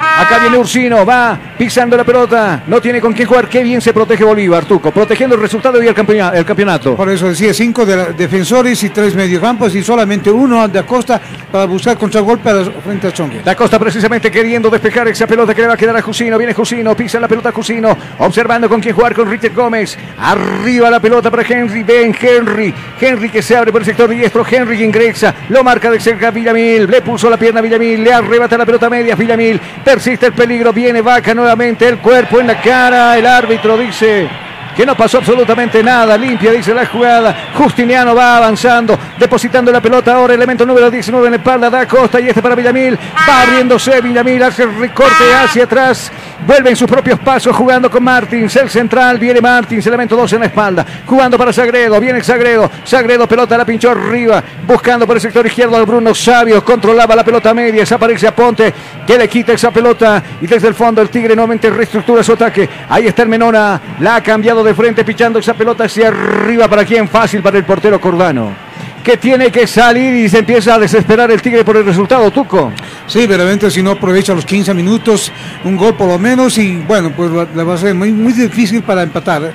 Speaker 1: Acá viene Ursino, va pisando la pelota, no tiene con quién jugar. Qué bien se protege Bolívar, Tuco, protegiendo el resultado y el campeonato. El campeonato.
Speaker 4: Por eso decía, cinco de la- defensores y tres mediocampos y solamente uno de Acosta para buscar contragolpe a la- frente a Chongue.
Speaker 1: Da Costa precisamente queriendo despejar esa pelota que le va a quedar a Jusino. Viene Jusino, pisa la pelota Jusino, observando con quién jugar con Richard Gómez. Arriba la pelota para Henry. Ven Henry. Henry que se abre por el sector diestro. Henry que ingresa. Lo marca de cerca Villamil. Le puso la pierna a Villamil. Le arrebata la pelota media a Villamil. Persiste el peligro. Viene Vaca nuevamente. El cuerpo en la cara. El árbitro dice. Que no pasó absolutamente nada, limpia dice la jugada. Justiniano va avanzando, depositando la pelota ahora, elemento número 19 en la espalda, da Costa y este para Villamil. Va abriéndose Villamil, hace el recorte hacia atrás. Vuelve en sus propios pasos jugando con Martins. El central viene Martins, elemento 2 en la espalda. Jugando para Sagredo, viene Sagredo. Sagredo, pelota la pinchó arriba. Buscando por el sector izquierdo al Bruno Sabio. Controlaba la pelota media. Desaparece a Ponte que le quita esa pelota. Y desde el fondo el Tigre nuevamente reestructura su ataque. Ahí está el Menona. La ha cambiado de frente, pichando esa pelota hacia arriba. ¿Para quién? Fácil para el portero Cordano que tiene que salir y se empieza a desesperar el Tigre por el resultado, Tuco.
Speaker 4: Sí, verdaderamente si no aprovecha los 15 minutos, un gol por lo menos y bueno, pues le va a ser muy, muy difícil para empatar.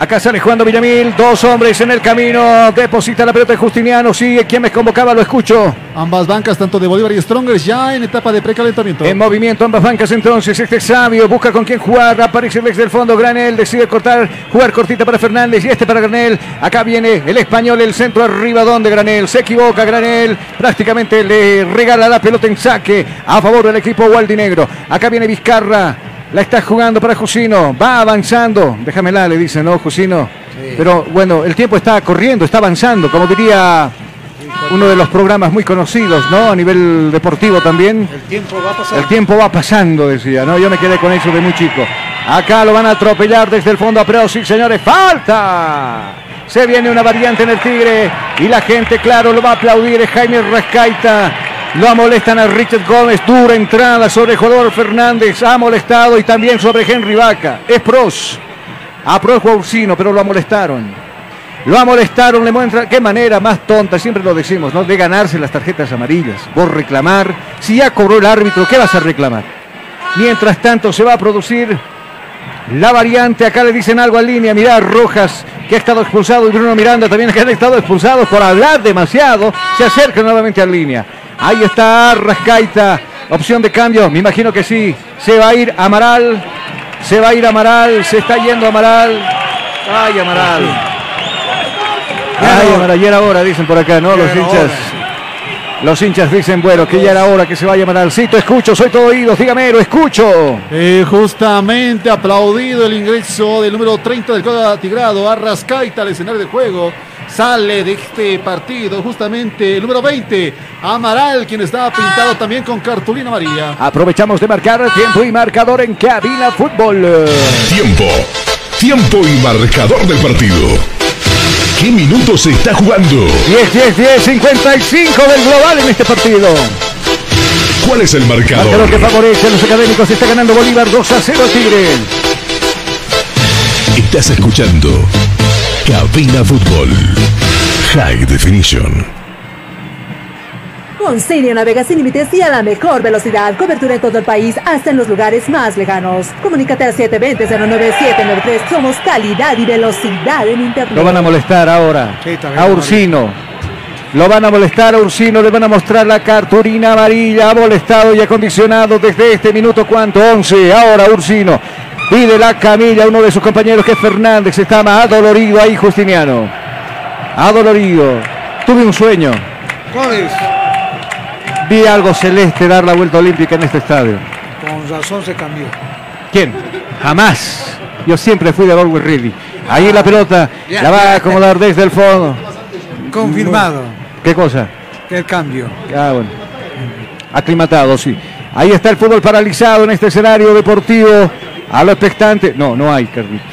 Speaker 1: Acá sale jugando Villamil, dos hombres en el camino, deposita la pelota de Justiniano, sigue, quien me convocaba, lo escucho.
Speaker 5: Ambas bancas, tanto de Bolívar y Strongers, ya en etapa de precalentamiento.
Speaker 1: En movimiento ambas bancas entonces, este sabio busca con quién jugar, aparece el fondo Granel, decide cortar, jugar cortita para Fernández y este para Granel, acá viene el español, el centro arriba donde Granel, se equivoca Granel, prácticamente le regala la pelota en saque a favor del equipo Waldinegro, acá viene Vizcarra, la está jugando para Jusino, va avanzando, déjamela, le dice, ¿no, Jusino? Pero bueno, el tiempo está corriendo, está avanzando, como diría uno de los programas muy conocidos, ¿no? A nivel deportivo también.
Speaker 4: El tiempo va pasar.
Speaker 1: El tiempo va pasando, decía, ¿no? Yo me quedé con eso de muy chico. Acá lo van a atropellar desde el fondo a Preo, sí, señores, falta. Se viene una variante en el Tigre y la gente, claro, lo va a aplaudir. Es Jaime Rascaita. Lo molestan a Richard Gómez. Dura entrada sobre jugador Fernández. Ha molestado y también sobre Henry Vaca. Es Pros. A Pros pero lo molestaron. Lo amonestaron, le muestra qué manera más tonta, siempre lo decimos, ¿no? De ganarse las tarjetas amarillas. Por reclamar. Si ya cobró el árbitro, ¿qué vas a reclamar? Mientras tanto se va a producir la variante. Acá le dicen algo a línea. Mirá, Rojas, que ha estado expulsado, y Bruno Miranda también, que han estado expulsados por hablar demasiado. Se acerca nuevamente a línea. Ahí está Rascaita. Opción de cambio, me imagino que sí. Se va a ir Amaral. Se va a ir Amaral. Se está yendo Amaral. Ay, Amaral. Ay, Amaral, ya era hora, dicen por acá, ¿no? Los hinchas. Los hinchas dicen, bueno, que ya era hora que se vaya Maralcito. Escucho, soy todo oídos, dígame, lo escucho.
Speaker 5: Eh, justamente aplaudido el ingreso del número 30 del cuadro tigrado, Arrascaita al escenario de juego. Sale de este partido justamente el número 20, Amaral, quien estaba pintado también con cartulina amarilla.
Speaker 1: Aprovechamos de marcar tiempo y marcador en cabina fútbol.
Speaker 6: Tiempo. Tiempo y marcador del partido. ¿Qué minutos se está jugando?
Speaker 1: 10, 10, 10, 55 del global en este partido.
Speaker 6: ¿Cuál es el marcador?
Speaker 1: Marcador que favorece a los académicos. Está ganando Bolívar 2 a 0 Tigre.
Speaker 6: Estás escuchando Cabina Fútbol. High Definition.
Speaker 10: Con Cilia navega sin límites y a la mejor velocidad. Cobertura en todo el país, hasta en los lugares más lejanos. Comunícate al 720-09793. Somos calidad y velocidad en internet.
Speaker 1: Lo van a molestar ahora.
Speaker 4: Sí,
Speaker 1: a Ursino. Lo van a molestar a Ursino, le van a mostrar la cartulina amarilla. Ha molestado y acondicionado desde este minuto, ¿cuánto? 11. Ahora Ursino. Pide la camilla uno de sus compañeros que es Fernández. Está más adolorido ahí, Justiniano. Adolorido. Tuve un sueño. Vi algo celeste dar la vuelta olímpica en este estadio.
Speaker 4: Con razón se cambió.
Speaker 1: ¿Quién? Jamás. Yo siempre fui de Always Ready. Ahí la pelota la va a acomodar desde el fondo.
Speaker 4: Confirmado
Speaker 1: ¿Qué cosa?
Speaker 4: el cambio.
Speaker 1: Ah, bueno. Aclimatado, sí. Ahí está el fútbol paralizado en este escenario deportivo. A lo expectante. No, no hay, Carlito.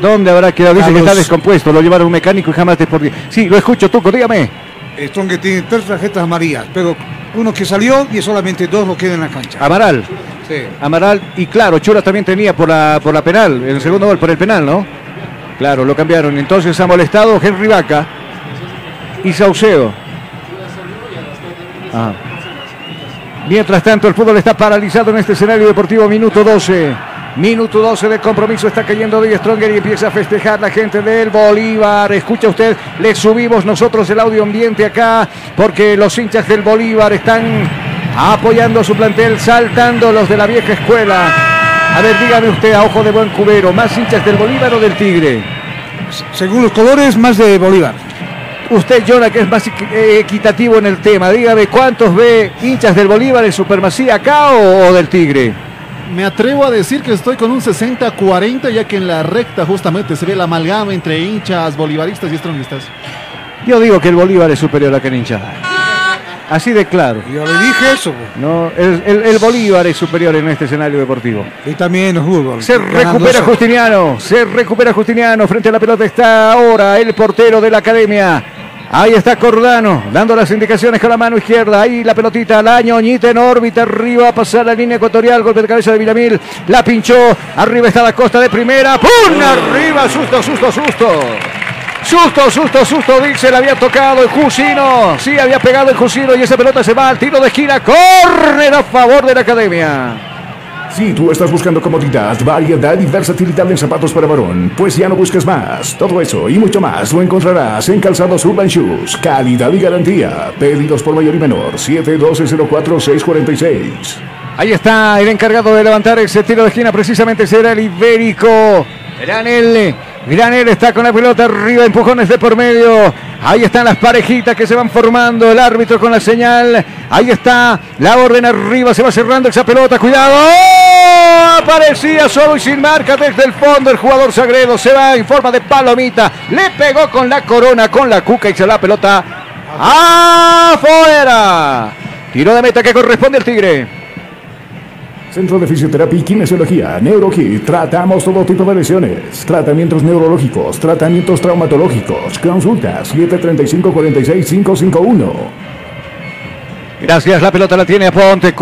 Speaker 1: ¿Dónde habrá quedado? Dice que está descompuesto. Lo llevaron un mecánico y jamás deportivo. Sí, lo escucho, Tuco, dígame.
Speaker 4: Strong que tiene tres tarjetas amarillas, pero uno que salió y solamente dos lo quedan en la cancha.
Speaker 1: Amaral.
Speaker 4: Sí.
Speaker 1: Amaral. Y claro, Chura también tenía por la, por la penal. En el segundo gol, por el penal, ¿no? Claro, lo cambiaron. Entonces ha molestado Henry Vaca y Saucedo. Ah. Mientras tanto, el fútbol está paralizado en este escenario deportivo. Minuto 12. Minuto 12 de compromiso. Está cayendo Díaz Stronger y empieza a festejar la gente del Bolívar. Escucha usted, le subimos nosotros el audio ambiente acá porque los hinchas del Bolívar están apoyando a su plantel, saltando los de la vieja escuela. A ver, dígame usted a ojo de buen cubero, ¿más hinchas del Bolívar o del Tigre?
Speaker 4: Según los colores, más de Bolívar.
Speaker 1: Usted, Jonah, que es más eh, equitativo en el tema, dígame, ¿cuántos ve hinchas del Bolívar en supremacía acá o, o del Tigre?
Speaker 5: Me atrevo a decir que estoy con un 60-40, ya que en la recta justamente se ve la amalgama entre hinchas bolivaristas y estronguistas.
Speaker 1: Yo digo que el Bolívar es superior a que hinchada. Así de claro.
Speaker 4: Yo le dije eso.
Speaker 1: No, el, el- el Bolívar es superior en este escenario deportivo.
Speaker 4: Y también el fútbol.
Speaker 1: Se recupera
Speaker 4: eso.
Speaker 1: Justiniano, se recupera Justiniano. Frente a la pelota está ahora el portero de la academia. Ahí está Cordano, dando las indicaciones con la mano izquierda. Ahí la pelotita, la ñoñita en órbita, arriba a pasar la línea ecuatorial. Golpe de cabeza de Villamil, la pinchó. Arriba está la costa de primera. ¡Pum! Arriba, susto, susto, susto. Susto, susto, susto, dice, había tocado el Jusino. Sí, había pegado el Jusino y esa pelota se va al tiro de esquina. Corner a favor de la academia.
Speaker 11: Si tú estás buscando comodidad, variedad y versatilidad en zapatos para varón, pues ya no busques más. Todo eso y mucho más lo encontrarás en Calzados Urban Shoes. Calidad y garantía. Pedidos por mayor y menor. 712-04-646.
Speaker 1: Ahí está el encargado de levantar ese tiro de esquina, precisamente será el ibérico. Granel, Granel está con la pelota arriba, empujones de por medio. Ahí están las parejitas que se van formando, el árbitro con la señal. Ahí está la orden arriba, se va cerrando esa pelota, cuidado. ¡Oh! Aparecía solo y sin marca desde el fondo el jugador Sagredo. Se va en forma de palomita. Le pegó con la corona, con la cuca y se la pelota afuera. Tiro de meta que corresponde al Tigre.
Speaker 11: Centro de Fisioterapia y Kinesiología, NeuroKit. Tratamos todo tipo de lesiones. Tratamientos neurológicos, tratamientos traumatológicos. Consulta 735-46-551.
Speaker 1: Gracias, la pelota la tiene Aponte,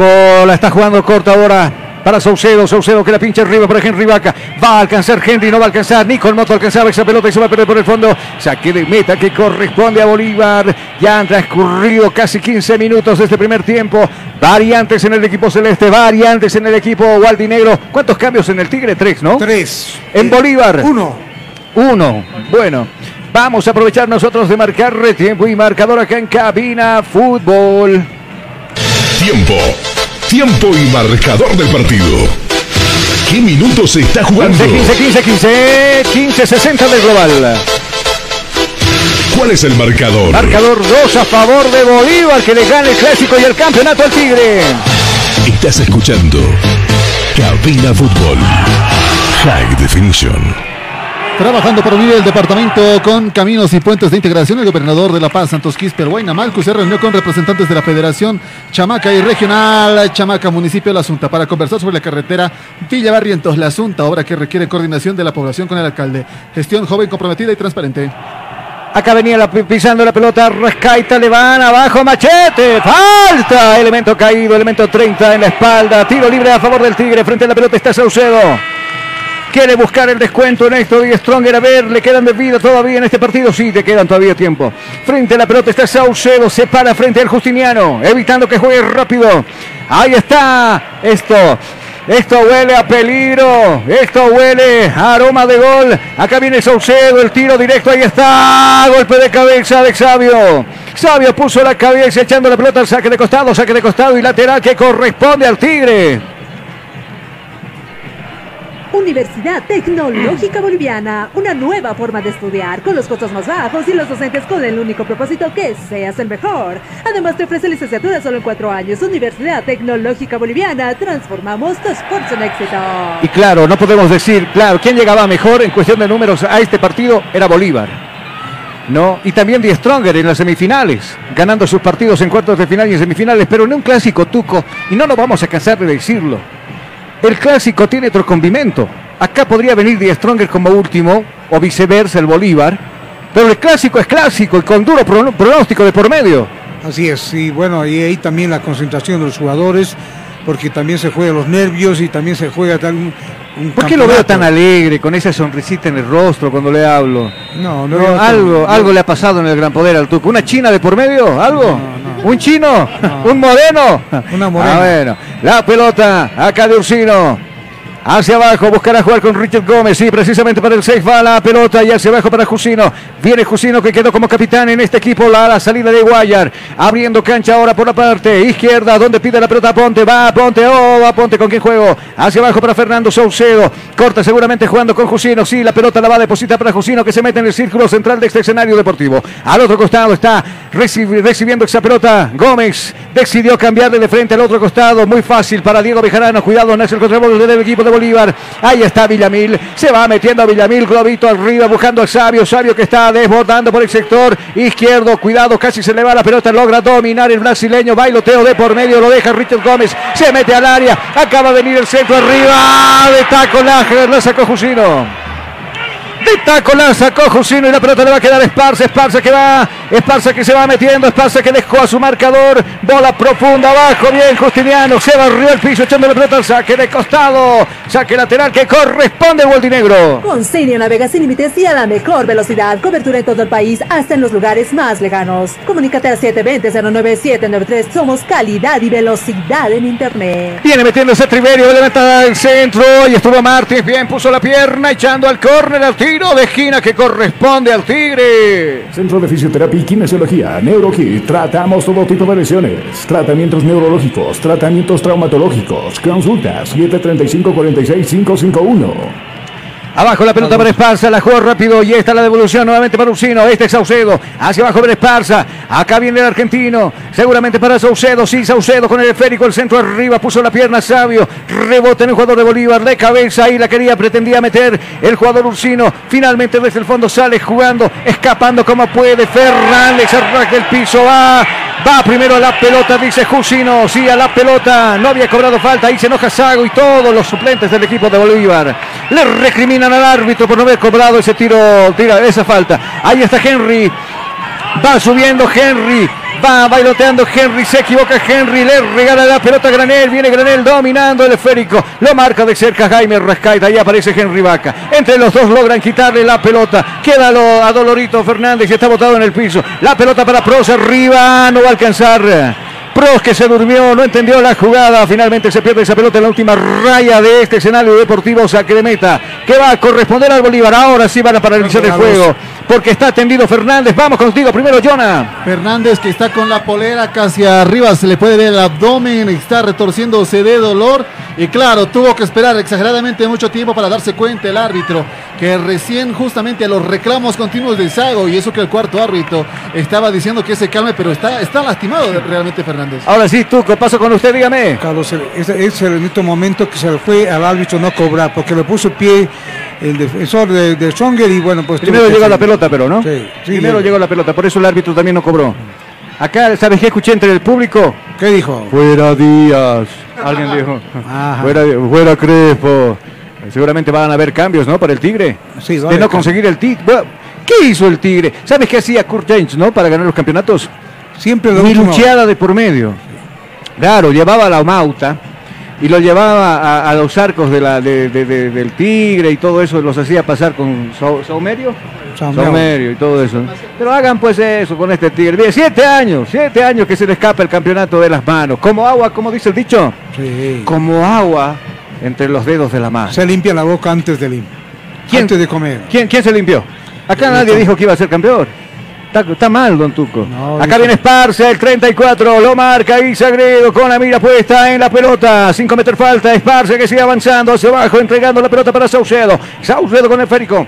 Speaker 1: la está jugando corta ahora para Saucedo, Saucedo que la pincha arriba para Henry Vaca, va a alcanzar Henry, no va a alcanzar, ni con Moto alcanzaba esa pelota y se va a perder por el fondo, saque de meta que corresponde a Bolívar, ya han transcurrido casi 15 minutos de este primer tiempo, variantes en el equipo celeste, variantes en el equipo Gualdinegro, ¿cuántos cambios en el Tigre? Tres, ¿no?
Speaker 4: Tres.
Speaker 1: En Bolívar.
Speaker 4: Uno.
Speaker 1: Uno. Bueno, vamos a aprovechar nosotros de marcar tiempo y marcador acá en cabina fútbol.
Speaker 6: Tiempo. Tiempo y marcador del partido. ¿Qué minutos se está jugando?
Speaker 1: 15, 15, 15, 15, 15, 60 del global.
Speaker 6: ¿Cuál es el marcador?
Speaker 1: Marcador 2 a favor de Bolívar que le gana el clásico y el campeonato al Tigre.
Speaker 6: Estás escuchando Cabina Fútbol. High Definition.
Speaker 5: Trabajando por unir el departamento con caminos y puentes de integración, el gobernador de La Paz, Santos Quisper Malcus, se reunió con representantes de la Federación Chamaca y Regional Chamaca, municipio La Asunta, para conversar sobre la carretera Villa Barrientos, La Asunta, obra que requiere coordinación de la población con el alcalde. Gestión joven, comprometida y transparente.
Speaker 1: Acá venía pisando la pelota, Rescaita, le van abajo, machete, falta, elemento caído, elemento 30 en la espalda, tiro libre a favor del Tigre, frente a la pelota está Saucedo. Quiere buscar el descuento en esto y Stronger. A ver, ¿le quedan de vida todavía en este partido? Sí, le quedan todavía tiempo. Frente a la pelota está Saucedo. Se para frente al Justiniano. Evitando que juegue rápido. Ahí está. Esto. Esto huele a peligro. Esto huele a aroma de gol. Acá viene Saucedo. El tiro directo. Ahí está. Golpe de cabeza de Xavio. Xavio puso la cabeza echando la pelota al saque de costado. Saque de costado y lateral que corresponde al Tigre.
Speaker 10: Universidad Tecnológica Boliviana, una nueva forma de estudiar con los costos más bajos y los docentes con el único propósito que seas el mejor. Además te ofrece licenciatura solo en cuatro años. Universidad Tecnológica Boliviana, transformamos tu esfuerzo en éxito.
Speaker 1: Y claro, no podemos decir, claro, quién llegaba mejor en cuestión de números a este partido era Bolívar. ¿no? Y también Die Stronger en las semifinales, ganando sus partidos en cuartos de final y en semifinales, pero en un clásico tuco, y no nos vamos a cansar de decirlo. El clásico tiene otro condimento. Acá podría venir Die Stronger como último, o viceversa el Bolívar. Pero el clásico es clásico y con duro pronóstico de por medio.
Speaker 4: Así es, y bueno, y ahí también la concentración de los jugadores, porque también se juega los nervios y también se juega tan, un
Speaker 1: ¿Por qué lo veo tan alegre, con esa sonrisita en el rostro cuando le hablo?
Speaker 4: No, no,
Speaker 1: no algo, algo le ha pasado en el Gran Poder al Tuco. ¿Una china de por medio? ¿Algo? ¿Un chino? ¿Un moreno?
Speaker 4: Una morena.
Speaker 1: Ah, bueno. La pelota acá de Ursino. Hacia abajo, buscará jugar con Richard Gómez. Sí, precisamente para el 6 va la pelota y hacia abajo para Jusino. Viene Jusino que quedó como capitán en este equipo. La, salida de Guayar. Abriendo cancha ahora por la parte izquierda, donde pide la pelota Ponte. Va Ponte, oh, va Ponte con quien juego. Hacia abajo para Fernando Saucedo. Corta seguramente jugando con Jusino. Sí, la pelota la va a depositar para Jusino que se mete en el círculo central de este escenario deportivo. Al otro costado está recibiendo esa pelota Gómez. Decidió cambiarle de frente al otro costado. Muy fácil para Diego Bejarano. Cuidado, es el contrabando del equipo de Bolívar. Ahí está Villamil. Se va metiendo a Villamil. Globito arriba buscando al Sabio. Sabio que está desbordando por el sector izquierdo. Cuidado, casi se le va la pelota. Logra dominar el brasileño. Bailoteo de por medio. Lo deja Richard Gómez. Se mete al área. Acaba de venir el centro arriba. De taco la, la sacó Jusino. De taco la sacó Jusino y la pelota le va a quedar Esparza. Esparza que va. Esparza que se va metiendo. Esparza que dejó a su marcador. Bola profunda abajo. Bien, Justiniano. Se barrió el piso echando la pelota al saque de costado. Saque lateral que corresponde al Negro.
Speaker 10: Con Senio navega sin límites y a la mejor velocidad. Cobertura en todo el país, hasta en los lugares más lejanos. Comunícate al 720-09793. Somos calidad y velocidad en internet.
Speaker 1: Viene metiéndose Triverio. Levanta el centro. Y estuvo Martins. Bien, puso la pierna echando al córner al tiro de esquina que corresponde al Tigre.
Speaker 11: Centro de Fisioterapia y Kinesiología, NeuroKit. Tratamos todo tipo de lesiones. Tratamientos neurológicos, tratamientos traumatológicos. Consulta 735 46 551.
Speaker 1: Abajo la pelota para Esparza, la jugó rápido y está la devolución nuevamente para Ursino. Este es Saucedo, hacia abajo para Esparza. Acá viene el argentino, seguramente para Saucedo. Sí, Saucedo con el esférico, el centro arriba, puso la pierna sabio. Rebota en el jugador de Bolívar de cabeza y la quería, pretendía meter el jugador Ursino. Finalmente desde el fondo sale jugando, escapando como puede. Fernández arranca el piso, va. Va primero a la pelota, dice Jusino. Sí, a la pelota. No había cobrado falta. Ahí se enoja Sago y todos los suplentes del equipo de Bolívar. Le recrimina al árbitro por no haber cobrado ese tiro, tira esa falta. Ahí está Henry. Va subiendo Henry. Va bailoteando Henry, se equivoca Henry, le regala la pelota a Granel, viene Granel dominando el esférico, lo marca de cerca Jaime Rascaita, ahí aparece Henry Vaca. Entre los dos logran quitarle la pelota, queda a Dolorito Fernández y está botado en el piso. La pelota para Prosa, arriba, no va a alcanzar. Pros que se durmió, no entendió la jugada. Finalmente se pierde esa pelota en la última raya de este escenario deportivo Sacremeta. Que va a corresponder al Bolívar. Ahora sí van a paralizar el juego. Porque está atendido Fernández. Vamos contigo primero, Jonah.
Speaker 5: Fernández que está con la polera casi arriba. Se le puede ver el abdomen. Está retorciéndose de dolor. Y claro, tuvo que esperar exageradamente mucho tiempo para darse cuenta el árbitro que recién justamente a los reclamos continuos de Sago y eso que el cuarto árbitro estaba diciendo que se calme, pero está, está lastimado realmente Fernández.
Speaker 1: Ahora sí, Tuco, paso con usted, dígame.
Speaker 4: Carlos, ese es el único momento que se le fue al árbitro no cobrar, porque le puso pie el defensor de, de Stronger y bueno, pues...
Speaker 1: Primero llegó la pelota, pero ¿no?
Speaker 4: Sí, sí,
Speaker 1: Primero llegó la pelota, por eso el árbitro también no cobró. Acá, ¿sabes qué escuché entre el público?
Speaker 4: ¿Qué dijo?
Speaker 1: Fuera Díaz. Alguien dijo.
Speaker 4: Ajá.
Speaker 1: Fuera, fuera Crespo. Seguramente van a haber cambios, ¿no? Para el Tigre.
Speaker 4: Sí,
Speaker 1: de no conseguir el Tigre. ¿Qué hizo el Tigre? ¿Sabes qué hacía Kurt James, no? Para ganar los campeonatos.
Speaker 4: Siempre lo
Speaker 1: Ni
Speaker 4: último.
Speaker 1: lucheada de por medio. Claro, llevaba la mauta y lo llevaba a, a los arcos de la, de- de- de- del Tigre y todo eso, los hacía pasar con Sau- Saumerio.
Speaker 4: Saumerio.
Speaker 1: Saumerio y todo eso. Pero hagan pues eso con este Tigre. Bien, siete años, siete años que se le escapa el campeonato de las manos. Como agua, como dice el dicho.
Speaker 4: Sí.
Speaker 1: Como agua entre los dedos de la mano.
Speaker 4: Se limpia la boca antes de lim-
Speaker 1: ¿Quién?
Speaker 4: antes de comer.
Speaker 1: ¿Quién, quién se limpió? Acá nadie dijo que iba a ser campeón. Está, está mal, don Tuco. Acá viene Esparza, el 34, lo marca y Sagredo con la mira puesta en la pelota. 5 metros falta, Esparza que sigue avanzando hacia abajo, entregando la pelota para Saucedo. Saucedo con el férico.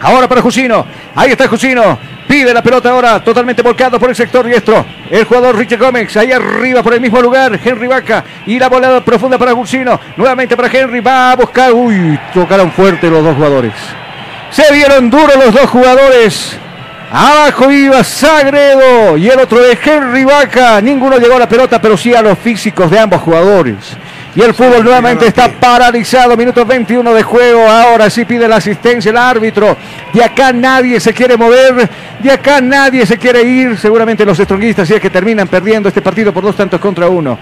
Speaker 1: Ahora para Jusino. Ahí está Jusino. Pide la pelota ahora, totalmente volcado por el sector diestro. El jugador Richard Gómez, ahí arriba por el mismo lugar, Henry Vaca. Y la volada profunda para Jusino. Nuevamente para Henry, va a buscar. Uy, tocaron fuerte los dos jugadores. Se vieron duros los dos jugadores. Abajo iba Sagredo y el otro de Henry Vaca. Ninguno llegó a la pelota, pero sí a los físicos de ambos jugadores. Y el fútbol nuevamente está paralizado. Minuto 21 de juego. Ahora sí pide la asistencia el árbitro. De acá nadie se quiere mover. De acá nadie se quiere ir. Seguramente los estronguistas, si es que terminan perdiendo este partido por dos tantos contra uno.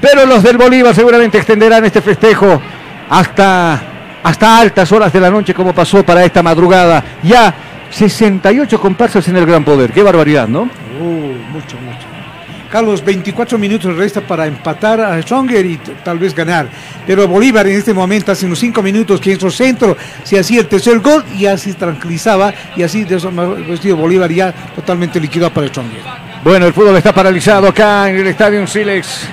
Speaker 1: Pero los del Bolívar seguramente extenderán este festejo hasta, hasta altas horas de la noche, como pasó para esta madrugada. Ya 68 comparsas en el Gran Poder. Qué barbaridad, ¿no?
Speaker 4: Uh, mucho, mucho. Carlos, 24 minutos resta para empatar a Stronger y tal vez ganar. Pero Bolívar en este momento, hace unos 5 minutos que entró centro, se hacía el tercer gol y así tranquilizaba y así de eso vestido Bolívar ya totalmente liquidado para Stronger.
Speaker 1: Bueno, el fútbol está paralizado acá en el Estadio Silex.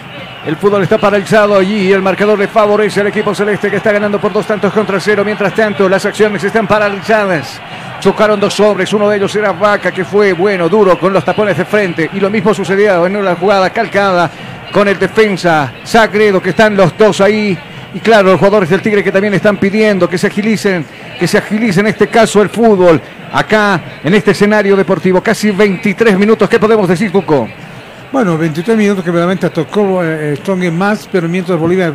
Speaker 1: El fútbol está paralizado allí el marcador le favorece al equipo celeste que está ganando por dos tantos contra cero. Mientras tanto, las acciones están paralizadas. Chocaron dos hombres, uno de ellos era Vaca, que fue bueno, duro, con los tapones de frente. Y lo mismo sucedió en una jugada calcada con el defensa Sagredo, que están los dos ahí. Y claro, los jugadores del Tigre que también están pidiendo que se agilicen, que se agilice en este caso el fútbol. Acá, en este escenario deportivo, casi 23 minutos. ¿Qué podemos decir, Tuco?
Speaker 4: Bueno, 23 minutos que verdaderamente tocó eh, Stronger más, pero mientras eh,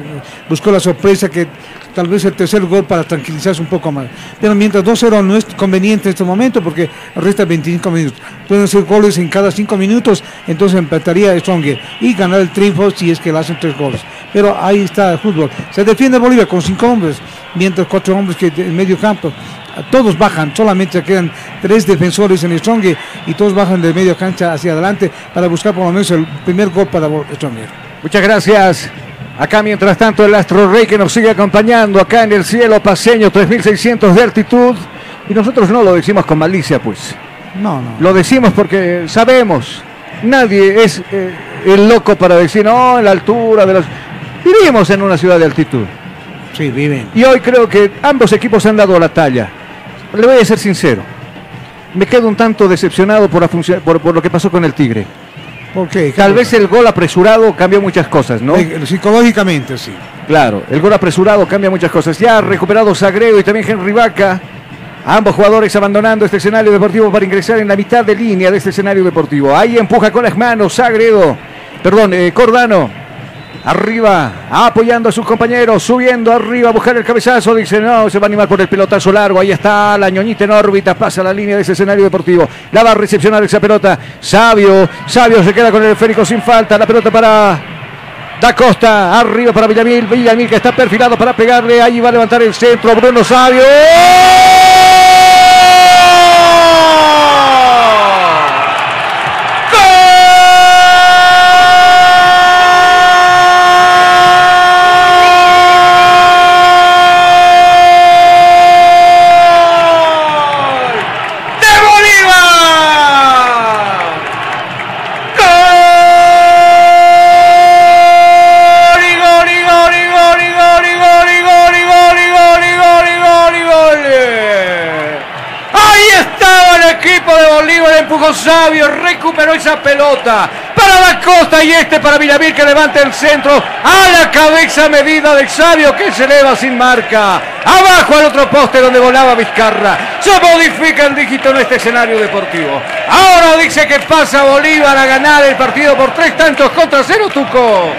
Speaker 4: buscó la sorpresa que tal vez el tercer gol para tranquilizarse un poco más. Pero mientras 2-0 no es conveniente en este momento porque resta 25 minutos. Pueden ser goles en cada 5 minutos, entonces empataría Stronger y ganar el triunfo si es que le hacen 3 goles. Pero ahí está el fútbol. Se defiende Bolívar con 5 hombres, mientras 4 hombres que en medio campo. Todos bajan, solamente quedan tres defensores en Stronger y todos bajan de medio cancha hacia adelante para buscar por lo menos el primer gol para Stronger.
Speaker 1: Muchas gracias. Acá mientras tanto el Astro Rey que nos sigue acompañando acá en el cielo paseño 3600 de altitud. Y nosotros no lo decimos con malicia pues.
Speaker 4: No, no.
Speaker 1: Lo decimos porque sabemos. Nadie es eh, el loco para decir, no, en la altura de los... Vivimos en una ciudad de altitud.
Speaker 4: Sí, viven.
Speaker 1: Y hoy creo que ambos equipos han dado la talla. Le voy a ser sincero. Me quedo un tanto decepcionado por, la función- por, por lo que pasó con el Tigre.
Speaker 4: ¿Por qué?
Speaker 1: Tal vez el gol apresurado cambió muchas cosas, ¿no?
Speaker 4: Eh, Psicológicamente, sí.
Speaker 1: Claro, el gol apresurado cambia muchas cosas. Ya ha recuperado Sagredo y también Henry Vaca. Ambos jugadores abandonando este escenario deportivo para ingresar en la mitad de línea de este escenario deportivo. Ahí empuja con las manos Sagredo. Perdón, eh, Cordano. Arriba, apoyando a sus compañeros, subiendo arriba buscar el cabezazo. Dice, no, se va a animar por el pelotazo largo. Ahí está la ñoñita en órbita, pasa la línea de ese escenario deportivo. La va a recepcionar esa pelota. Sabio, Sabio se queda con el esférico sin falta. La pelota para Da Costa, arriba para Villamil, Villamil que está perfilado para pegarle, ahí va a levantar el centro, Bruno Sabio. ¡De empujó Sabio, recuperó esa pelota para la costa y este para Villamil que levanta el centro a la cabeza medida del Sabio que se eleva sin marca. Abajo al otro poste donde volaba Vizcarra. Se modifica el dígito en este escenario deportivo. Ahora dice que pasa Bolívar a ganar el partido por tres tantos contra cero, Tuco.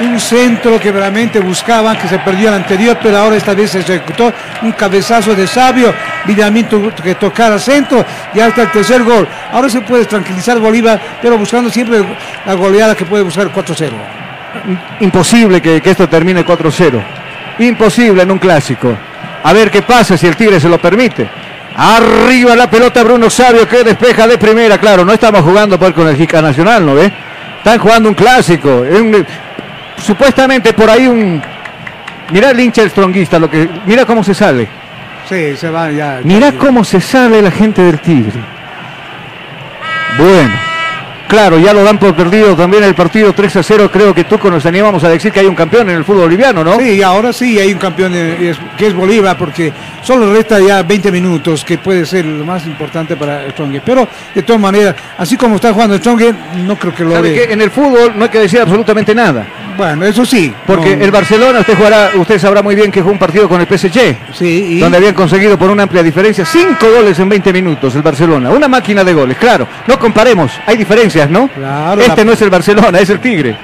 Speaker 4: Un centro que realmente buscaban, que se perdió el anterior, pero ahora esta vez se ejecutó un cabezazo de sabio. Villamín tuvo que tocar al centro y hasta el tercer gol. Ahora se puede tranquilizar Bolívar, pero buscando siempre la goleada que puede buscar 4-0.
Speaker 1: Imposible que, que esto termine 4-0. Imposible en un clásico. A ver qué pasa si el Tigre se lo permite. Arriba la pelota Bruno Sabio que despeja de primera. Claro, no estamos jugando por con el Jica Nacional, ¿no ve? Están jugando un clásico. Supuestamente por ahí un. Mira el hincha el stronguista, lo que. Mira cómo se sale.
Speaker 4: Sí, se ya.
Speaker 1: Mira cómo se sale la gente del Tigre. Bueno, claro, ya lo dan por perdido también el partido 3 a 0. Creo que tú nos animamos a decir que hay un campeón en el fútbol boliviano, ¿no?
Speaker 4: Sí, ahora sí hay un campeón que es Bolívar, porque solo resta ya 20 minutos, que puede ser lo más importante para Stronger. Pero de todas maneras, así como está jugando Stronger, no creo que lo
Speaker 1: ¿Sabe
Speaker 4: dé.
Speaker 1: En el fútbol no hay que decir absolutamente nada.
Speaker 4: Bueno, eso sí.
Speaker 1: Porque
Speaker 4: no-
Speaker 1: el Barcelona, usted jugará, usted sabrá muy bien que jugó un partido con el PSG.
Speaker 4: Sí, y-
Speaker 1: Donde habían conseguido por una amplia diferencia cinco goles en 20 minutos el Barcelona. Una máquina de goles, claro. No comparemos, hay diferencias, ¿no?
Speaker 4: Claro,
Speaker 1: este
Speaker 4: la-
Speaker 1: no es el Barcelona, es el Tigre.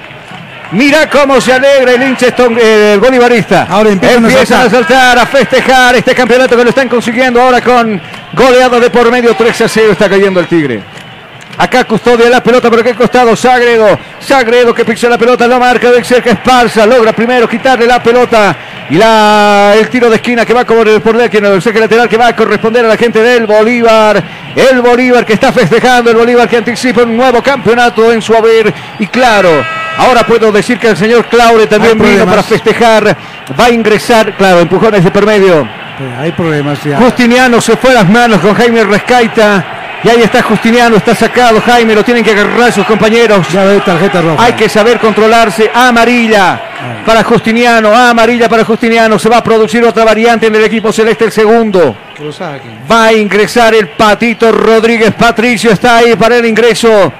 Speaker 1: Mira cómo se alegra el hincha eh, el bolivarista.
Speaker 4: Ahora empiezan a
Speaker 1: Empiezan a saltar, a festejar este campeonato que lo están consiguiendo ahora con goleada de por medio 3 a 0 está cayendo el Tigre. Acá custodia la pelota, pero qué costado Sagredo. Sagredo que pixa la pelota, la marca de cerca Esparza. Logra primero quitarle la pelota. Y la, el tiro de esquina que va a corresponder, que no, el saque lateral que va a corresponder a la gente del Bolívar. El Bolívar que está festejando, el Bolívar que anticipa un nuevo campeonato en su haber. Y claro, ahora puedo decir que el señor Claure también vino para festejar. Va a ingresar, claro, empujones de por medio.
Speaker 4: Hay problemas ya.
Speaker 1: Justiniano se fue a las manos con Jaime Rescaita. Y ahí está Justiniano, está sacado Jaime, lo tienen que agarrar sus compañeros.
Speaker 4: Ya ve tarjeta roja.
Speaker 1: Hay que saber controlarse. Amarilla para Justiniano, amarilla para Justiniano. Se va a producir otra variante en el equipo celeste, el segundo. Va a ingresar el Patito Rodríguez. Patricio está ahí para el ingreso.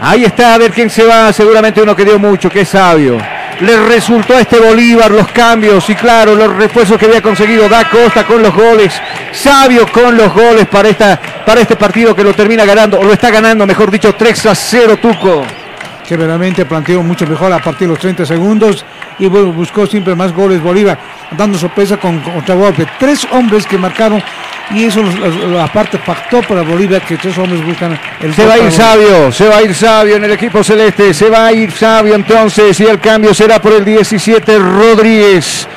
Speaker 1: Ahí está, a ver quién se va. Seguramente uno que dio mucho, que es sabio. Le resultó a este Bolívar los cambios y claro, los refuerzos que había conseguido Da Costa con los goles. Sabio con los goles para, esta, para este partido que lo termina ganando, o lo está ganando, mejor dicho, 3 a 0 Tuco.
Speaker 4: que realmente planteó mucho mejor a partir de los 30 segundos y bu- buscó siempre más goles Bolívar, dando sorpresa con contragolpe. Tres hombres que marcaron y eso aparte pactó para Bolívar que tres hombres buscan el
Speaker 1: Se va a ir. Sabio, se va a ir Sabio en el equipo celeste, se va a ir Sabio entonces y el cambio será por el 17 Rodríguez.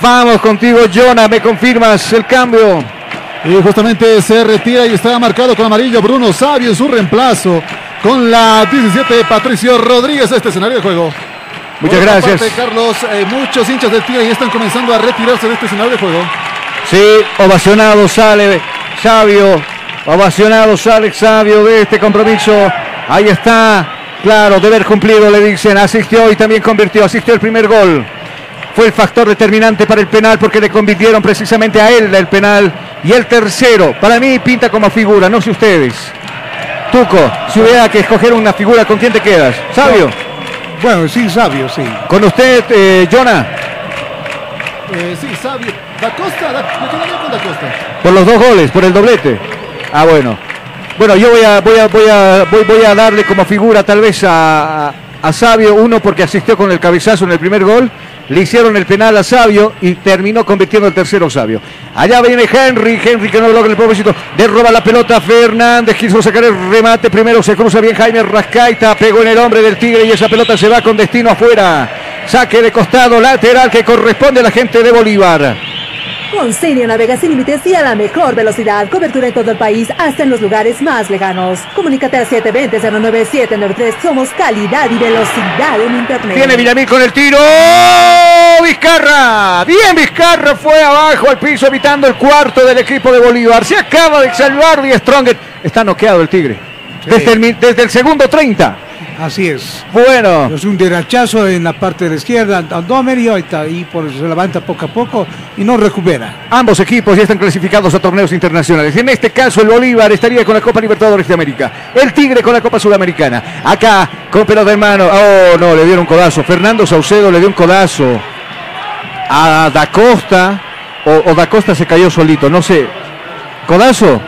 Speaker 1: Vamos contigo, Jonah, ¿me confirmas el cambio?
Speaker 5: Y justamente se retira y está marcado con amarillo Bruno Sabio en su reemplazo con la 17 Patricio Rodríguez este escenario de juego.
Speaker 1: Muchas
Speaker 5: Por
Speaker 1: gracias.
Speaker 5: parte, Carlos, eh, muchos hinchas del Tigre ya están comenzando a retirarse de este escenario de juego.
Speaker 1: Sí, ovacionado sale Sabio, ovacionado sale Sabio de este compromiso. Ahí está, claro, deber cumplido le dicen, asistió y también convirtió, asistió el primer gol. Fue el factor determinante para el penal porque le convirtieron precisamente a él el penal. Y el tercero, para mí pinta como figura, no sé ustedes. Tuco, si hubiera que escoger una figura, ¿con quién te quedas? Sabio.
Speaker 4: Bueno, sí, Sabio, sí.
Speaker 1: Con usted, eh, Jonah,
Speaker 5: Eh, sí, Sabio. Da Costa, da, me quedaría con Da
Speaker 1: por los dos goles, por el doblete. Ah, bueno. Bueno, yo voy a, voy a, voy a, voy a darle como figura tal vez a, a Sabio, uno porque asistió con el cabezazo en el primer gol, le hicieron el penal a Sabio y terminó convirtiendo el tercero Sabio. Allá viene Henry, Henry que no logra el propósito, derroba la pelota Fernández, quiso sacar el remate, primero se cruza bien Jaime Rascaita, pegó en el hombre del Tigre y esa pelota se va con destino afuera. Saque de costado lateral que corresponde a la gente de Bolívar.
Speaker 10: Con Senio navega sin límites y a la mejor velocidad. Cobertura en todo el país, hasta en los lugares más lejanos. Comunícate al 720-09793. Somos calidad y velocidad en Internet.
Speaker 1: Tiene Villamil con el tiro. Vizcarra. Bien Vizcarra fue abajo al piso evitando el cuarto del equipo de Bolívar. Se acaba de salvar Die Stronger. Está noqueado el Tigre. Desde, el, mi- desde el segundo 30.
Speaker 4: Así es.
Speaker 1: Bueno.
Speaker 4: Es un derechazo en la parte de la izquierda, Domer y ahorita ahí por, se levanta poco a poco y no recupera.
Speaker 1: Ambos equipos ya están clasificados a torneos internacionales. En este caso, el Bolívar estaría con la Copa Libertadores de América. El Tigre con la Copa Sudamericana. Acá, con pelota en mano. Oh, no, le dieron un codazo. Fernando Saucedo le dio un codazo a Da Costa. O, o Da Costa se cayó solito, no sé. ¿Codazo?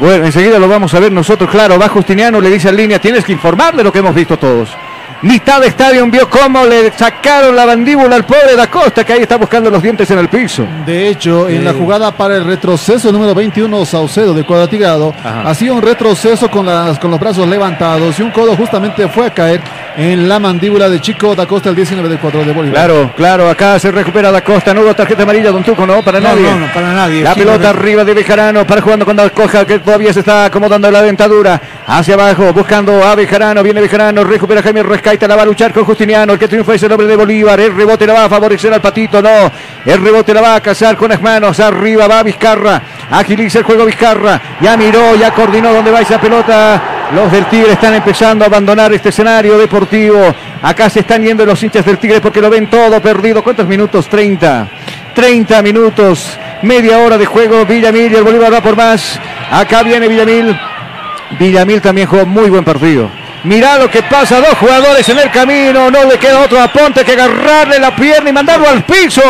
Speaker 1: Bueno, enseguida lo vamos a ver nosotros. Claro, va Justiniano, le dice en línea, tienes que informarle lo que hemos visto todos. Mitad de estadio vio cómo le sacaron la mandíbula al pobre Da Costa, que ahí está buscando los dientes en el piso.
Speaker 5: De hecho, en la jugada para el retroceso número 21, Saucedo de cuadratigado, hacía un retroceso con, las, con los brazos levantados y un codo justamente fue a caer en la mandíbula de Chico Da Costa, el 19 del 4 de Bolívar.
Speaker 1: Claro, claro, acá se recupera Da Costa, no hubo tarjeta amarilla, Don Tuco, no, para
Speaker 4: No,
Speaker 1: nadie.
Speaker 4: no, no, para nadie.
Speaker 1: La pelota arriba de Bejarano para jugando con Da Costa, que todavía se está acomodando la dentadura. Hacia abajo, buscando a Bejarano, viene Bejarano, recupera Jaime Rescaita, la va a luchar con Justiniano, el que triunfa es el hombre de Bolívar, el rebote la va a favorecer al Patito, no, el rebote la va a cazar con las manos, arriba va Vizcarra, agiliza el juego Vizcarra, ya miró, ya coordinó dónde va esa pelota. Los del Tigre están empezando a abandonar este escenario deportivo. Acá se están yendo los hinchas del Tigre porque lo ven todo perdido. ¿Cuántos minutos? 30. 30 minutos. Media hora de juego. Villamil y el Bolívar va por más. Acá viene Villamil. Villamil también jugó muy buen partido. Mirá lo que pasa, dos jugadores en el camino, no le queda otro aponte que agarrarle la pierna y mandarlo al piso.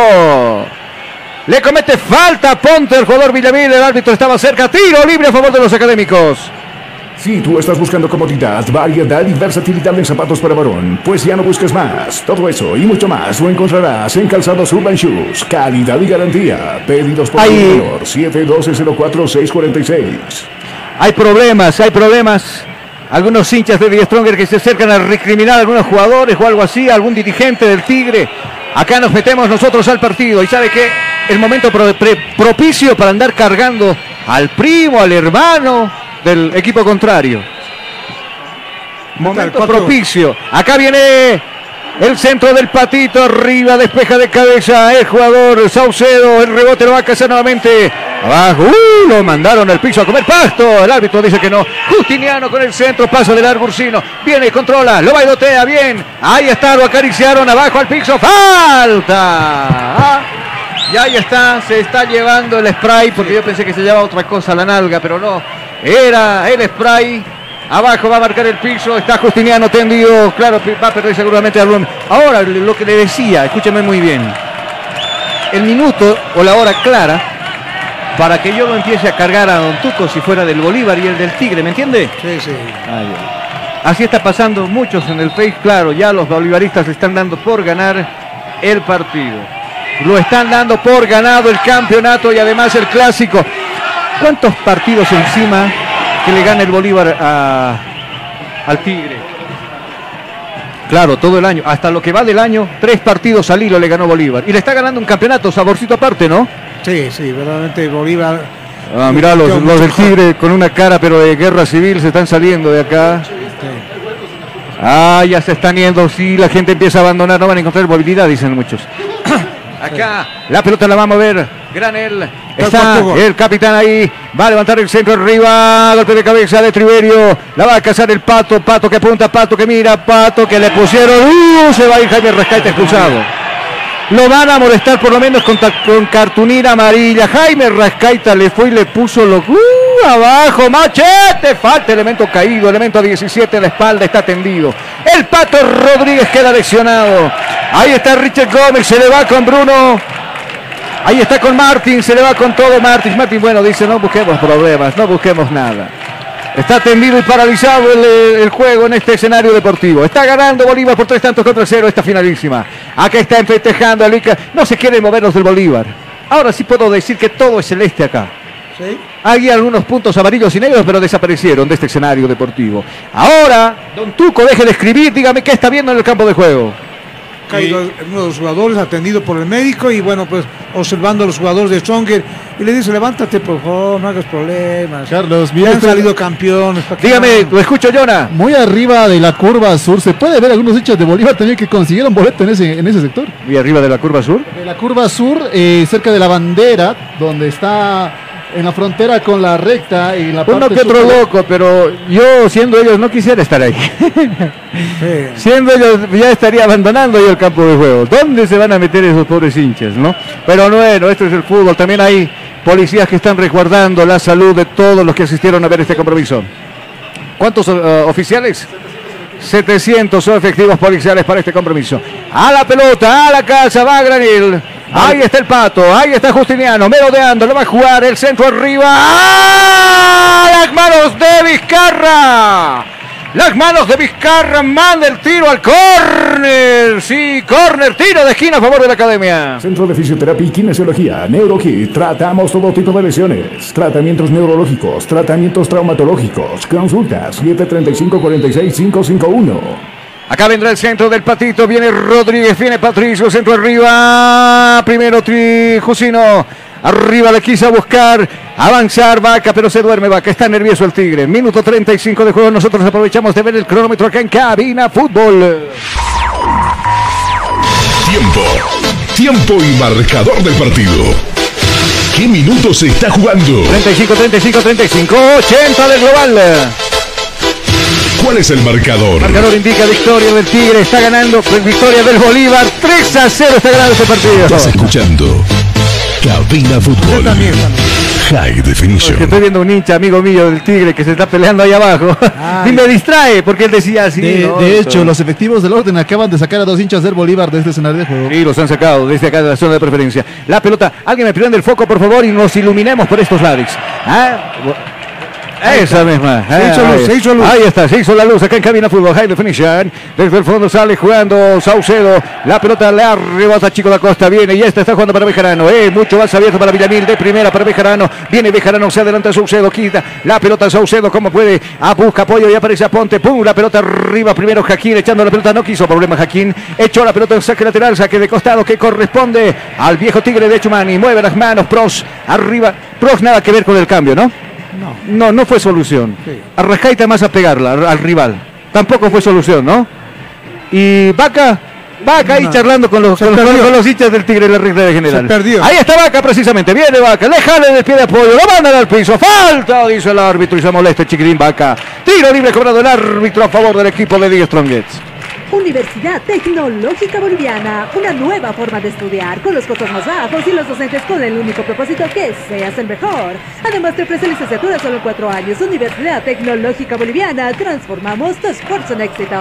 Speaker 1: Le comete falta a Ponte el jugador Villamil, el árbitro estaba cerca, tiro libre a favor de los académicos.
Speaker 11: Si tú estás buscando comodidad, variedad y versatilidad en zapatos para varón, pues ya no busques más. Todo eso y mucho más lo encontrarás en Calzados Urban Shoes. Calidad y garantía. Pedidos por el menor 712-04-646.
Speaker 1: Hay problemas, hay problemas. Algunos hinchas de Die Stronger que se acercan a recriminar a algunos jugadores o algo así, algún dirigente del Tigre. Acá nos metemos nosotros al partido y sabe que el momento pro- pre- propicio para andar cargando al primo, al hermano del equipo contrario. Momento propicio. Acá viene el centro del patito, arriba, despeja de cabeza el jugador Saucedo, el rebote lo va a cazar nuevamente. Abajo, ¡uh! lo mandaron al piso a comer pasto. El árbitro dice que no. Justiniano con el centro, pasa del largo Ursino. Viene, controla, lo bailotea bien. Ahí está, lo acariciaron abajo al piso. ¡Falta! Ah, Y ahí está, se está llevando el spray, porque yo pensé que se llevaba otra cosa la nalga, pero no. Era el spray. Abajo va a marcar el piso, está Justiniano tendido, claro, va a perder seguramente algún. Ahora, lo que le decía, escúchame muy bien. El minuto o la hora clara para que yo lo empiece a cargar a Don Tuco si fuera del Bolívar y el del Tigre, ¿me entiende?
Speaker 4: Sí, sí.
Speaker 1: Así está pasando muchos en el Face, claro, ya los bolivaristas están dando por ganar el partido. Lo están dando por ganado el campeonato y además el clásico. ¿Cuántos partidos encima que le gana el Bolívar a- al Tigre? Claro, todo el año. Hasta lo que va del año, tres partidos al hilo le ganó Bolívar. Y le está ganando un campeonato, saborcito aparte, ¿no?
Speaker 4: Sí, sí, verdaderamente Bolívar.
Speaker 1: Ah, mirá, los, los del. Tigre con una cara pero de guerra civil se están saliendo de acá. Ah, ya se están yendo, sí, la gente empieza a abandonar, no van a encontrar movilidad, dicen muchos. Acá, la pelota la va a mover, Granel, está el capitán ahí, va a levantar el centro arriba, golpe de cabeza de Triverio, la va a cazar el Pato, Pato que apunta, Pato que mira, Pato que le pusieron, ¡uh! se va a ir Jaime Rescate expulsado. Lo van a molestar por lo menos con, con cartulina amarilla. Jaime Rascaita le fue y le puso lo ¡Uh! abajo. Machete. Falta elemento caído. Elemento 17 en la espalda. Está tendido. El Pato Rodríguez queda lesionado. Ahí está Richard Gómez. Se le va con Bruno. Ahí está con Martín. Se le va con todo Martín. Martín, bueno, dice no busquemos problemas. No busquemos nada. Está tendido y paralizado el, eh, el juego en este escenario deportivo. Está ganando Bolívar por tres tantos contra cero esta finalísima. Acá está festejando el Ica. No se quieren mover los del Bolívar. Ahora sí puedo decir que todo es celeste acá.
Speaker 4: Sí.
Speaker 1: Hay algunos puntos amarillos y negros, pero desaparecieron de este escenario deportivo. Ahora, Don Tuco, deje de escribir, dígame qué está viendo en el campo de juego.
Speaker 4: Caído uno de los jugadores atendido por el médico y bueno, pues observando a los jugadores de Stronger y le dice, levántate por favor, no hagas problemas.
Speaker 5: Carlos, mira
Speaker 4: han salido campeones. ¿para qué
Speaker 1: Dígame,
Speaker 4: no?
Speaker 1: lo escucho, Jonah.
Speaker 5: Muy arriba de la curva sur, se puede ver algunos hinchas de Bolívar también que consiguieron boleto en ese, en ese sector.
Speaker 1: Y arriba de la curva sur.
Speaker 5: De la curva sur, eh, cerca de la bandera, donde está en la frontera con la recta y la
Speaker 1: Uno
Speaker 5: parte
Speaker 1: que otro loco, pero yo siendo ellos no quisiera estar ahí. siendo ellos ya estaría abandonando yo el campo de juego. ¿Dónde se van a meter esos pobres hinchas, no? Pero bueno, esto es el fútbol. También hay policías que están resguardando la salud de todos los que asistieron a ver este compromiso. ¿Cuántos eh, oficiales? 700 son efectivos policiales para este compromiso. A la pelota, a la casa, va Granil. Ahí está el pato, ahí está Justiniano, merodeando, lo va a jugar el centro arriba. ¡Ah! Las manos de Vizcarra. Las manos de Vizcarra manda el tiro al córner. Sí, córner, tiro de esquina a favor de la academia.
Speaker 11: Centro de Fisioterapia y Kinesiología, NeuroKit. Tratamos todo tipo de lesiones. Tratamientos neurológicos, tratamientos traumatológicos. Consultas 735-46551.
Speaker 1: Acá vendrá el centro del patito. Viene Rodríguez, viene Patricio, centro arriba. Primero Tri Jusino. Arriba le quiso buscar avanzar Vaca, pero se duerme Vaca. Está nervioso el Tigre. Minuto 35 de juego. Nosotros aprovechamos de ver el cronómetro acá en Cabina Fútbol.
Speaker 6: Tiempo. Tiempo y marcador del partido. ¿Qué minutos se está jugando?
Speaker 1: 35, 35, 35, 80 del global.
Speaker 6: ¿Cuál es el marcador?
Speaker 1: Marcador indica victoria del Tigre. Está ganando. Victoria del Bolívar. 3 a 0 está ganando este partido.
Speaker 6: Estás escuchando Cabina Fútbol. High Definition.
Speaker 1: Estoy viendo un hincha amigo mío del Tigre que se está peleando ahí abajo. y me distrae porque él decía así.
Speaker 5: De,
Speaker 1: ¿no?
Speaker 5: de hecho, los efectivos del orden acaban de sacar a dos hinchas del Bolívar de este escenario de juego.
Speaker 1: Sí, los han sacado desde acá de la zona de preferencia. La pelota, alguien me prende el foco, por favor, y nos iluminemos por estos lados. ¿Ah? Esa misma.
Speaker 4: Se hizo
Speaker 1: Ah,
Speaker 4: luz,
Speaker 1: ahí.
Speaker 4: se hizo luz.
Speaker 1: Ahí está, se hizo la luz acá en cabina fútbol. High definition. Desde el fondo sale jugando Saucedo. La pelota le arrebata Chico da Costa. Viene y esta está jugando para Bejarano. Eh, mucho más abierto para Villamil. De primera para Bejarano. Viene Bejarano, se adelanta Saucedo. Quita la pelota Saucedo como puede. A busca apoyo y aparece a Ponte. Pum, la pelota arriba. Primero Jaquín echando la pelota. No quiso problema Jaquín. Echó la pelota en saque lateral. Saque de costado que corresponde al viejo Tigre de Chumani. Mueve las manos. Pros arriba. Pros nada que ver con el cambio, ¿no? No, no fue solución. Arrascaita más a pegarla al al rival. Tampoco fue solución, ¿no? Y Vaca, Vaca ahí
Speaker 4: No.
Speaker 1: charlando con los, con, los- con los hinchas del Tigre de la Recta de General.
Speaker 4: Se perdió.
Speaker 1: Ahí está Vaca precisamente. Viene Vaca, le jale del pie de apoyo, lo mandan al piso. Falta, dice el árbitro y se molesta el chiquirín Vaca. Tiro libre cobrado el árbitro a favor del equipo de Diego Strongets.
Speaker 10: Universidad Tecnológica Boliviana, una nueva forma de estudiar con los costos más bajos y los docentes con el único propósito que seas el mejor. Además te ofrece licenciatura solo en cuatro años. Universidad Tecnológica Boliviana, transformamos tu esfuerzo en éxito.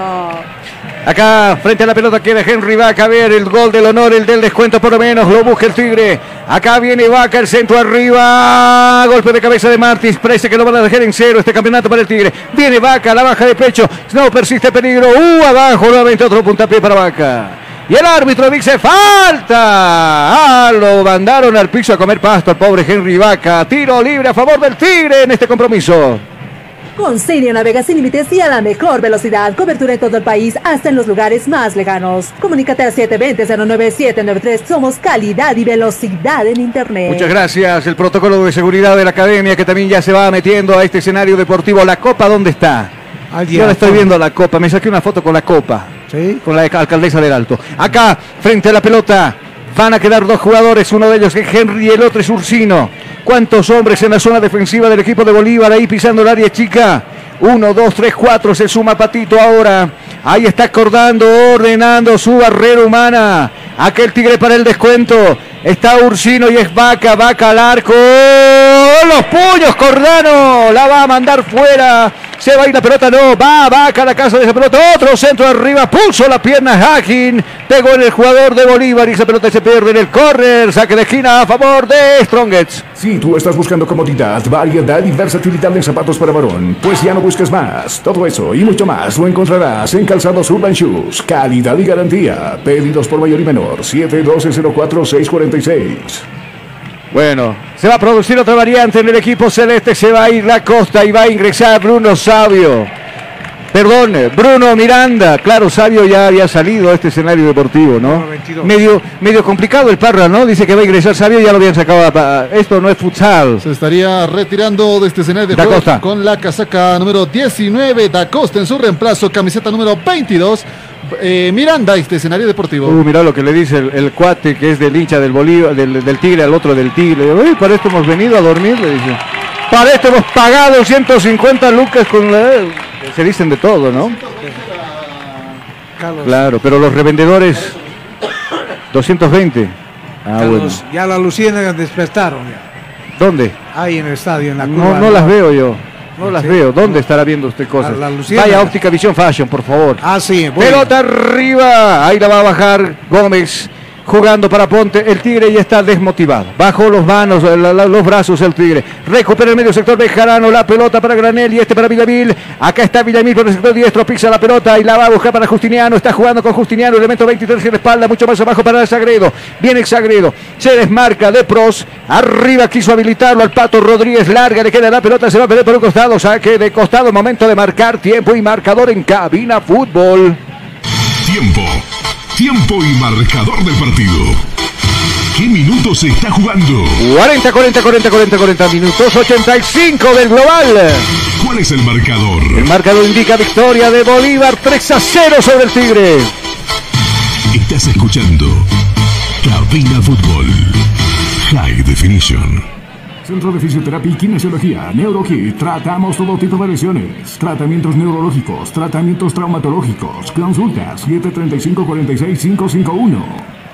Speaker 1: Acá, frente a la pelota, queda Henry Vaca. A ver, el gol del honor, el del descuento por lo menos. Lo busca el Tigre. Acá viene Vaca, el centro arriba. Golpe de cabeza de Martins. Parece que lo van a dejar en cero este campeonato para el Tigre. Viene Vaca, la baja de pecho. No persiste peligro. Uh, abajo, nuevamente otro puntapié para Vaca. Y el árbitro dice falta. Ah, lo mandaron al piso a comer pasto al pobre Henry Vaca. Tiro libre a favor del Tigre en este compromiso.
Speaker 10: Con Sirio navega sin límites y a la mejor velocidad. Cobertura en todo el país, hasta en los lugares más lejanos. Comunícate al 720-09793. Somos calidad y velocidad en Internet.
Speaker 1: Muchas gracias. El protocolo de seguridad de la academia que también ya se va metiendo a este escenario deportivo. ¿La copa dónde está? Yo ahora estoy viendo la copa. Me saqué una foto con la copa. Con la alcaldesa del Alto. Acá, frente a la pelota. Van a quedar dos jugadores, uno de ellos es Henry y el otro es Ursino. ¿Cuántos hombres en la zona defensiva del equipo de Bolívar ahí pisando el área chica? Uno, dos, tres, cuatro, se suma Patito ahora. Ahí está acordando, ordenando su barrera humana. Aquel tigre para el descuento. Está Ursino y es Vaca, Vaca al arco. Los puños, Cordano. La va a mandar fuera. Se va a ir la pelota, no. Va Vaca a la casa de esa pelota. Otro centro arriba. Puso la pierna Hacking. Pegó en el jugador de Bolívar y esa pelota se pierde en el córner. Saque de esquina a favor de Strongets.
Speaker 11: Si tú estás buscando comodidad, variedad y versatilidad en zapatos para varón, pues ya no busques más. Todo eso y mucho más lo encontrarás en Calzados Urban Shoes. Calidad y garantía. Pedidos por mayor y menor. 712-04-646.
Speaker 1: Bueno, se va a producir otra variante en el equipo celeste. Se va a ir la costa y va a ingresar Bruno Sabio. Perdón, Bruno Miranda. Claro, Sabio ya había salido a este escenario deportivo, ¿no? Medio, medio complicado el Parra, ¿no? Dice que va a ingresar Sabio y ya lo habían sacado. a- Esto no es futsal.
Speaker 5: Se estaría retirando de este escenario de
Speaker 1: Da
Speaker 5: juego
Speaker 1: Costa.
Speaker 5: con la casaca número 19. Da Costa en su reemplazo, camiseta número 22. Eh, Miranda, este escenario deportivo.
Speaker 1: Uh, mira lo que le dice el, el cuate que es del hincha del Bolívar, del, del Tigre al otro del Tigre. Uy, para esto hemos venido a dormir, le dice. Para esto hemos pagado 150 lucas con la... Se dicen de todo, ¿no?
Speaker 4: Carlos,
Speaker 1: Claro, pero los revendedores 220. Ah, bueno.
Speaker 4: Ya las luciérnagas despertaron. ya.
Speaker 1: ¿Dónde?
Speaker 4: Ahí en el estadio, en la
Speaker 1: No,
Speaker 4: curva.
Speaker 1: no las veo yo. No las
Speaker 4: Sí.
Speaker 1: veo. ¿Dónde estará viendo usted cosas?
Speaker 4: La.
Speaker 1: Vaya óptica Visión Fashion, por favor.
Speaker 4: Ah, sí. voy.
Speaker 1: Pelota arriba. Ahí la va a bajar Gómez. Jugando para Ponte, el Tigre ya está desmotivado. Bajo los manos, los brazos el Tigre. Recupera el medio sector Bejarano, la pelota para Granel y este para Villamil. Acá está Villamil por el sector diestro, pisa la pelota y la va a buscar para Justiniano. Está jugando con Justiniano, elemento 23 en la espalda, mucho más abajo para Sagredo. Viene Sagredo, se desmarca de pros. Arriba quiso habilitarlo al Pato Rodríguez, larga, le queda la pelota, se va a perder por un costado. Saque de costado, momento de marcar tiempo y marcador en cabina fútbol.
Speaker 6: Tiempo. Tiempo y marcador del partido. ¿Qué minutos se está jugando?
Speaker 1: 40, 40, 40, 40, 40 minutos, 85 del global.
Speaker 6: ¿Cuál es el marcador?
Speaker 1: El marcador indica victoria de Bolívar 3 a 0 sobre el Tigre.
Speaker 6: Estás escuchando Cabina Fútbol. High Definition.
Speaker 11: Centro de Fisioterapia y Kinesiología, NeuroKit. Tratamos todo tipo de lesiones. Tratamientos neurológicos, tratamientos traumatológicos. Consultas 735-46551.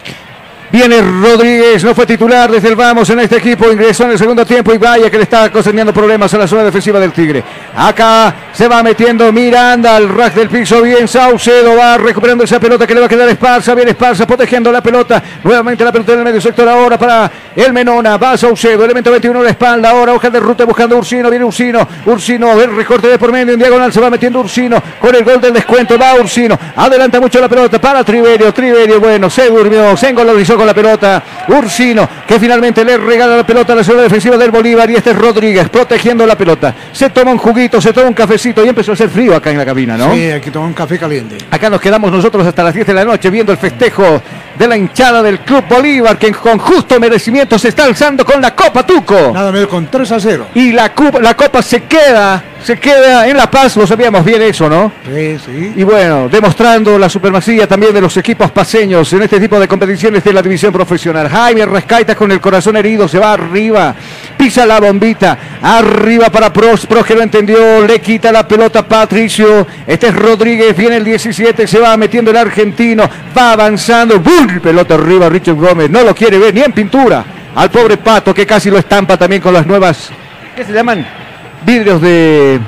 Speaker 1: Viene Rodríguez, no fue titular desde el vamos en este equipo, ingresó en el segundo tiempo y vaya que le está ocasionando problemas a la zona defensiva del Tigre. Acá se va metiendo Miranda al rack del piso, bien Saucedo va recuperando esa pelota que le va a quedar Esparza, bien Esparza protegiendo la pelota, nuevamente la pelota en el medio sector ahora para el Menona, va Saucedo, elemento 21 en la espalda, ahora hoja de ruta buscando Ursino, viene Ursino, Ursino, el recorte de por medio en diagonal, se va metiendo Ursino con el gol del descuento, va Ursino, adelanta mucho la pelota para Triverio, Triverio, bueno, se durmió, se engolorizó con la pelota, Ursino, que finalmente le regala la pelota a la zona defensiva del Bolívar y este es Rodríguez protegiendo la pelota, se toma un juguito, se toma un cafecito y empezó a hacer frío acá en la cabina, ¿no?
Speaker 4: Sí, hay que tomar un café caliente.
Speaker 1: Acá nos quedamos nosotros hasta las 10 de la noche viendo el festejo de la hinchada del Club Bolívar que con justo merecimiento se está alzando con la Copa Tuco.
Speaker 4: Nada menos con 3 a 0.
Speaker 1: Y la, la Copa se queda, se queda en La Paz, lo sabíamos bien eso, ¿no?
Speaker 4: Sí, sí.
Speaker 1: Y bueno, demostrando la supremacía también de los equipos paseños en este tipo de competiciones de la división profesional. Jaime Rescaita con el corazón herido, se va arriba, pisa la bombita, arriba para Pros, Pros que lo entendió, le quita la pelota a Patricio, este es Rodríguez, viene el 17, se va metiendo el argentino, va avanzando, ¡bum! pelota arriba Richard Gómez, no lo quiere ver ni en pintura. Al pobre Pato que casi lo estampa también con las nuevas, ¿qué se llaman? Vidrios de...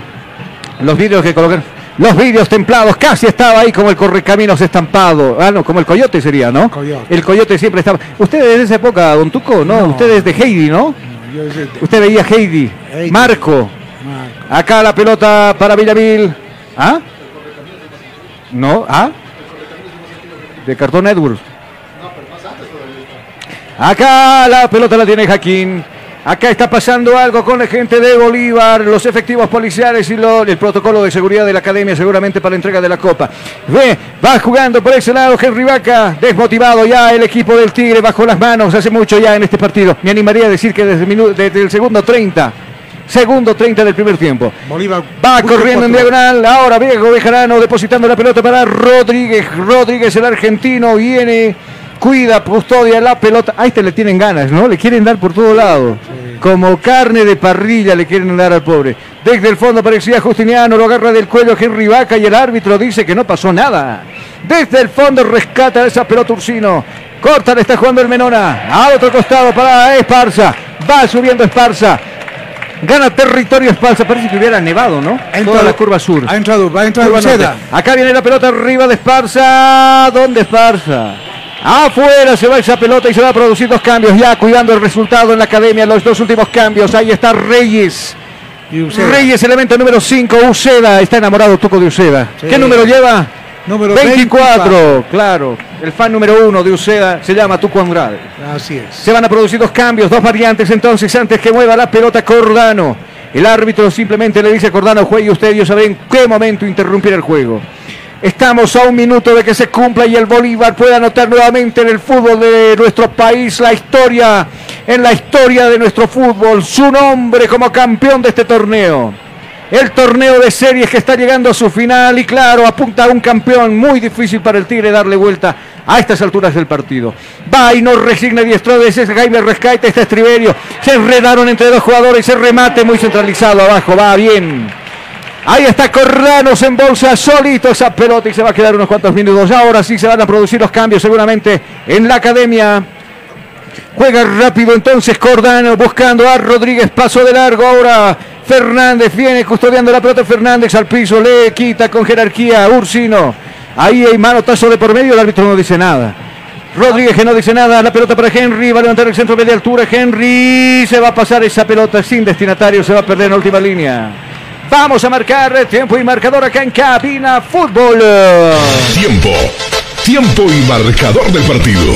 Speaker 1: Los vidrios que colocan... Los vidrios templados, casi estaba ahí como el correcaminos estampado. Ah, no, como el coyote sería, ¿no?
Speaker 4: Coyote.
Speaker 1: El coyote siempre estaba. ¿Usted es de esa época, don Tuco? No, usted es de Heidi, ¿no?
Speaker 4: Yo sé-
Speaker 1: Usted veía Heidi.
Speaker 4: Heidi.
Speaker 1: Marco. Acá la pelota para Villamil. ¿Ah? No, ¿ah? De cartón Edwards. Acá la pelota la tiene Jaquín. Acá está pasando algo con la gente de Bolívar, los efectivos policiales y lo- el protocolo de seguridad de la academia seguramente para la entrega de la copa. Ve, va jugando por ese lado Henry Vaca, desmotivado ya el equipo del Tigre bajo las manos hace mucho ya en este partido. Me animaría a decir que desde, el minu- desde el segundo 30, segundo 30 del primer tiempo.
Speaker 4: Bolívar
Speaker 1: Va corriendo en diagonal. Ahora Viejo Bejarano depositando la pelota para Rodríguez. Rodríguez, el argentino, viene, cuida, custodia la pelota. A este le tienen ganas, ¿no? Le quieren dar por todo lado. Como carne de parrilla le quieren dar al pobre. Desde el fondo parecía Justiniano, lo agarra del cuello Henry Vaca y el árbitro dice que no pasó nada. Desde el fondo rescata esa pelota Ursino. Corta, le está jugando el Menona. Al otro costado para Esparza. Va subiendo Esparza. Gana territorio Esparza. Parece que hubiera nevado, ¿no? Toda la curva sur.
Speaker 4: Ha entrado, va a entrar
Speaker 1: Curva
Speaker 4: Uceda.
Speaker 1: norte. Acá viene la pelota arriba de Esparza. ¿Dónde Esparza? Afuera se va esa pelota y se va a producir dos cambios. Ya cuidando el resultado en la academia. Los dos últimos cambios. Ahí está Reyes. Reyes, elemento número 5. Uceda. Está enamorado Tuco de Uceda.
Speaker 4: Sí.
Speaker 1: ¿Qué número lleva?
Speaker 4: Número
Speaker 1: 24. Claro. El fan número uno de Uceda se llama Tuco Andrade.
Speaker 4: Así es.
Speaker 1: Se van a producir dos cambios, dos variantes entonces antes que mueva la pelota Cordano. El árbitro simplemente le dice a Cordano, juegue usted, yo sabré en qué momento interrumpir el juego. Estamos a un minuto de que se cumpla y el Bolívar pueda anotar nuevamente en el fútbol de nuestro país la historia, en la historia de nuestro fútbol, su nombre como campeón de este torneo. el torneo de series que está llegando a su final y claro, apunta a un campeón muy difícil para el Tigre darle vuelta a estas alturas del partido. Va y no resigna diestro de ese Jaime Rescaite, este estriberio. Se enredaron entre dos jugadores, se remate muy centralizado abajo, va bien. Ahí está Corranos en bolsa, solito esa pelota y se va a quedar unos cuantos minutos. Ahora sí se van a producir los cambios seguramente en la academia. Juega rápido entonces Cordano buscando a Rodríguez, paso de largo ahora. Fernández viene custodiando la pelota Fernández al piso, le quita con jerarquía Ursino. Ahí hay manotazo de por medio, el árbitro no dice nada. Rodríguez que no dice nada, la pelota para Henry, va a levantar el centro media altura, Henry se va a pasar esa pelota sin destinatario, se va a perder en última línea. Vamos a marcar tiempo y marcador acá en Cabina Fútbol.
Speaker 6: Tiempo. Tiempo y marcador del partido.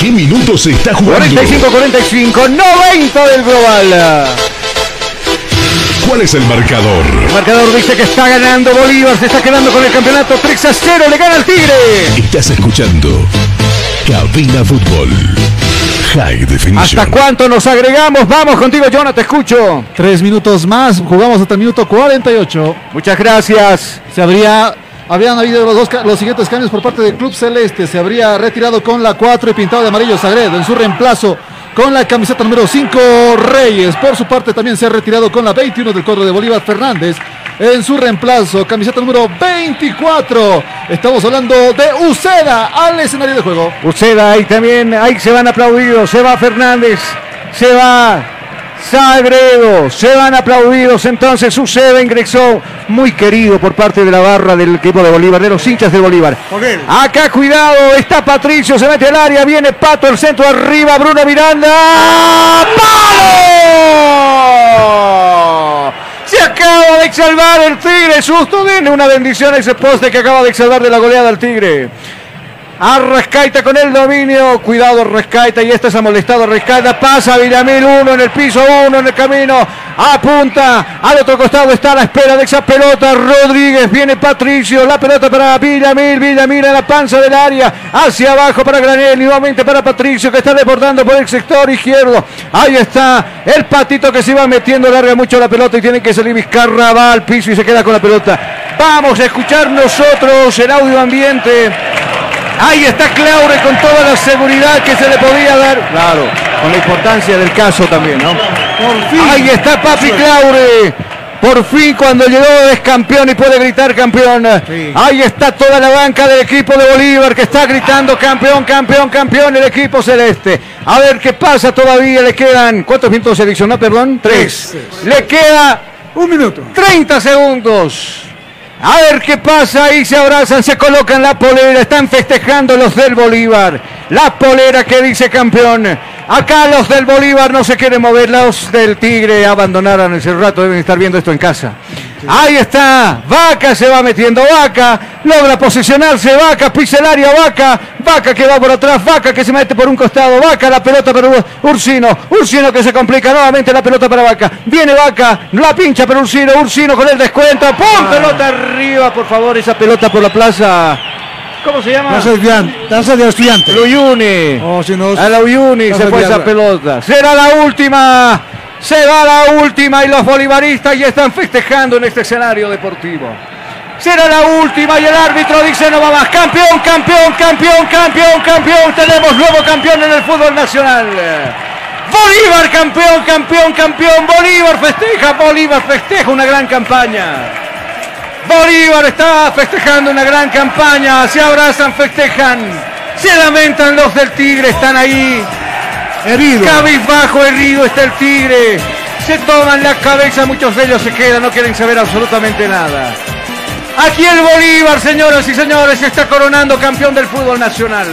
Speaker 6: ¿Qué minutos se está jugando?
Speaker 1: 45-45, 90 del global.
Speaker 6: ¿Cuál es el marcador?
Speaker 1: El marcador dice que está ganando Bolívar, se está quedando con el campeonato 3 a 0, le gana al Tigre.
Speaker 6: Estás escuchando Cabina Fútbol. High Definition.
Speaker 1: ¿Hasta cuánto nos agregamos? Vamos contigo, Jonah, te escucho.
Speaker 5: Tres minutos más, jugamos hasta el minuto 48.
Speaker 1: Muchas gracias.
Speaker 5: Se habría habían habido los, dos, los siguientes cambios por parte del Club Celeste. Se habría retirado con la 4 y pintado de amarillo Sagredo. En su reemplazo con la camiseta número 5 Reyes. Por su parte también se ha retirado con la 21 del cuadro de Bolívar Fernández. En su reemplazo, camiseta número 24. Estamos hablando de Uceda al escenario de juego.
Speaker 1: Uceda ahí también, ahí se van aplaudidos. Se va Fernández, se va Sagredo, se van aplaudidos, entonces sucede, ingresó muy querido por parte de la barra del equipo de Bolívar, de los hinchas de Bolívar. Acá cuidado, está Patricio, se mete al área, viene Pato, el centro arriba, Bruno Miranda. ¡Palo! Se acaba de salvar el Tigre, susto, viene una bendición a ese poste que acaba de salvar de la goleada al Tigre. A Rescaita con el dominio. Cuidado Rescaita. Y este se ha molestado Rescaita. Pasa Villamil. Uno en el piso. Uno en el camino. Apunta. Al otro costado está a la espera de esa pelota. Rodríguez. Viene Patricio. La pelota para Villamil. Villamil en la panza del área. Hacia abajo para Granel. Nuevamente para Patricio que está desbordando por el sector izquierdo. Ahí está el patito que se va metiendo. Larga mucho la pelota y tiene que salir Vizcarra. Va al piso y se queda con la pelota. Vamos a escuchar nosotros el audio ambiente. Ahí está Claure con toda la seguridad que se le podía dar. Claro, con la importancia del caso también, ¿no? Por fin. Ahí está Papi Claure. Por fin cuando llegó es campeón y puede gritar campeón. Ahí está toda la banca del equipo de Bolívar que está gritando campeón, campeón, campeón el equipo celeste. A ver qué pasa todavía. Le quedan, ¿cuántos minutos se adicionó, perdón? Tres. Le queda
Speaker 4: un minuto.
Speaker 1: 30 segundos. A ver qué pasa, ahí se abrazan, se colocan la polera, están festejando los del Bolívar. La polera que dice campeón. Acá los del Bolívar no se quieren mover, los del Tigre abandonaron ese rato, deben estar viendo esto en casa. Ahí está, Vaca se va metiendo, Vaca, logra posicionarse, Vaca, pisa el área, Vaca, Vaca que va por atrás, Vaca que se mete por un costado, Vaca, la pelota para Ursino, Ursino que se complica nuevamente la pelota para Vaca, viene Vaca, la pincha para Ursino, Ursino con el descuento, ¡pum! Pelota arriba, por favor, esa pelota por la plaza. ¿Cómo se llama?
Speaker 4: Taza de estudiante. Taza de estudiante.
Speaker 1: Luyuni.
Speaker 4: Oh, si no,
Speaker 1: A la Uyuni se fue esa pelota. Será la última. Se va la última y los bolivaristas ya están festejando en este escenario deportivo. Será la última y el árbitro dice no va más. Campeón, campeón, campeón, campeón, campeón. Tenemos nuevo campeón en el fútbol nacional. Bolívar campeón, campeón, campeón. Bolívar festeja, Bolívar festeja una gran campaña. Bolívar está festejando una gran campaña. Se abrazan, festejan. Se lamentan los del Tigre, están ahí.
Speaker 4: Herido.
Speaker 1: Cabizbajo, herido está el Tigre. Se toman la cabeza, muchos de ellos se quedan, no quieren saber absolutamente nada. Aquí el Bolívar, señoras y señores, se está coronando campeón del fútbol nacional.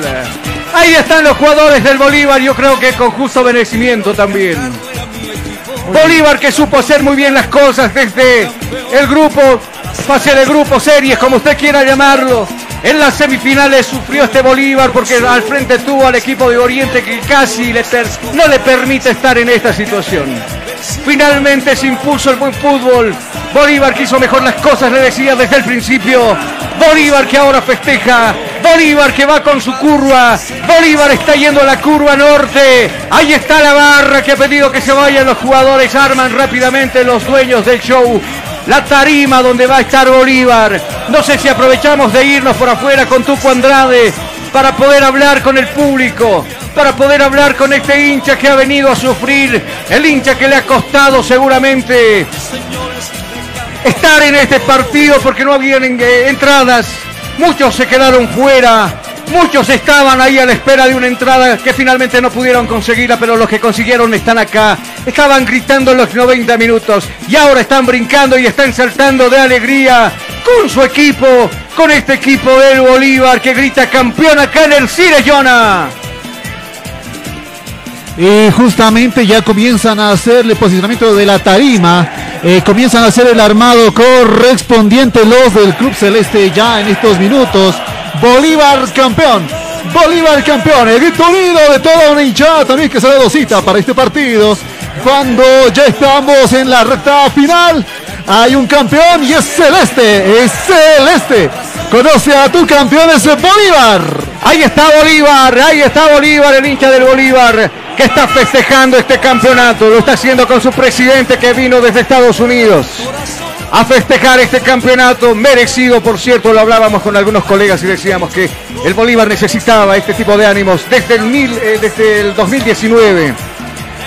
Speaker 1: Ahí están los jugadores del Bolívar, yo creo que con justo merecimiento también. Bolívar que supo hacer muy bien las cosas desde el grupo, fase de grupo, series, como usted quiera llamarlo. En las semifinales sufrió este Bolívar porque al frente tuvo al equipo de Oriente que casi le no le permite estar en esta situación. Finalmente se impuso el buen fútbol. Bolívar que hizo mejor las cosas, le decía desde el principio. Bolívar que ahora festeja. Bolívar que va con su curva. Bolívar está yendo a la curva norte. Ahí está la barra que ha pedido que se vayan los jugadores. Arman rápidamente los dueños del show. La tarima donde va a estar Bolívar. No sé si aprovechamos de irnos por afuera con Tuco Andrade para poder hablar con el público, para poder hablar con este hincha que ha venido a sufrir, el hincha que le ha costado seguramente estar en este partido porque no habían eh, entradas, muchos se quedaron fuera, muchos estaban ahí a la espera de una entrada que finalmente no pudieron conseguirla, pero los que consiguieron están acá, estaban gritando los 90 minutos y ahora están brincando y están saltando de alegría con su equipo, con este equipo del Bolívar que grita campeón acá en el Cire Jonah.
Speaker 5: Y justamente ya comienzan a hacer el posicionamiento de la tarima. eh, comienzan a hacer el armado correspondiente los del Club Celeste ya en estos minutos. Bolívar campeón. Bolívar campeón. El grito unido de toda una hinchada también que sale dosita para este partido. Cuando ya estamos en la recta final. Hay un campeón y es celeste. Es celeste. Conoce a tu campeón, es Bolívar.
Speaker 1: Ahí está Bolívar, ahí está Bolívar, el hincha del Bolívar, que está festejando este campeonato. Lo está haciendo con su presidente que vino desde Estados Unidos a festejar este campeonato merecido, por cierto, lo hablábamos con algunos colegas y decíamos que el Bolívar necesitaba este tipo de ánimos desde el, mil, eh, desde el 2019,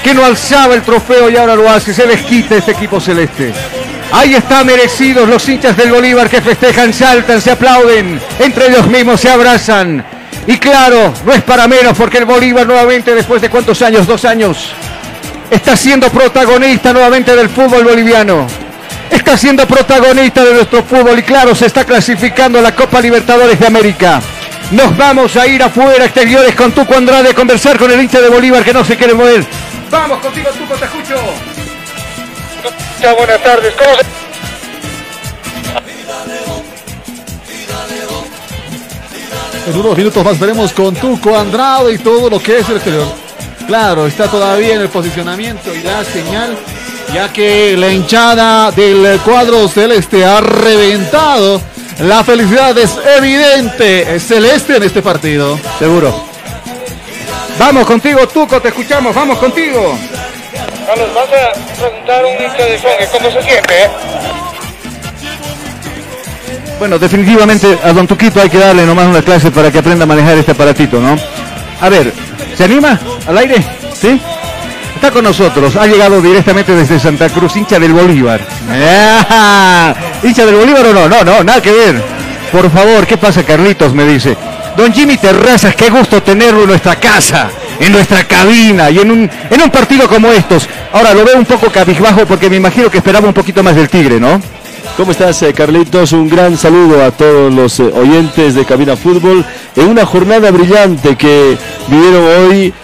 Speaker 1: que no alzaba el trofeo y ahora lo hace, se desquita este equipo celeste. Ahí está merecidos los hinchas del Bolívar que festejan, saltan, se aplauden, entre ellos mismos se abrazan. Y claro, no es para menos porque el Bolívar nuevamente, después de cuántos años, dos años, está siendo protagonista nuevamente del fútbol boliviano. Está siendo protagonista de nuestro fútbol y claro, se está clasificando a la Copa Libertadores de América. Nos vamos a ir afuera, exteriores, con Tuco Andrade a conversar con el hincha de Bolívar que no se quiere mover. Vamos contigo, Tuco, te escucho.
Speaker 14: buenas tardes. ¿Cómo se...
Speaker 5: En unos minutos más veremos con Tuco Andrade y todo lo que es el exterior. Claro, está todavía en el posicionamiento y da señal, ya que la hinchada del cuadro celeste ha reventado. La felicidad es evidente, es celeste en este partido.
Speaker 1: Seguro. Vamos contigo, Tuco, te escuchamos, vamos contigo.
Speaker 14: Carlos, vas a preguntar un hincha de Fongue cómo se siente, ¿eh?
Speaker 1: Bueno, definitivamente a Don Tuquito hay que darle nomás una clase para que aprenda a manejar este aparatito, ¿no? A ver, ¿se anima al aire? ¿Sí? Está con nosotros, ha llegado directamente desde Santa Cruz, hincha del Bolívar. ¡Ah! ¿Hincha del Bolívar o no? No, no, nada que ver. Por favor, ¿qué pasa, Carlitos? Me dice. Don Jimmy Terrazas, qué gusto tenerlo en nuestra casa, en nuestra cabina y en un, en un partido como estos. Ahora lo veo un poco cabizbajo porque me imagino que esperaba un poquito más del Tigre, ¿no?
Speaker 15: ¿Cómo estás, eh, Carlitos? Un gran saludo a todos los eh, oyentes de Cabina Fútbol en una jornada brillante que vivieron hoy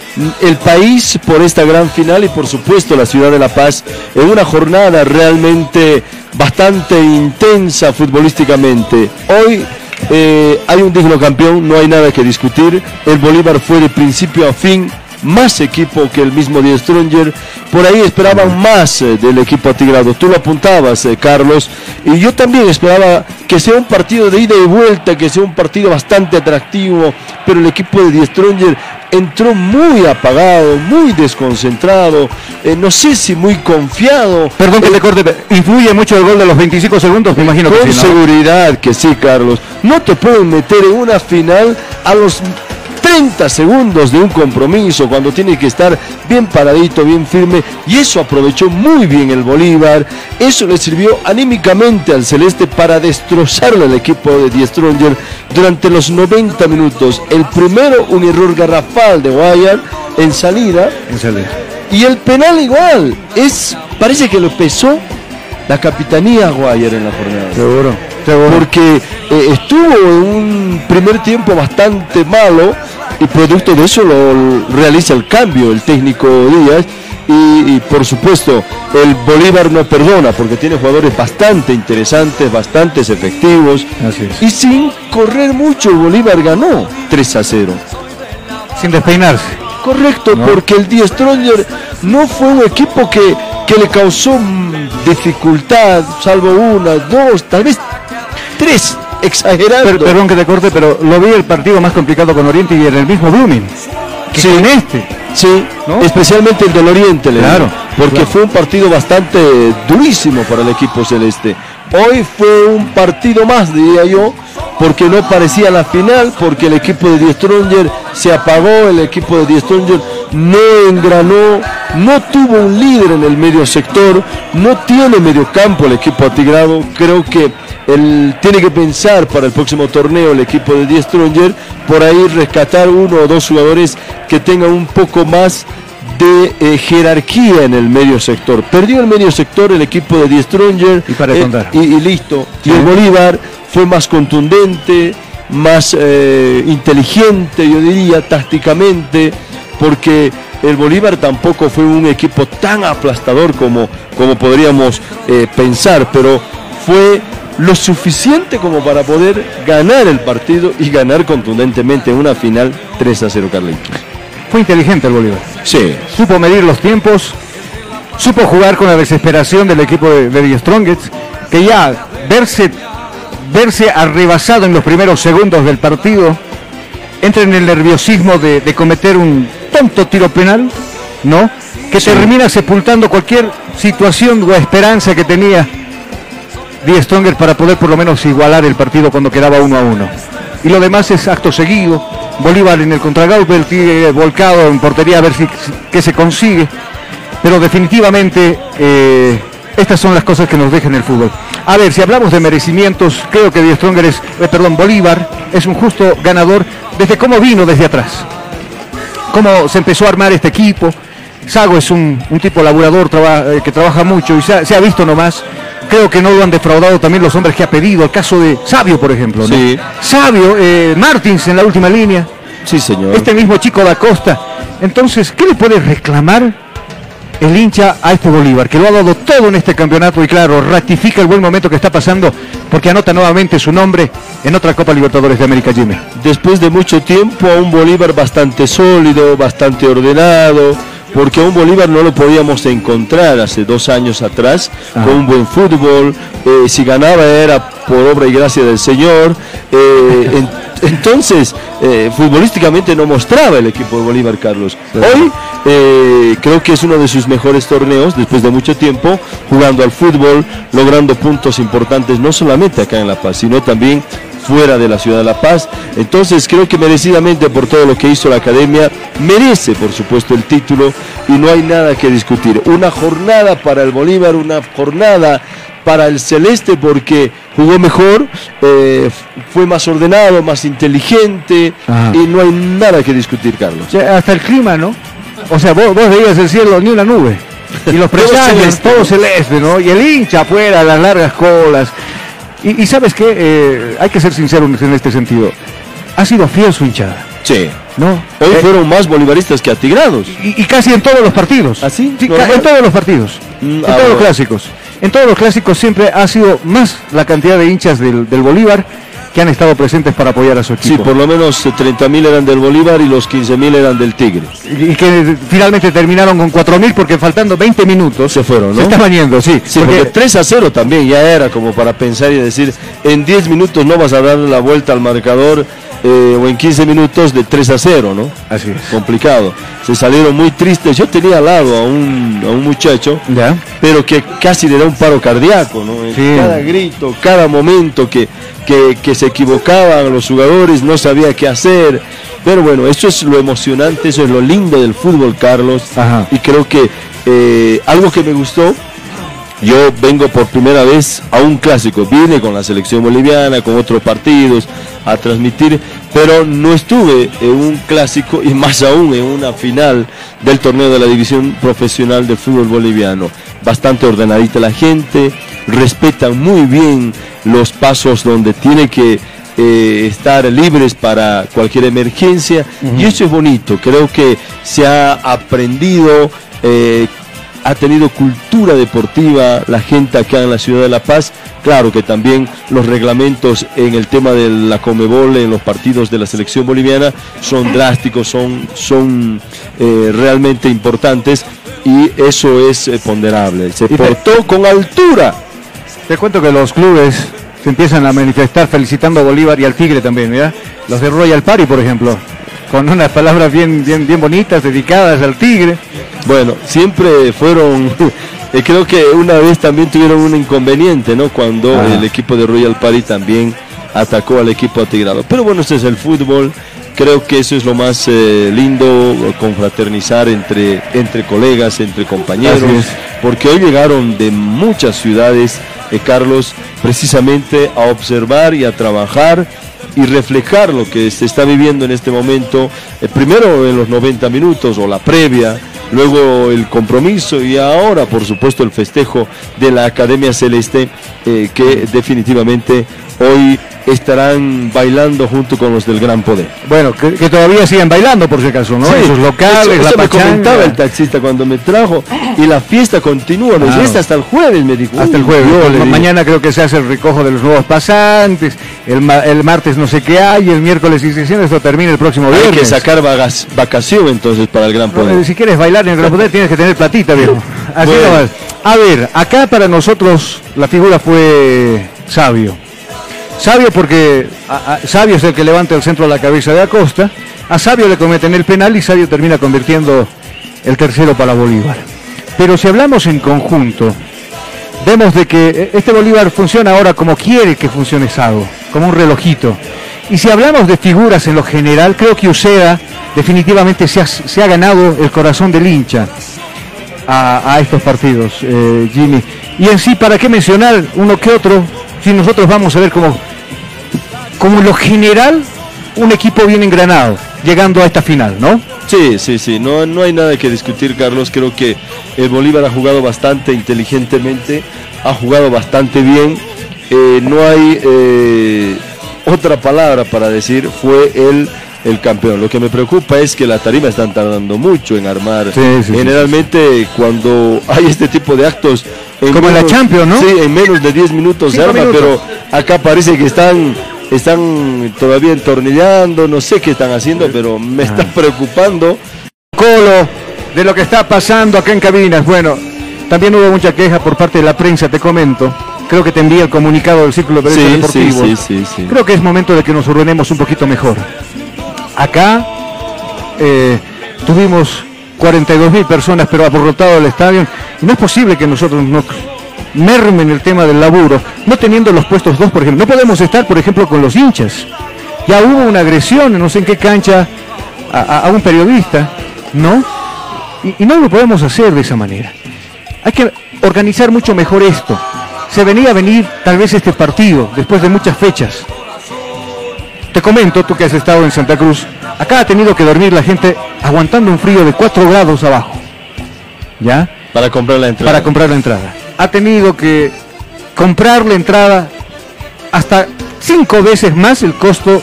Speaker 15: el país por esta gran final y por supuesto la ciudad de La Paz en una jornada realmente bastante intensa futbolísticamente. Hoy eh, hay un digno campeón, no hay nada que discutir. El Bolívar fue de principio a fin más equipo que el mismo Die Stronger. Por ahí esperaban más eh, del equipo atigrado. Tú lo apuntabas, eh, Carlos. Y yo también esperaba que sea un partido de ida y vuelta, que sea un partido bastante atractivo. Pero el equipo de Die Stronger entró muy apagado, muy desconcentrado. eh, no sé si muy confiado.
Speaker 1: Perdón que te corte, ¿influye mucho el gol de los 25 segundos? Me imagino que
Speaker 15: Con
Speaker 1: sí, ¿no?
Speaker 15: seguridad que sí, Carlos. No te pueden meter en una final a los 30 segundos de un compromiso cuando tiene que estar bien paradito, bien firme. Y eso aprovechó muy bien el Bolívar. Eso le sirvió anímicamente al Celeste para destrozarle al equipo de Die Stronger durante los 90 minutos. El primero, un error garrafal de Guayar en salida.
Speaker 1: En salida.
Speaker 15: Y el penal igual. Es, parece que lo pesó la capitanía Guayer en la jornada.
Speaker 1: Seguro,
Speaker 15: Porque eh, estuvo en un primer tiempo bastante malo y producto de eso lo realiza el cambio el técnico Díaz. Y, y, por supuesto el Bolívar no perdona porque tiene jugadores bastante interesantes, bastante efectivos. Y sin correr mucho Bolívar ganó 3 a 0.
Speaker 1: Sin despeinarse.
Speaker 15: Correcto, porque el Die Stronger no fue un equipo que, que le causó mm, dificultad, salvo una, dos, tal vez tres, exagerando.
Speaker 1: Per- perdón que te corte, pero lo vi el partido más complicado con Oriente y en el mismo Blooming. Que
Speaker 15: Sí.
Speaker 1: con este.
Speaker 15: Sí, especialmente el del Oriente, le
Speaker 1: Claro,
Speaker 15: digo, porque
Speaker 1: claro.
Speaker 15: fue un partido bastante durísimo para el equipo celeste. Hoy fue un partido más, diría yo, porque no parecía la final, porque el equipo de Die Stronger se apagó, el equipo de Die Stronger no engranó, no tuvo un líder en el medio sector, no tiene medio campo el equipo atigrado. Creo que él tiene que pensar para el próximo torneo el equipo de Die Stronger por ahí rescatar uno o dos jugadores que tengan un poco más de eh, jerarquía en el medio sector. Perdió el medio sector el equipo de Die Stronger
Speaker 1: Y para
Speaker 15: eh, y listo. Y el Bolívar fue más contundente, más eh, inteligente, yo diría, tácticamente, porque el Bolívar tampoco fue un equipo tan aplastador como, como podríamos eh, pensar, pero fue lo suficiente como para poder ganar el partido y ganar contundentemente en una final 3 a 0 Carlitos.
Speaker 1: Fue inteligente el Bolívar.
Speaker 15: Sí.
Speaker 1: Supo medir los tiempos, supo jugar con la desesperación del equipo de, de Strongest, que ya verse, verse arrebasado en los primeros segundos del partido, entra en el nerviosismo de, de cometer un tonto tiro penal, ¿no? Que termina sepultando cualquier situación o esperanza que tenía Die Stronger para poder por lo menos igualar el partido cuando quedaba uno a uno. Y lo demás es acto seguido. Bolívar en el contragolpe, el volcado en portería a ver si- qué se consigue. Pero definitivamente eh, estas son las cosas que nos dejan el fútbol. A ver, si hablamos de merecimientos, creo que Die Stronger es, eh, perdón, Bolívar es un justo ganador desde cómo vino desde atrás cómo se empezó a armar este equipo. Sago es un, un tipo laburador traba- eh, que trabaja mucho y se ha, se ha visto nomás. Creo que no lo han defraudado también los hombres que ha pedido. El caso de Sabio, por ejemplo. ¿no?
Speaker 15: Sí.
Speaker 1: Sabio, eh, Martins en la última línea.
Speaker 15: Sí, señor.
Speaker 1: Este mismo chico da Costa. Entonces, ¿qué le puede reclamar el hincha a este Bolívar? Que lo ha dado todo en este campeonato y claro, ratifica el buen momento que está pasando porque anota nuevamente su nombre en otra Copa Libertadores de América, Jimmy.
Speaker 15: después de mucho tiempo a un Bolívar bastante sólido, bastante ordenado, porque a un Bolívar no lo podíamos encontrar hace dos años atrás, con un buen fútbol, eh, si ganaba era por obra y gracia del Señor, eh, en- entonces eh, futbolísticamente no mostraba el equipo de Bolívar Carlos. Hoy creo que es uno de sus mejores torneos después de mucho tiempo jugando al fútbol, logrando puntos importantes no solamente acá en La Paz, sino también fuera de la ciudad de La Paz. Entonces creo que merecidamente por todo lo que hizo la academia, merece por supuesto el título y no hay nada que discutir. Una jornada para el Bolívar, una jornada para el Celeste porque jugó mejor, eh, fue más ordenado, más inteligente
Speaker 1: Ajá.
Speaker 15: y no hay nada que discutir, Carlos.
Speaker 1: O sea, hasta el clima, ¿no? O sea, vos, vos veías el cielo ni una nube. Y los
Speaker 15: Todo
Speaker 1: presagos,
Speaker 15: celeste.
Speaker 1: todo celeste, ¿no? Y el hincha afuera, las largas colas. Y, y sabes qué, Eh, hay que ser sinceros en este sentido. Ha sido fiel su hinchada,
Speaker 15: Sí.
Speaker 1: ¿no?
Speaker 15: Hoy
Speaker 1: Eh,
Speaker 15: fueron más bolivaristas que atigrados.
Speaker 1: y, y casi en todos los partidos.
Speaker 15: ¿Así?
Speaker 1: Sí,
Speaker 15: ¿Normal?
Speaker 1: en todos los partidos.
Speaker 15: Mm,
Speaker 1: en
Speaker 15: ah,
Speaker 1: todos los
Speaker 15: bueno.
Speaker 1: clásicos. En todos los clásicos siempre ha sido más la cantidad de hinchas del, del Bolívar que han estado presentes para apoyar a su
Speaker 15: Sí,
Speaker 1: equipo.
Speaker 15: por lo menos 30.000 eran del Bolívar y los 15.000 eran del Tigre.
Speaker 1: y y que finalmente terminaron con 4.000 porque faltando 20 minutos
Speaker 15: Se fueron, ¿no?
Speaker 1: se estaban yendo, sí.
Speaker 15: Sí,
Speaker 1: porque-
Speaker 15: porque 3 a 0 también ya era como para pensar y decir, en 10 minutos no vas a darle la vuelta al marcador eh, o en 15 minutos de 3 a 0, ¿no?
Speaker 1: Así es.
Speaker 15: Complicado. Se salieron muy tristes. Yo tenía al lado a un, a un muchacho,
Speaker 1: Ya.
Speaker 15: pero que casi le da un paro cardíaco, ¿no?
Speaker 1: Sí.
Speaker 15: Cada grito, cada momento que, que, que se equivocaban los jugadores, no sabía qué hacer. Pero bueno, eso es lo emocionante, eso es lo lindo del fútbol, Carlos.
Speaker 1: Ajá.
Speaker 15: Y creo que eh, algo que me gustó yo vengo por primera vez a un clásico, vine con la selección boliviana, con otros partidos a transmitir, pero no estuve en un clásico y más aún en una final del torneo de la división profesional del fútbol boliviano. Bastante ordenadita la gente, respetan muy bien los pasos donde tiene que eh, estar libres para cualquier emergencia. Y eso es bonito, creo que se ha aprendido eh, ha tenido cultura deportiva la gente acá en la ciudad de La Paz. Claro que también los reglamentos en el tema de la Comebol, en los partidos de la selección boliviana, son drásticos, son, son eh, realmente importantes. y eso es eh, ponderable. Se portó con altura.
Speaker 1: Te cuento que los clubes se empiezan a manifestar felicitando a Bolívar y al Tigre también, ¿ya? Los de Royal Party, por ejemplo, con unas palabras bien, bien, bien bonitas dedicadas al Tigre.
Speaker 15: Bueno, siempre fueron, eh, creo que una vez también tuvieron un inconveniente, ¿no? Cuando
Speaker 1: Ah.
Speaker 15: el equipo de Royal Party también atacó al equipo atigrado. Pero bueno, este es el fútbol. Creo que eso es lo más eh, lindo, confraternizar entre, entre colegas, entre compañeros, porque hoy llegaron de muchas ciudades, eh, Carlos, precisamente a observar y a trabajar y reflejar lo que se está viviendo en este momento, eh, primero en los 90 minutos o la previa, luego el compromiso y ahora, por supuesto, el festejo de la Academia Celeste, eh, que definitivamente hoy estarán bailando junto con los del Gran Poder.
Speaker 1: Bueno, que, que todavía siguen bailando por si acaso, ¿no?
Speaker 15: Sí,
Speaker 1: Esos locales,
Speaker 15: eso,
Speaker 1: la
Speaker 15: eso me comentaba el taxista cuando me trajo y la fiesta continúa,
Speaker 1: Claro.
Speaker 15: "Esta hasta el jueves, me dijo.
Speaker 1: Hasta el jueves.
Speaker 15: yo le
Speaker 1: Ma-
Speaker 15: digo,
Speaker 1: Mañana creo que se hace el recojo de los nuevos pasantes. El, ma- el martes no sé qué hay. El miércoles inscripción. Esto termina el próximo
Speaker 15: Hay
Speaker 1: viernes.
Speaker 15: que sacar vagas- vacación entonces para el Gran Poder.
Speaker 1: si quieres bailar en el Gran Poder tienes que tener platita, viejo. Así
Speaker 15: Bueno.
Speaker 1: nomás. A ver, acá para nosotros la figura fue Sabio. Sabio porque a- a- Sabio es el que levanta el centro de la cabeza de Acosta. A Sabio le cometen el penal y Sabio termina convirtiendo el tercero para Bolívar. Pero si hablamos en conjunto, vemos de que eh, este Bolívar funciona ahora como quiere que funcione Sago, como un relojito. Y si hablamos de figuras en lo general, creo que Uceda definitivamente se ha, se ha ganado el corazón del hincha a, estos partidos, eh, Jimmy. Y en sí, ¿para qué mencionar uno que otro? Si nosotros vamos a ver como, como lo general, un equipo bien engranado, llegando a esta final, ¿no?
Speaker 15: Sí, sí, sí, no, no hay nada que discutir, Carlos. Creo que el Bolívar ha jugado bastante inteligentemente, ha jugado bastante bien. Eh, no hay eh, otra palabra para decir, fue el, el campeón. Lo que me preocupa es que la tarima están tardando mucho en armar.
Speaker 1: Sí, sí, sí,
Speaker 15: Generalmente cuando hay este tipo de actos...
Speaker 1: Como en la Champions, ¿no?
Speaker 15: Sí, en menos de 10 minutos se arma,
Speaker 1: minutos.
Speaker 15: pero acá parece que están están todavía entornillando, no sé qué están haciendo, pero me está
Speaker 1: Ah.
Speaker 15: preocupando.
Speaker 1: Colo de lo que está pasando acá en cabinas. Bueno, también hubo mucha queja por parte de la prensa, te comento. Creo que te envía el comunicado del Círculo de
Speaker 15: Sí, sí, sí, sí.
Speaker 1: Creo que es momento de que nos ordenemos un poquito mejor. Acá eh, tuvimos 42 mil personas, pero abarrotado el estadio. No es posible que nosotros nos mermen el tema del laburo, no teniendo los puestos dos, por ejemplo. No podemos estar, por ejemplo, con los hinchas. Ya hubo una agresión, no sé en qué cancha, a, un periodista, ¿no? Y no lo podemos hacer de esa manera. Hay que organizar mucho mejor esto. Se venía a venir tal vez este partido después de muchas fechas. Te comento, tú que has estado en Santa Cruz, acá ha tenido que dormir la gente aguantando un frío de 4 grados abajo. ¿Ya?
Speaker 15: Para comprar la entrada.
Speaker 1: Para comprar la entrada. Ha tenido que comprar la entrada hasta cinco veces más el costo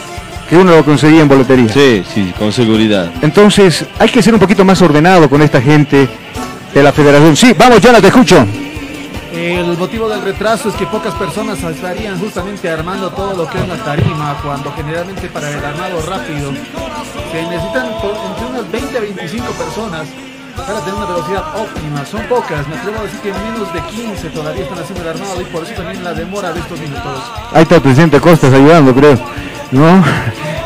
Speaker 1: que uno lo conseguía en boletería.
Speaker 15: Sí, sí, con seguridad.
Speaker 1: Entonces, hay que ser un poquito más ordenado con esta gente de la federación. Sí, vamos, Jonathan, te escucho.
Speaker 5: El motivo del retraso es que pocas personas estarían justamente armando todo lo que es la tarima, cuando generalmente para el armado rápido se necesitan entre unas 20 a 25 personas para tener una velocidad óptima. Son pocas, me atrevo a decir que menos de 15 todavía están haciendo el armado y por eso también la demora de estos minutos.
Speaker 1: Ahí está el presidente Costas ayudando, creo. ¿No?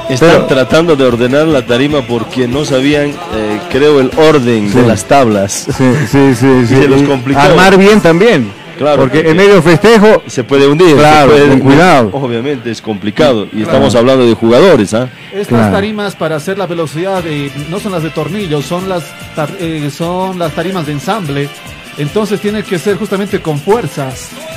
Speaker 15: Están
Speaker 1: Pero-
Speaker 15: tratando de ordenar la tarima porque no sabían, eh, creo, el orden
Speaker 1: Sí.
Speaker 15: de las tablas.
Speaker 1: Sí, sí, sí.
Speaker 15: Y
Speaker 1: sí.
Speaker 15: se los complicó.
Speaker 1: Armar bien también.
Speaker 15: Claro,
Speaker 1: Porque
Speaker 15: porque-
Speaker 1: en medio festejo
Speaker 15: Se puede hundir. se
Speaker 1: Claro,
Speaker 15: puede-
Speaker 1: con cuidado.
Speaker 15: Obviamente es complicado. Y
Speaker 5: Claro.
Speaker 15: estamos hablando de jugadores, ¿ah?
Speaker 5: Estas
Speaker 1: Claro.
Speaker 5: tarimas para hacer la velocidad de, no son las de tornillo, son las tar- eh, son las tarimas de ensamble. Entonces tiene que ser justamente con fuerza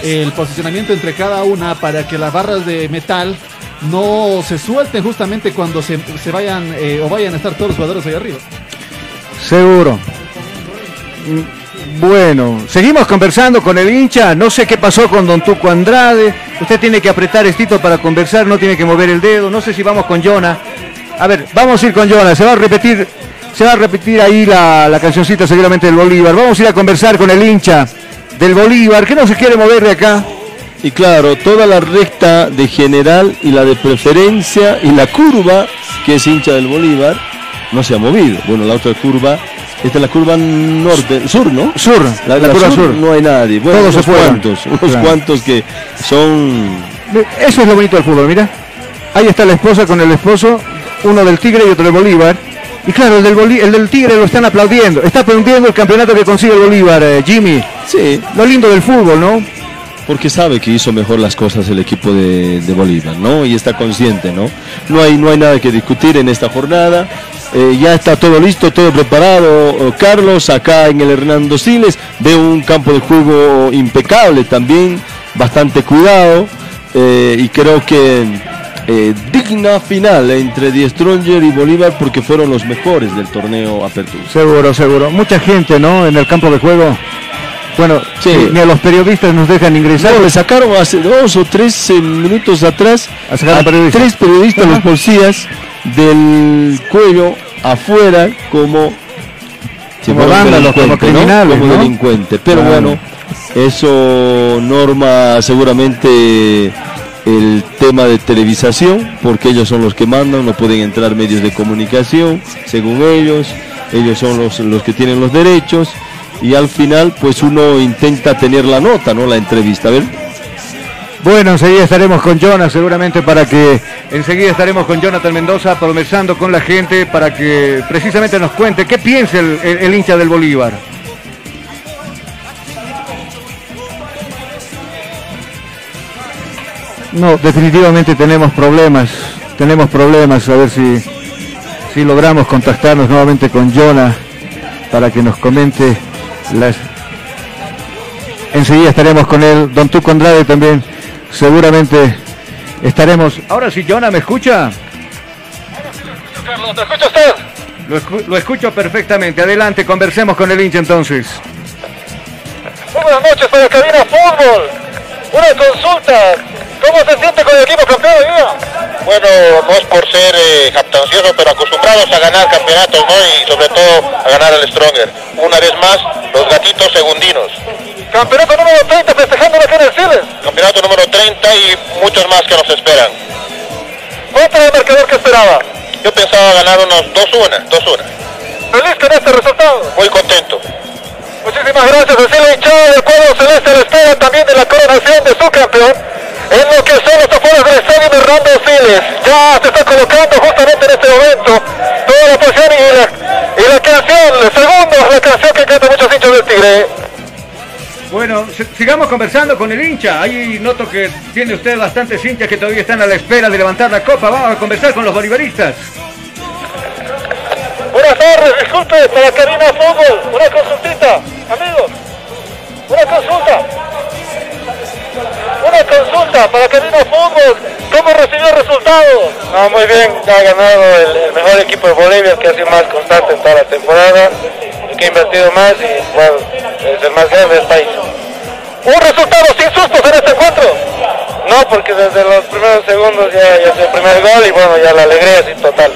Speaker 5: el posicionamiento entre cada una para que las barras de metal no se suelten justamente cuando se, se vayan eh, o vayan a estar todos los jugadores ahí arriba.
Speaker 1: Seguro. Bueno, seguimos conversando con el hincha. No sé qué pasó con Don Tuco Andrade. Usted tiene que apretar estito para conversar, no tiene que mover el dedo. No sé si vamos con Jonah. A ver, vamos a ir con Jonah. Se va a repetir, se va a repetir ahí la, la cancioncita seguramente del Bolívar. Vamos a ir a conversar con el hincha del Bolívar, que no se quiere mover de acá.
Speaker 15: Y claro, toda la recta de general y la de preferencia y la curva, que es hincha del Bolívar, no se ha movido. Bueno, la otra curva Esta es la curva norte, sur, ¿no?
Speaker 1: Sur,
Speaker 15: La,
Speaker 1: la
Speaker 15: la
Speaker 1: curva
Speaker 15: sur,
Speaker 1: sur.
Speaker 15: no hay nadie. Bueno,
Speaker 1: Todos
Speaker 15: unos cuantos, unos
Speaker 1: Claro.
Speaker 15: cuantos que son
Speaker 1: Eso es lo bonito del fútbol, mira. Ahí está la esposa con el esposo, uno del Tigre y otro del Bolívar. Y claro, el del, Bolí- el del Tigre lo están aplaudiendo. Está aplaudiendo el campeonato que consigue el Bolívar, eh, Jimmy.
Speaker 15: Sí.
Speaker 1: Lo lindo del fútbol, ¿no?
Speaker 15: Porque sabe que hizo mejor las cosas el equipo de, Bolívar, ¿no? Y está consciente, ¿no? No hay, no hay nada que discutir en esta jornada. Eh, ya está todo listo, todo preparado. eh, Carlos, acá en el Hernando Siles, veo un campo de juego impecable también, bastante cuidado. eh, y creo que digna final entre Die Stronger y Bolívar porque fueron los mejores del torneo Apertura.
Speaker 1: Seguro, seguro. Mucha gente, ¿no? En el campo de juego. Bueno,
Speaker 15: Sí.
Speaker 1: ni, a los periodistas nos dejan ingresar.
Speaker 15: No, le sacaron hace dos o tres eh, minutos atrás
Speaker 1: A
Speaker 15: tres periodistas,
Speaker 1: Ajá.
Speaker 15: los policías, del cuello afuera como, si
Speaker 1: Como vándalos, como criminales,
Speaker 15: Como
Speaker 1: ¿no?
Speaker 15: delincuente. Pero
Speaker 1: Claro.
Speaker 15: bueno, eso norma seguramente el tema de televisación, porque ellos son los que mandan, no pueden entrar medios de comunicación, según ellos, ellos son los, los que tienen los derechos, y al final pues uno intenta tener la nota, ¿no? La entrevista, a ver.
Speaker 1: Bueno, enseguida estaremos con Jonas, seguramente para que enseguida estaremos con Jonathan Mendoza, promesando con la gente para que precisamente nos cuente qué piensa el, el- el hincha del Bolívar. No, definitivamente tenemos problemas, tenemos problemas, a ver si, si logramos contactarnos nuevamente con Jonah para que nos comente las... Enseguida estaremos con él, Don Tuco Andrade también, seguramente estaremos... Ahora sí, Jonah, ¿me escucha?
Speaker 14: Carlos, ¿te escucha usted?
Speaker 1: Lo, escu- lo escucho perfectamente, adelante, conversemos con el hincha entonces.
Speaker 14: Muy buenas noches para Cabina Fútbol. Una consulta. ¿Cómo se siente con el equipo campeón hoy día?
Speaker 16: Bueno, no es por ser eh, jactancioso, pero acostumbrados a ganar campeonatos, ¿no? Y sobre todo a ganar al Stronger. Una vez más, los gatitos segundinos.
Speaker 14: Campeonato número 30 festejándolo acá en el Siles.
Speaker 16: Campeonato número 30 y muchos más que nos esperan.
Speaker 14: ¿Cuánto era el marcador que esperaba?
Speaker 16: Yo pensaba ganar unos 2-1, 2-1.
Speaker 14: ¿Feliz con este resultado?
Speaker 16: Muy contento.
Speaker 14: Muchísimas gracias. La hinchada del cuadro celeste le espera también de la coronación de su campeón. En lo que son los afueras del estadio de Hernando Siles. Ya se está colocando justamente en este momento toda la pasión y la, y la canción, el segundo, la canción que cantan muchos hinchas del Tigre.
Speaker 1: Bueno, si- sigamos conversando con el hincha. Ahí noto que tiene usted bastantes hinchas que todavía están a la espera de levantar la copa. Vamos a conversar con los bolivaristas.
Speaker 14: Buenas tardes, disculpe, para Cabina Fútbol, una consultita, amigos, una consulta, una consulta para Cabina Fútbol, ¿cómo recibió el resultado?
Speaker 16: No, muy bien, ya ha ganado el, el mejor equipo de Bolivia, que ha sido más constante en toda la temporada, el que ha invertido más y bueno, es el más grande del país.
Speaker 14: ¿Un resultado sin sustos en este encuentro?
Speaker 16: No, porque desde los primeros segundos ya, ya es el primer gol y bueno, ya la alegría así total.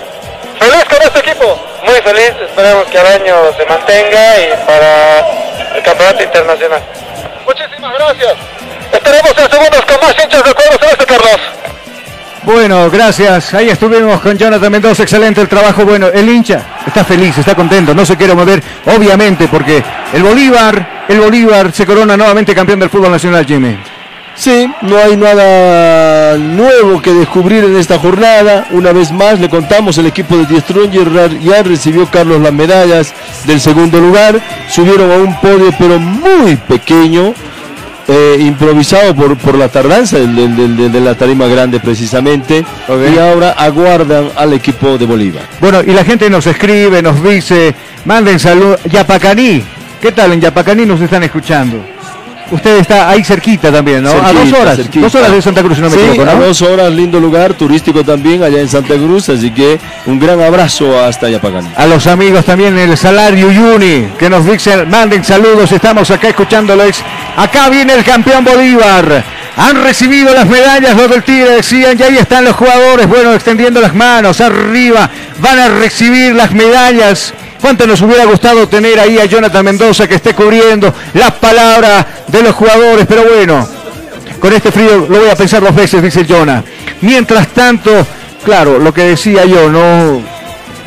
Speaker 14: ¿Feliz con este equipo?
Speaker 16: Muy feliz, esperemos que al año se mantenga y para el campeonato internacional.
Speaker 14: Muchísimas gracias. Estaremos en segundos con más hinchas del cuadro celeste, Carlos.
Speaker 1: Bueno, gracias. Ahí estuvimos con Jonathan Mendoza. Excelente el trabajo. Bueno, el hincha está feliz, está contento. No se quiere mover, obviamente, porque el Bolívar, el Bolívar se corona nuevamente campeón del fútbol nacional, Jimmy.
Speaker 15: Sí, no hay nada nuevo que descubrir en esta jornada. Una vez más le contamos, el equipo de Die Stronger ya recibió Carlos las medallas del segundo lugar. Subieron a un podio pero muy pequeño, eh, improvisado por, por la tardanza del- de la tarima grande precisamente. Y ahora aguardan al equipo de Bolívar.
Speaker 1: Bueno, y la gente nos escribe, nos dice, manden salud. Yapacaní, ¿qué tal en Yapacaní nos están escuchando? Usted está ahí cerquita también, ¿no? a dos horas,
Speaker 15: cerquita.
Speaker 1: dos horas de Santa Cruz, si no me
Speaker 15: Sí,
Speaker 1: equivoco,
Speaker 15: a
Speaker 1: ¿no?
Speaker 15: dos horas, lindo lugar, turístico también allá en Santa Cruz, así que un gran abrazo hasta Yapagán.
Speaker 1: A los amigos también el Salario Yuni, que nos dicen, manden saludos, estamos acá escuchándoles. Acá viene el campeón Bolívar. Han recibido las medallas los del Tigre, decían, y ahí están los jugadores, bueno, extendiendo las manos arriba, van a recibir las medallas. ¿Cuánto nos hubiera gustado tener ahí a Jonathan Mendoza que esté cubriendo las palabras de los jugadores? Pero bueno, con este frío lo voy a pensar dos veces, dice Jonah. Mientras tanto, claro, lo que decía yo, no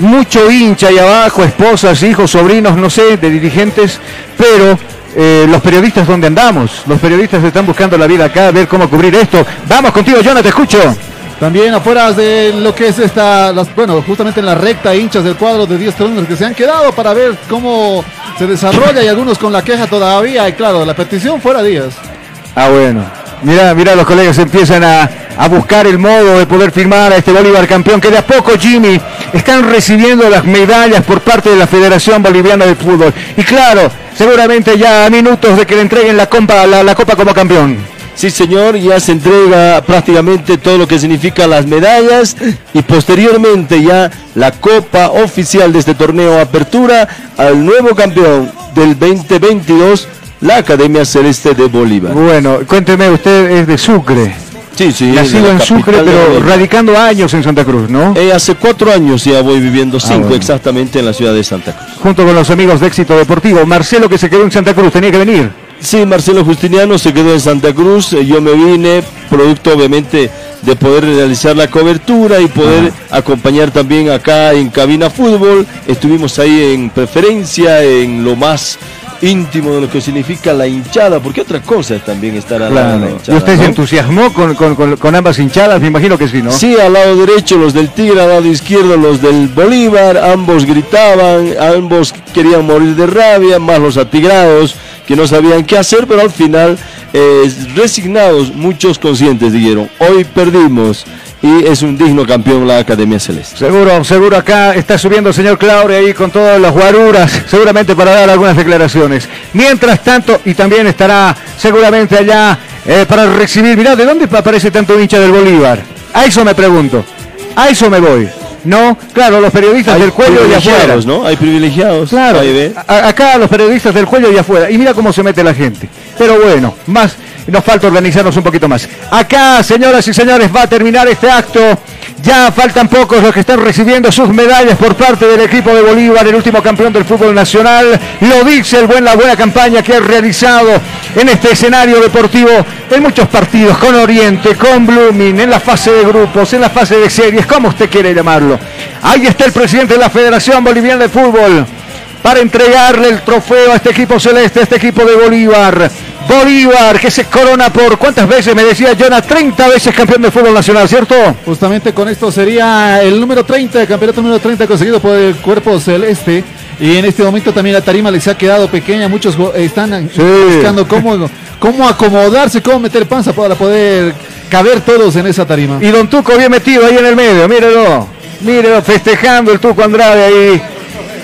Speaker 1: mucho hincha ahí abajo, esposas, hijos, sobrinos, no sé, de dirigentes, pero eh, los periodistas, ¿dónde andamos? Los periodistas están buscando la vida acá, a ver cómo cubrir esto. Vamos contigo, Jonathan, te escucho.
Speaker 5: También afuera de lo que es esta, bueno, justamente en la recta hinchas del cuadro de 10 Strongers que se han quedado para ver cómo se desarrolla y algunos con la queja todavía. Y claro, la petición fuera Díaz.
Speaker 1: Ah, bueno. Mira, mira, los colegas empiezan a, a buscar el modo de poder firmar a este Bolívar campeón, que de a poco, Jimmy, están recibiendo las medallas por parte de la Federación Boliviana de Fútbol. Y claro, seguramente ya a minutos de que le entreguen la, la copa como campeón.
Speaker 15: Sí, señor, ya se entrega prácticamente todo lo que significa las medallas y posteriormente ya la copa oficial de este torneo Apertura al nuevo campeón del 2022, la Academia Celeste de Bolívar.
Speaker 1: Bueno, cuénteme, usted es de Sucre.
Speaker 15: Sí, sí.
Speaker 1: Nacido en Sucre, pero radicando años en Santa Cruz, ¿no?
Speaker 15: Eh, hace cuatro años ya voy viviendo, cinco
Speaker 1: bueno.
Speaker 15: exactamente, en la ciudad de Santa Cruz.
Speaker 1: Junto con los amigos de Éxito Deportivo. Marcelo, que se quedó en Santa Cruz, tenía que venir.
Speaker 15: Sí, Marcelo Justiniano se quedó en Santa Cruz, eh, yo me vine, producto obviamente de poder realizar la cobertura y poder acompañar también acá en Cabina Fútbol. Estuvimos ahí en preferencia, en lo más íntimo de lo que significa la hinchada, porque otra cosa es también estar al lado de la
Speaker 1: Claro. ¿Y
Speaker 15: hinchada.
Speaker 1: usted se entusiasmó con, con- con- con ambas hinchadas? Me imagino que sí, ¿no?
Speaker 15: Sí, al lado derecho los del Tigre, al lado izquierdo los del Bolívar, ambos gritaban, ambos querían morir de rabia, más los atigrados que no sabían qué hacer, pero al final, eh, resignados, muchos conscientes dijeron, hoy perdimos y es un digno campeón la Academia Celeste.
Speaker 1: Seguro, seguro acá está subiendo el señor Claure ahí con todas las guaruras, seguramente para dar algunas declaraciones. Mientras tanto, y también estará seguramente allá eh, para recibir, mirá, ¿de dónde aparece tanto hincha del Bolívar? A eso me pregunto, a eso me voy. No, claro, los periodistas
Speaker 15: Hay
Speaker 1: del cuello y afuera.
Speaker 15: privilegiados, ¿no? Hay privilegiados.
Speaker 1: Claro, a- acá los periodistas del cuello y afuera. Y mira cómo se mete la gente. Pero bueno, más nos falta organizarnos un poquito más. Acá, señoras y señores, va a terminar este acto. Ya faltan pocos los que están recibiendo sus medallas por parte del equipo de Bolívar, el último campeón del fútbol nacional. Lo dice el buen, la buena campaña que ha realizado en este escenario deportivo en muchos partidos, con Oriente, con Blooming, en la fase de grupos, en la fase de series, como usted quiere llamarlo. Ahí está el presidente de la Federación Boliviana de Fútbol para entregarle el trofeo a este equipo celeste, a este equipo de Bolívar. Bolívar que se corona por cuántas veces me decía Jonah, 30 veces campeón de fútbol nacional, ¿cierto?
Speaker 5: Justamente con esto sería el número 30, el campeonato número 30 conseguido por el cuerpo celeste. Y en este momento también la tarima les ha quedado pequeña. Muchos están buscando cómo, cómo acomodarse, cómo meter panza para poder caber todos en esa tarima.
Speaker 1: Y Don Tuco bien metido ahí en el medio, mírelo, mírelo, festejando el Tuco Andrade ahí.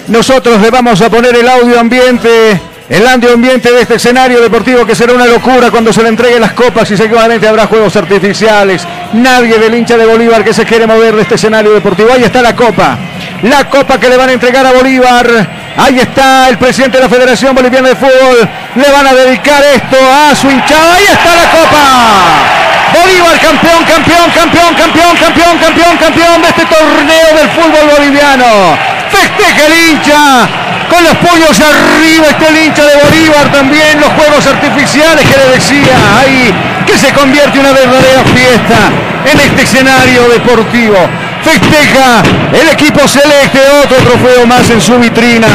Speaker 1: Nosotros le vamos a poner el audio ambiente, el ambiente de este escenario deportivo que será una locura cuando se le entreguen las copas y seguramente habrá juegos artificiales. Nadie del hincha de Bolívar que se quiere mover de este escenario deportivo. Ahí está la copa, la copa que le van a entregar a Bolívar. Ahí está el presidente de la Federación Boliviana de Fútbol. Le van a dedicar esto a su hinchada. Ahí está la copa. Bolívar campeón, campeón, campeón, campeón, campeón, campeón, campeón de este torneo del fútbol boliviano. Festeja el hincha. Con los puños arriba está el hincha de Bolívar también. Los juegos artificiales que le decía ahí. Que se convierte una verdadera fiesta en este escenario deportivo. Festeja el equipo celeste, otro trofeo más en su vitrina.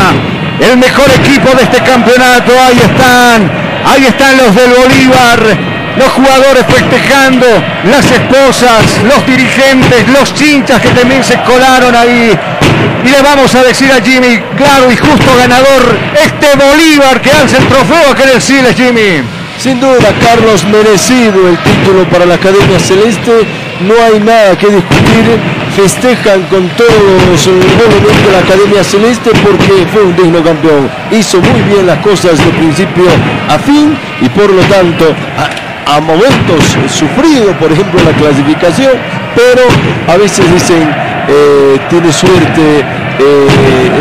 Speaker 1: El mejor equipo de este campeonato. Ahí están. Ahí están los del Bolívar los jugadores festejando, las esposas, los dirigentes, los hinchas que también se colaron ahí. Y le vamos a decir a Jimmy, claro y justo ganador, este Bolívar que alza el trofeo, que decirle Jimmy.
Speaker 15: Sin duda, Carlos, merecido el título para la Academia Celeste. No hay nada que discutir. Festejan con todos nuevamente la Academia Celeste porque fue un digno campeón. Hizo muy bien las cosas de principio a fin y por lo tanto a, momentos sufrido, por ejemplo, la clasificación, pero a veces dicen eh, tiene suerte eh,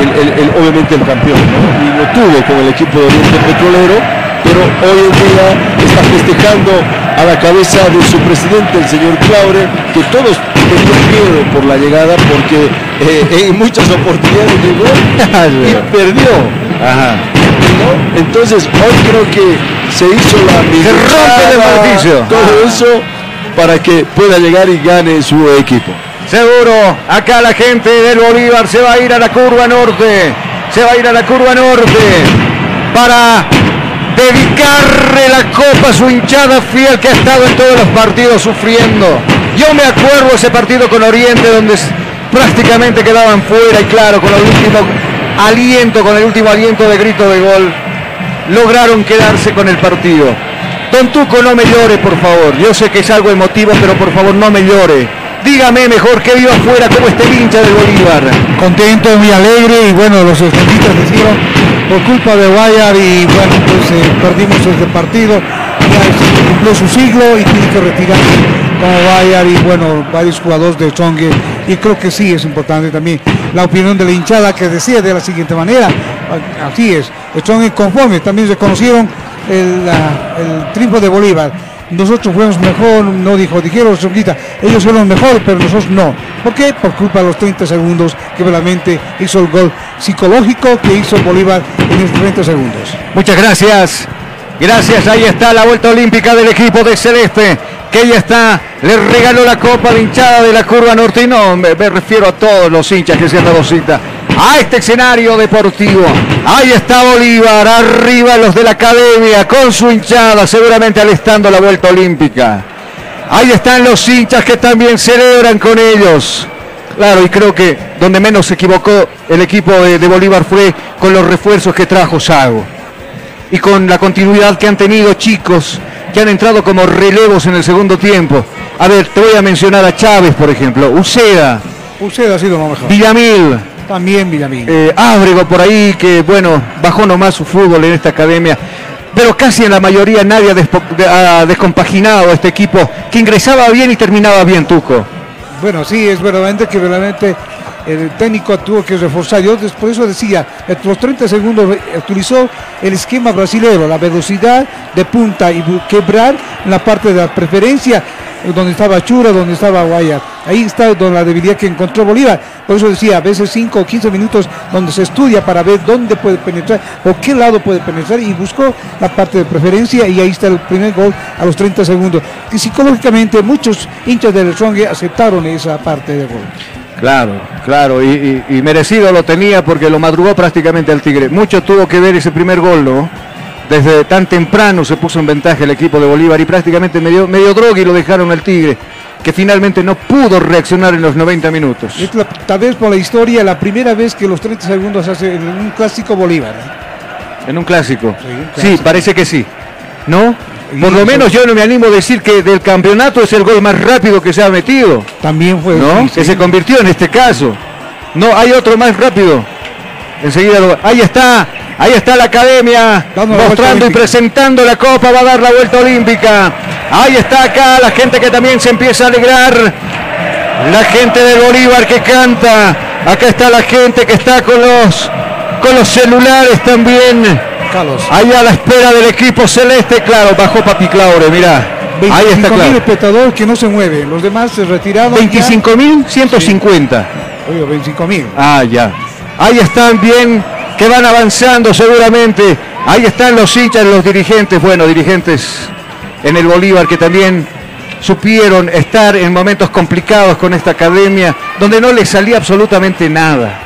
Speaker 15: el- el- el- obviamente el campeón, ¿no? y lo tuvo con el equipo de Oriente Petrolero pero hoy en día está festejando a la cabeza de su presidente, el señor Claure, que todos tenían miedo por la llegada porque eh, en muchas oportunidades llegó y perdió. ¿No? Entonces hoy creo que se hizo la
Speaker 1: rompe el
Speaker 15: videollamada,
Speaker 1: maleficio.
Speaker 15: todo
Speaker 1: Ah.
Speaker 15: eso para que pueda llegar y gane su equipo.
Speaker 1: Seguro, acá la gente del Bolívar se va a ir a la curva norte. Se va a ir a la curva norte para dedicarle la copa a su hinchada fiel que ha estado en todos los partidos sufriendo. Yo me acuerdo ese partido con Oriente donde prácticamente quedaban fuera y claro, con el último aliento, con el último aliento de grito de gol, lograron quedarse con el partido. Don Tuco, no me llore, por favor. Yo sé que es algo emotivo, pero por favor no me llore. Dígame mejor que viva afuera como este hincha del Bolívar.
Speaker 4: Contento, muy alegre y bueno, los estudiantes hicieron por culpa de Guayar y bueno, pues perdimos este partido. Ya cumplió su siglo y tiene que retirarse como Guayar y bueno, varios jugadores de Chongue y creo que sí es importante también la opinión de la hinchada que decía de la siguiente manera, así es, el Chongue conforme, también reconocieron el, el triunfo de Bolívar. Nosotros fuimos mejor, no dijo, dijeron ellos fueron mejor, pero nosotros no. ¿Por qué? Por culpa de los 30 segundos que realmente hizo el gol psicológico que hizo Bolívar en esos 30 segundos.
Speaker 1: Muchas gracias. Gracias, ahí está la vuelta olímpica del equipo de Celeste, que está, le regaló la copa a la hinchada de la curva norte y no, me, refiero a todos los hinchas que se han dado cita a este escenario deportivo. Ahí está Bolívar, arriba los de la academia, con su hinchada, seguramente alistando la vuelta olímpica. Ahí están los hinchas que también celebran con ellos. Claro, y creo que donde menos se equivocó el equipo de, de Bolívar fue con los refuerzos que trajo Sago y con la continuidad que han tenido chicos que han entrado como relevos en el segundo tiempo. A ver, te voy a mencionar a Chávez, por ejemplo, Uceda,
Speaker 4: Usted ha sido lo mejor.
Speaker 1: Villamil,
Speaker 4: También Villamil.
Speaker 1: eh, Ábrego por ahí, que bueno, bajó nomás su fútbol en esta academia. Pero casi en la mayoría nadie ha descompaginado a este equipo que ingresaba bien y terminaba bien, Tuco.
Speaker 4: Bueno, sí, es verdaderamente que verdaderamente el técnico tuvo que reforzar. Yo por eso decía, en los 30 segundos utilizó el esquema brasileño, la velocidad de punta y quebrar en la parte de la preferencia, eh, donde estaba Chura, donde estaba Guayar. Ahí está donde la debilidad que encontró Bolívar. Por eso decía, a veces 5 o 15 minutos donde se estudia para ver dónde puede penetrar o qué lado puede penetrar y buscó la parte de preferencia y ahí está el primer gol a los 30 segundos. Y psicológicamente muchos hinchas del Strong aceptaron esa parte de gol.
Speaker 1: Claro, claro, y, y- y merecido lo tenía porque lo madrugó prácticamente al Tigre. Mucho tuvo que ver ese primer gol, ¿no? Desde tan temprano se puso en ventaja el equipo de Bolívar y prácticamente medio, medio droga y lo dejaron al Tigre, que finalmente no pudo reaccionar en los 90 minutos.
Speaker 4: Es la- tal vez por la historia, la primera vez que los 30 segundos hace en un clásico Bolívar. ¿eh?
Speaker 1: En un clásico. Sí,
Speaker 4: clásico.
Speaker 1: parece que sí. ¿No? Por lo menos yo no me animo a decir que del campeonato es el gol más rápido que se ha metido.
Speaker 4: También fue.
Speaker 1: ¿No?
Speaker 4: sí,
Speaker 1: Que se convirtió en este caso. No, hay otro más rápido. Enseguida lo... Ahí está, ahí está la academia
Speaker 4: Dando la
Speaker 1: mostrando y presentando la copa, va a dar la vuelta olímpica. Ahí está acá la gente que también se empieza a alegrar. La gente de Bolívar que canta. Acá está la gente que está con los con los celulares también.
Speaker 4: Carlos.
Speaker 1: Ahí a la espera del equipo celeste, claro, bajó Papi Claure, mira. Ahí está
Speaker 4: 25 mil
Speaker 1: claro.
Speaker 4: espectadores que no se mueven. Los demás se retiraron.
Speaker 1: 25.150.
Speaker 4: Oye, 25 mil.
Speaker 1: Ah, ya. Ahí están bien, que van avanzando seguramente. Ahí están los hinchas, los dirigentes, bueno, dirigentes en el Bolívar que también supieron estar en momentos complicados con esta academia, donde no les salía absolutamente nada.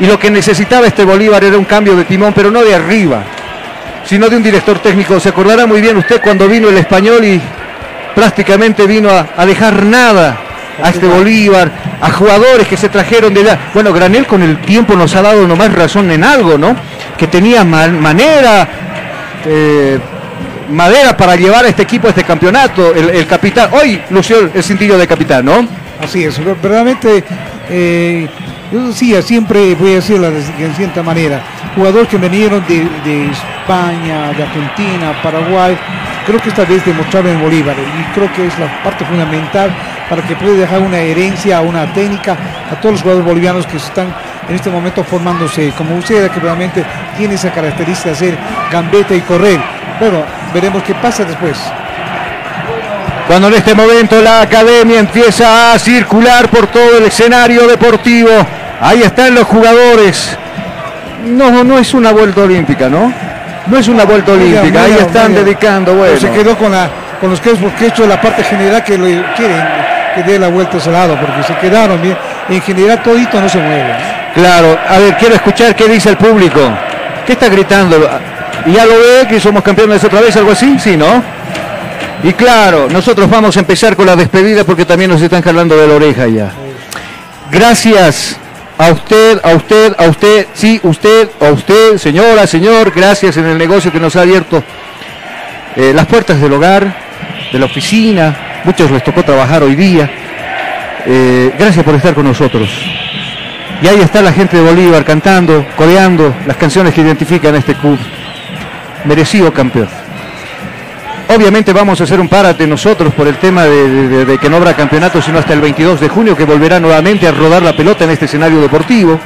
Speaker 1: Y lo que necesitaba este Bolívar era un cambio de timón, pero no de arriba, sino de un director técnico. Se acordará muy bien usted cuando vino el español y prácticamente vino a, a dejar nada a este Bolívar, a jugadores que se trajeron de allá. Bueno, Granel con el tiempo nos ha dado nomás razón en algo, ¿no? Que tenía man- manera, eh, madera para llevar a este equipo a este campeonato. El, el capitán, hoy lució el cintillo de capitán, ¿no?
Speaker 4: Así es, verdaderamente, eh, yo decía, siempre voy a decirlo de, cierta manera, jugadores que vinieron de, España, de Argentina, Paraguay, creo que esta vez demostraron en Bolívar y creo que es la parte fundamental para que pueda dejar una herencia, una técnica a todos los jugadores bolivianos que están en este momento formándose, como usted que realmente tiene esa característica de hacer gambeta y correr. Pero veremos qué pasa después.
Speaker 1: Cuando en este momento la academia empieza a circular por todo el escenario deportivo, ahí están los jugadores. No, no es una vuelta olímpica, ¿no? No es una vuelta olímpica, ahí están dedicando,
Speaker 4: Pero
Speaker 1: bueno.
Speaker 4: Se quedó con, la, con los que es porque hecho la parte general que lo quieren que dé la vuelta a ese lado, porque se quedaron bien. En general todito no se mueve.
Speaker 1: Claro, a ver, quiero escuchar qué dice el público. ¿Qué está gritando? ¿Y ya lo ve que somos campeones otra vez, algo así? Sí, ¿no? Y claro, nosotros vamos a empezar con la despedida porque también nos están jalando de la oreja ya. Gracias a usted, a usted, a usted, sí, usted, a usted, señora, señor, gracias en el negocio que nos ha abierto eh, las puertas del hogar, de la oficina, muchos les tocó trabajar hoy día. Eh, gracias por estar con nosotros. Y ahí está la gente de Bolívar cantando, coreando las canciones que identifican a este club. Merecido campeón. Obviamente vamos a hacer un párate nosotros por el tema de, que no habrá campeonato sino hasta el 22 de junio que volverá nuevamente a rodar la pelota en este escenario deportivo,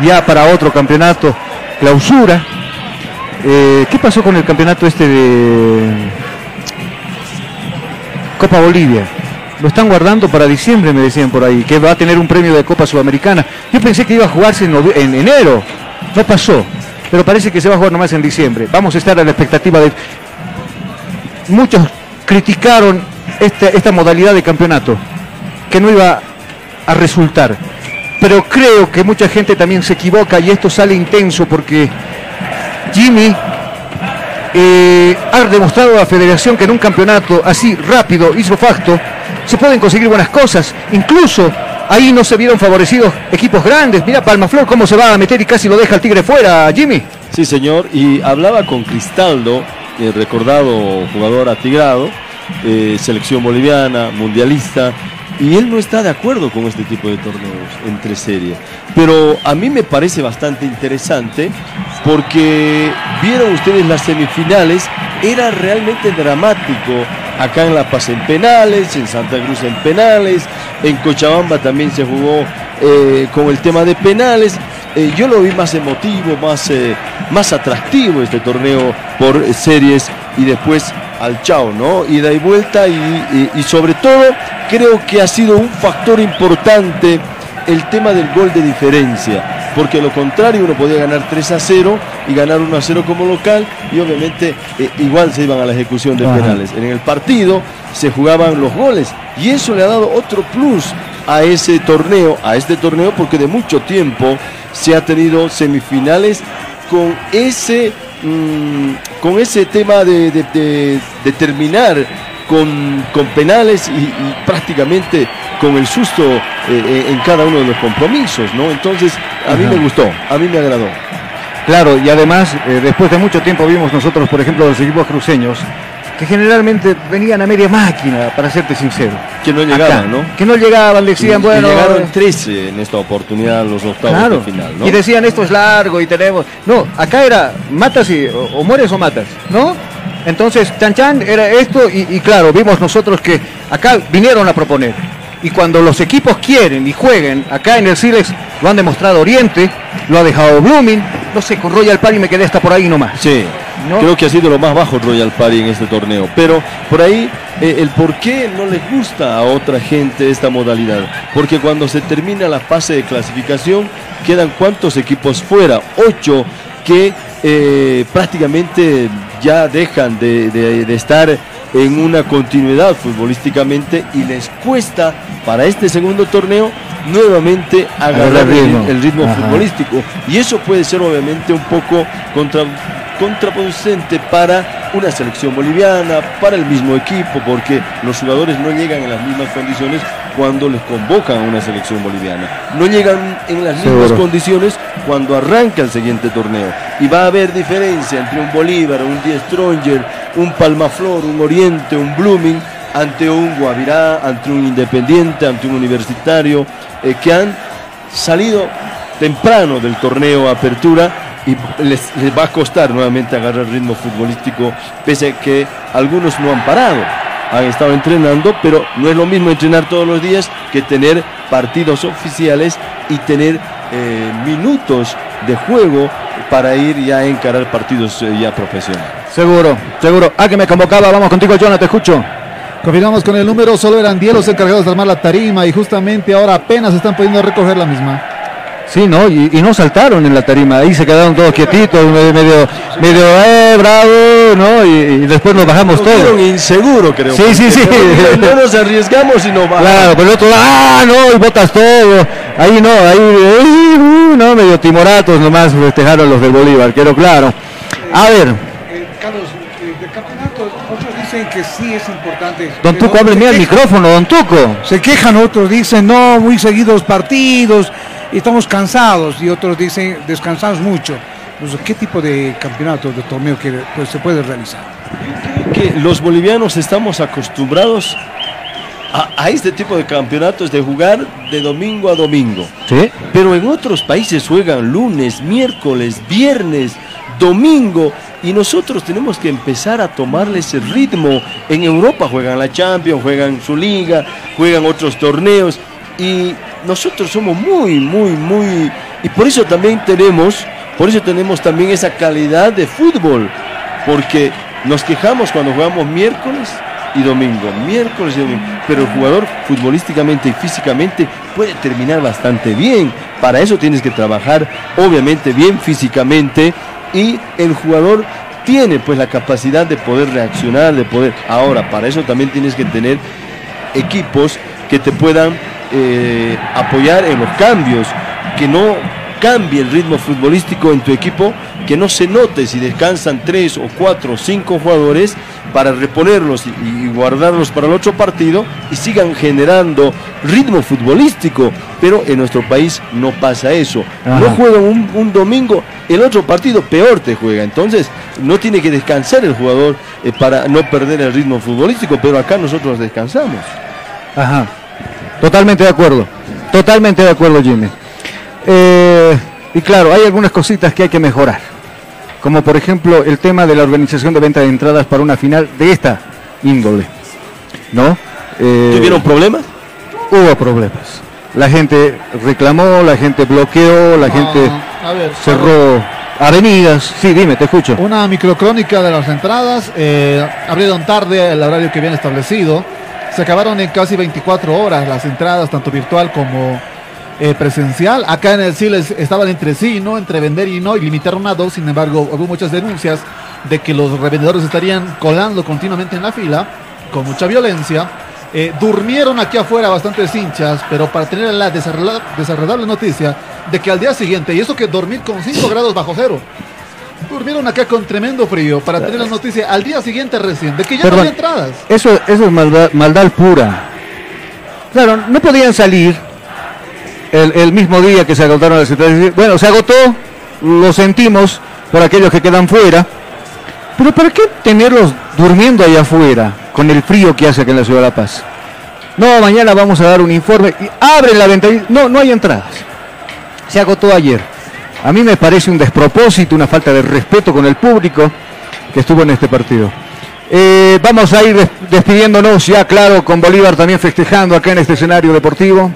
Speaker 1: ya para otro campeonato clausura. Eh, ¿Qué pasó con el campeonato este de Copa Bolivia? Lo están guardando para diciembre, me decían por ahí, que va a tener un premio de Copa Sudamericana. Yo pensé que iba a jugarse en, en enero, no pasó, pero parece que se va a jugar nomás en diciembre. Vamos a estar a la expectativa de... Muchos criticaron esta, esta modalidad de campeonato, que no iba a resultar. Pero creo que mucha gente también se equivoca y esto sale intenso porque Jimmy eh, ha demostrado a la federación que en un campeonato así rápido, hizo facto, se pueden conseguir buenas cosas. Incluso ahí no se vieron favorecidos equipos grandes. Mira Palmaflor cómo se va a meter y casi lo deja el Tigre fuera, Jimmy.
Speaker 15: Sí, señor. Y hablaba con Cristaldo, el recordado jugador atigrado, eh, selección boliviana, mundialista, y él no está de acuerdo con este tipo de torneos entre series. Pero a mí me parece bastante interesante porque vieron ustedes las semifinales, era realmente dramático. Acá en La Paz en penales, en Santa Cruz en penales, en Cochabamba también se jugó eh, con el tema de penales. Eh, yo lo vi más emotivo, más, eh, más atractivo este torneo por series y después al chao, ¿no? Ida y vuelta y, y- y sobre todo creo que ha sido un factor importante el tema del gol de diferencia, porque a lo contrario uno podía ganar 3 a 0 y ganar 1 a 0 como local y obviamente eh, igual se iban a la ejecución de
Speaker 1: Ajá.
Speaker 15: penales. En el partido se jugaban los goles y eso le ha dado otro plus a ese torneo, a este torneo porque de mucho tiempo se ha tenido semifinales con ese mm, con ese tema de, de- de- de terminar con, con penales y, y prácticamente con el susto eh, eh, en cada uno de los compromisos, ¿no? Entonces, a mí me gustó, a mí me agradó.
Speaker 1: Claro, y además, eh, después de mucho tiempo vimos nosotros, por ejemplo, los equipos cruceños, que generalmente venían a media máquina, para serte sincero.
Speaker 15: Que no llegaban, ¿no?
Speaker 1: Que no llegaban, decían,
Speaker 15: Y-
Speaker 1: bueno...
Speaker 15: y llegaron
Speaker 1: eh,
Speaker 15: 13 en esta oportunidad los octavos
Speaker 1: Claro.
Speaker 15: de final, ¿no?
Speaker 1: Y decían esto es largo y tenemos. No, acá era matas y o, o mueres o matas, ¿no? Entonces, Chan Chan era esto y, y claro, vimos nosotros que acá vinieron a proponer. Y cuando los equipos quieren y jueguen, acá en el Silex lo han demostrado Oriente, lo ha dejado Blooming, no sé, con Royal Party me quedé hasta por ahí nomás.
Speaker 15: Sí,
Speaker 1: ¿No?
Speaker 15: creo que ha sido lo más bajo Royal Party en este torneo. Pero por ahí eh, el por qué no les gusta a otra gente esta modalidad. Porque cuando se termina la fase de clasificación, quedan cuántos equipos fuera, ocho que eh, prácticamente ya dejan de, de- de estar en una continuidad futbolísticamente y les cuesta para este segundo torneo nuevamente agarrar el
Speaker 1: ritmo.
Speaker 15: el ritmo
Speaker 1: Ajá.
Speaker 15: futbolístico. Y eso puede ser obviamente un poco contra, contraproducente para una selección boliviana, para el mismo equipo, porque los jugadores no llegan en las mismas condiciones cuando les convocan a una selección boliviana. No llegan en las mismas condiciones cuando arranca el siguiente torneo. Y va a haber diferencia entre un Bolívar, un Die Stronger, un Palmaflor, un Oriente, un Blooming, ante un Guavirá, ante un Independiente, ante un Universitario, eh, que han salido temprano del torneo Apertura y les, les va a costar nuevamente agarrar ritmo futbolístico, pese a que algunos no han parado, han estado entrenando, pero no es lo mismo entrenar todos los días que tener partidos oficiales y tener eh, minutos de juego para ir ya a encarar partidos eh, ya profesionales.
Speaker 1: Seguro, seguro. Ah, que me convocaba, vamos contigo, Jonah, te escucho.
Speaker 5: Continuamos con el número, solo eran 10 los encargados de armar la tarima y justamente ahora apenas están pudiendo recoger la misma.
Speaker 1: Sí, ¿no? Y, y no saltaron en la tarima, ahí se quedaron todos quietitos, medio, medio, medio, eh, bravo, ¿no? Y, y después nos bajamos todos.
Speaker 15: Fueron inseguro, creo.
Speaker 1: Sí, sí, sí.
Speaker 15: No nos arriesgamos y no bajamos.
Speaker 1: Claro, pero el otro, ah, no, y botas todo. Ahí no, ahí, eh, no, medio timoratos nomás festejaron los del Bolívar, quedó claro. A ver,
Speaker 4: Eh, Carlos, eh, del campeonato, otros dicen que sí es importante.
Speaker 1: don Tuco, mira el micrófono, don Tuco.
Speaker 4: Se quejan otros, dicen no, muy seguidos partidos, y estamos cansados, y otros dicen descansamos mucho. Pues, ¿Qué tipo de campeonato, de torneo que pues, se puede realizar?
Speaker 15: que los bolivianos estamos acostumbrados a, a este tipo de campeonatos de jugar de domingo a domingo.
Speaker 1: Sí.
Speaker 15: Pero en otros países juegan lunes, miércoles, viernes, domingo y nosotros tenemos que empezar a tomarle ese ritmo. En Europa juegan la Champions, juegan su liga, juegan otros torneos y nosotros somos muy, muy, muy y por eso también tenemos, por eso tenemos también esa calidad de fútbol, porque nos quejamos cuando jugamos miércoles y domingo, miércoles y domingo, pero el jugador futbolísticamente y físicamente puede terminar bastante bien. Para eso tienes que trabajar obviamente bien físicamente y el jugador tiene pues la capacidad de poder reaccionar, de poder... Ahora, para eso también tienes que tener equipos que te puedan eh, apoyar en los cambios, que no cambie el ritmo futbolístico en tu equipo, que no se note si descansan tres o cuatro o cinco jugadores para reponerlos y, guardarlos para el otro partido y sigan generando ritmo futbolístico. Pero en nuestro país no pasa eso.
Speaker 1: Ajá.
Speaker 15: No juegan un, un domingo, el otro partido peor te juega. Entonces no tiene que descansar el jugador eh, para no perder el ritmo futbolístico, pero acá nosotros descansamos.
Speaker 1: Ajá. Totalmente de acuerdo. Totalmente de acuerdo, Jimmy. Eh, y claro, hay algunas cositas que hay que mejorar. Como por ejemplo el tema de la organización de venta de entradas para una final de esta índole. ¿No? Eh,
Speaker 15: ¿Tuvieron problemas?
Speaker 1: Hubo problemas. La gente reclamó, la gente bloqueó, la gente
Speaker 5: a ver,
Speaker 1: cerró avenidas. Sí, dime, te escucho.
Speaker 5: Una microcrónica de las entradas. eh, abrieron tarde el horario que habían establecido. Se acabaron en casi 24 horas las entradas, tanto virtual como eh, presencial. Acá en el Siles estaban entre sí no, entre vender y no, y limitaron a dos. Sin embargo, hubo muchas denuncias de que los revendedores estarían colando continuamente en la fila, con mucha violencia. Eh, durmieron aquí afuera bastantes hinchas, pero para tener la desagradable noticia de que al día siguiente, y eso que dormir con 5 grados bajo cero, durmieron acá con tremendo frío para tener la noticia al día siguiente recién de que ya no había entradas.
Speaker 1: Eso, eso es maldad, maldad pura. Claro, no podían salir el, el mismo día que se agotaron las entradas. Bueno, se agotó, lo sentimos por aquellos que quedan fuera. Pero ¿para qué tenerlos durmiendo allá afuera con el frío que hace aquí en la ciudad de La Paz? No, mañana vamos a dar un informe y abren la ventanilla. No, no hay entradas. Se agotó ayer. A mí me parece un despropósito, una falta de respeto con el público que estuvo en este partido. Eh, vamos a ir des- despidiéndonos ya, claro, con Bolívar también festejando acá en este escenario deportivo.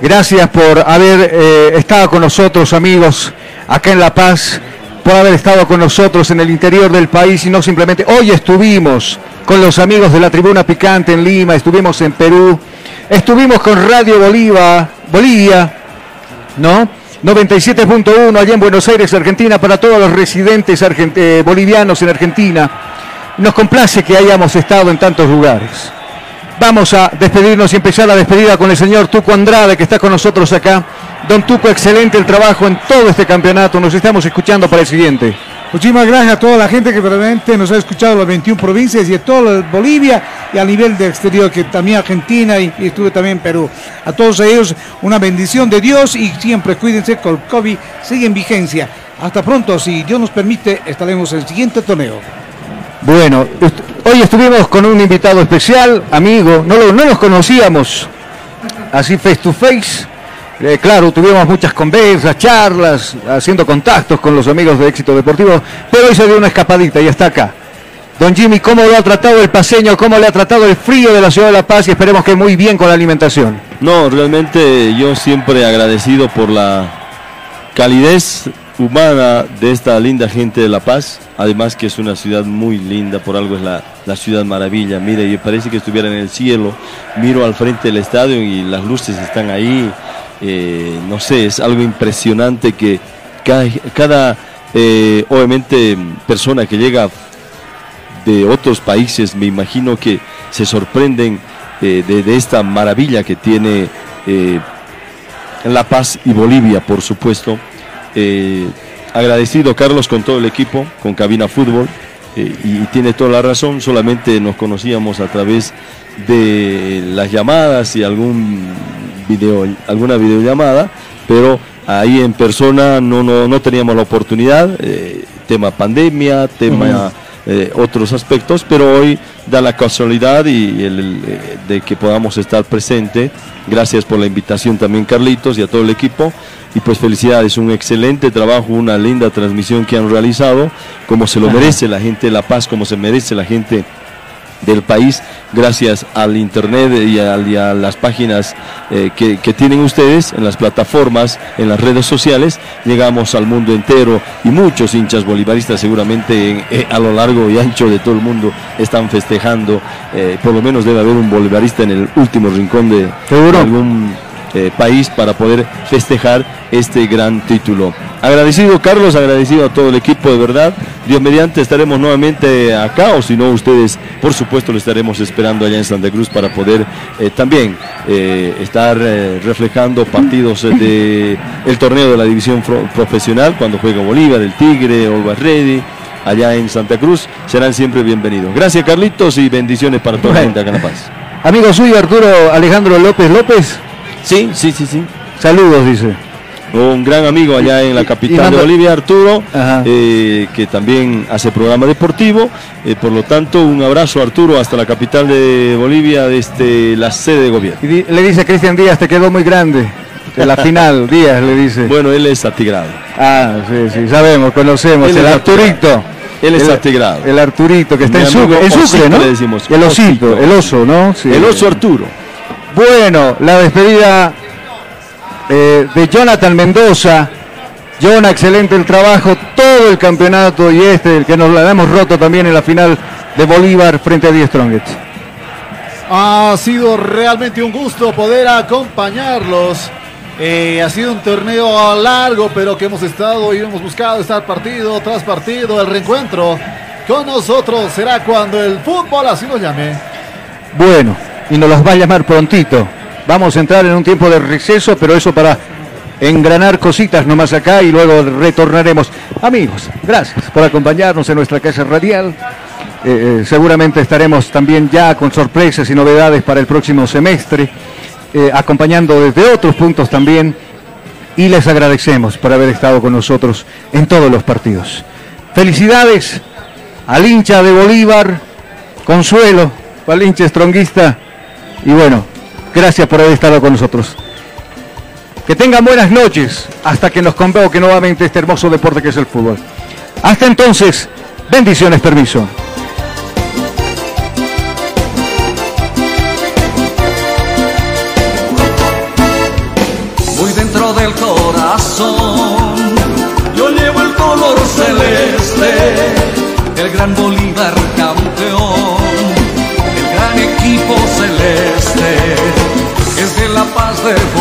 Speaker 1: Gracias por haber eh, estado con nosotros, amigos, acá en La Paz, por haber estado con nosotros en el interior del país y no simplemente. Hoy estuvimos con los amigos de la Tribuna Picante en Lima, estuvimos en Perú, estuvimos con Radio Bolívar, Bolivia, ¿no? 97.1 allá en Buenos Aires, Argentina, para todos los residentes eh, bolivianos en Argentina. Nos complace que hayamos estado en tantos lugares. Vamos a despedirnos y empezar la despedida con el señor Tuco Andrade, que está con nosotros acá. Don Tuco, excelente el trabajo en todo este campeonato. Nos estamos escuchando para el siguiente.
Speaker 4: Muchísimas gracias a toda la gente que realmente nos ha escuchado en las 21 provincias y de toda Bolivia y a nivel de exterior, que también Argentina y, y estuve también en Perú. A todos ellos una bendición de Dios y siempre cuídense con el COVID, sigue en vigencia. Hasta pronto, si Dios nos permite, estaremos en el siguiente torneo.
Speaker 1: Bueno, hoy estuvimos con un invitado especial, amigo, no, lo- no nos conocíamos así face to face. Eh, claro, tuvimos muchas conversas, charlas, haciendo contactos con los amigos de Éxito Deportivo, pero hoy se dio una escapadita y está acá. Don Jimmy, ¿cómo lo ha tratado el paseño? ¿Cómo le ha tratado el frío de la ciudad de La Paz? Y esperemos que muy bien con la alimentación.
Speaker 15: No, realmente yo siempre agradecido por la calidez humana de esta linda gente de La Paz. Además que es una ciudad muy linda, por algo es la, la ciudad maravilla. Mire, parece que estuviera en el cielo. Miro al frente del estadio y las luces están ahí. Eh, no sé, es algo impresionante que cada, cada, eh, obviamente, persona que llega de otros países, me imagino que se sorprenden eh, de, de esta maravilla que tiene La Paz y Bolivia, por supuesto. Agradecido, Carlos, con todo el equipo, con Cabina Fútbol, y tiene toda la razón, solamente nos conocíamos a través de las llamadas y algún video, alguna videollamada, pero ahí en persona no, no, no teníamos la oportunidad, eh, tema pandemia, tema eh, otros aspectos, pero hoy da la casualidad y el, el, eh, de que podamos estar presente. Gracias por la invitación también Carlitos y a todo el equipo. Y pues felicidades, un excelente trabajo, una linda transmisión que han realizado, como se lo merece la gente de La Paz, como se merece la gente del país, gracias al internet y a, y a las páginas eh, que, que tienen ustedes en las plataformas, en las redes sociales, llegamos al mundo entero y muchos hinchas bolivaristas seguramente en- eh, a lo largo y ancho de todo el mundo están festejando, eh, por lo menos debe haber un bolivarista en el último rincón de, de algún eh, país para poder festejar este gran título. Agradecido Carlos, agradecido a todo el equipo de verdad. Dios mediante estaremos nuevamente acá o si no ustedes por supuesto lo estaremos esperando allá en Santa Cruz para poder eh, también eh, estar eh, reflejando partidos de el torneo de la división profesional cuando juega Bolívar, el Tigre, Always Ready allá en Santa Cruz serán siempre bienvenidos. Gracias Carlitos y bendiciones para toda la gente acá en La Paz.
Speaker 1: Amigo suyo, Arturo Alejandro López López.
Speaker 15: Sí, sí, sí, sí.
Speaker 1: Saludos, dice.
Speaker 15: Un gran amigo allá en la capital
Speaker 1: manda-
Speaker 15: de Bolivia, Arturo, eh, que también hace programa deportivo. Eh, por lo tanto, un abrazo, Arturo, hasta la capital de Bolivia, desde la sede de gobierno.
Speaker 1: Y di- le dice Cristian Díaz, te quedó muy grande. De la final, Díaz le dice.
Speaker 15: Bueno, él es atigrado.
Speaker 1: Ah, sí, sí, sabemos, conocemos.
Speaker 15: Él
Speaker 1: el Arturito.
Speaker 15: Él es
Speaker 1: el,
Speaker 15: atigrado.
Speaker 1: El Arturito, que está
Speaker 15: Mi
Speaker 1: en Sucre, en Sucre, ¿no?
Speaker 15: le decimos.
Speaker 1: El osito,
Speaker 15: Osito.
Speaker 1: el oso, ¿no? Sí.
Speaker 15: El oso Arturo.
Speaker 1: Bueno, la despedida eh, de Jonathan Mendoza. Jonah, excelente el trabajo, todo el campeonato y este, el que nos la hemos roto también en la final de Bolívar frente a Die Strongest.
Speaker 5: Ha sido realmente un gusto poder acompañarlos. Eh, ha sido un torneo largo, pero que hemos estado y hemos buscado estar partido tras partido. El reencuentro con nosotros será cuando el fútbol así lo llame.
Speaker 1: Bueno, y nos las va a llamar prontito. Vamos a entrar en un tiempo de receso, pero eso para engranar cositas nomás acá y luego retornaremos. Amigos, gracias por acompañarnos en nuestra casa radial. Eh, eh, seguramente estaremos también ya con sorpresas y novedades para el próximo semestre, eh, acompañando desde otros puntos también. Y les agradecemos por haber estado con nosotros en todos los partidos. Felicidades al hincha de Bolívar, Consuelo, al hincha estronguista. Y bueno, gracias por haber estado con nosotros. Que tengan buenas noches hasta que nos convoque nuevamente este hermoso deporte que es el fútbol. Hasta entonces, bendiciones, permiso.
Speaker 9: muy dentro del corazón. Yo llevo el color celeste, el gran Bolívar capaz de volar.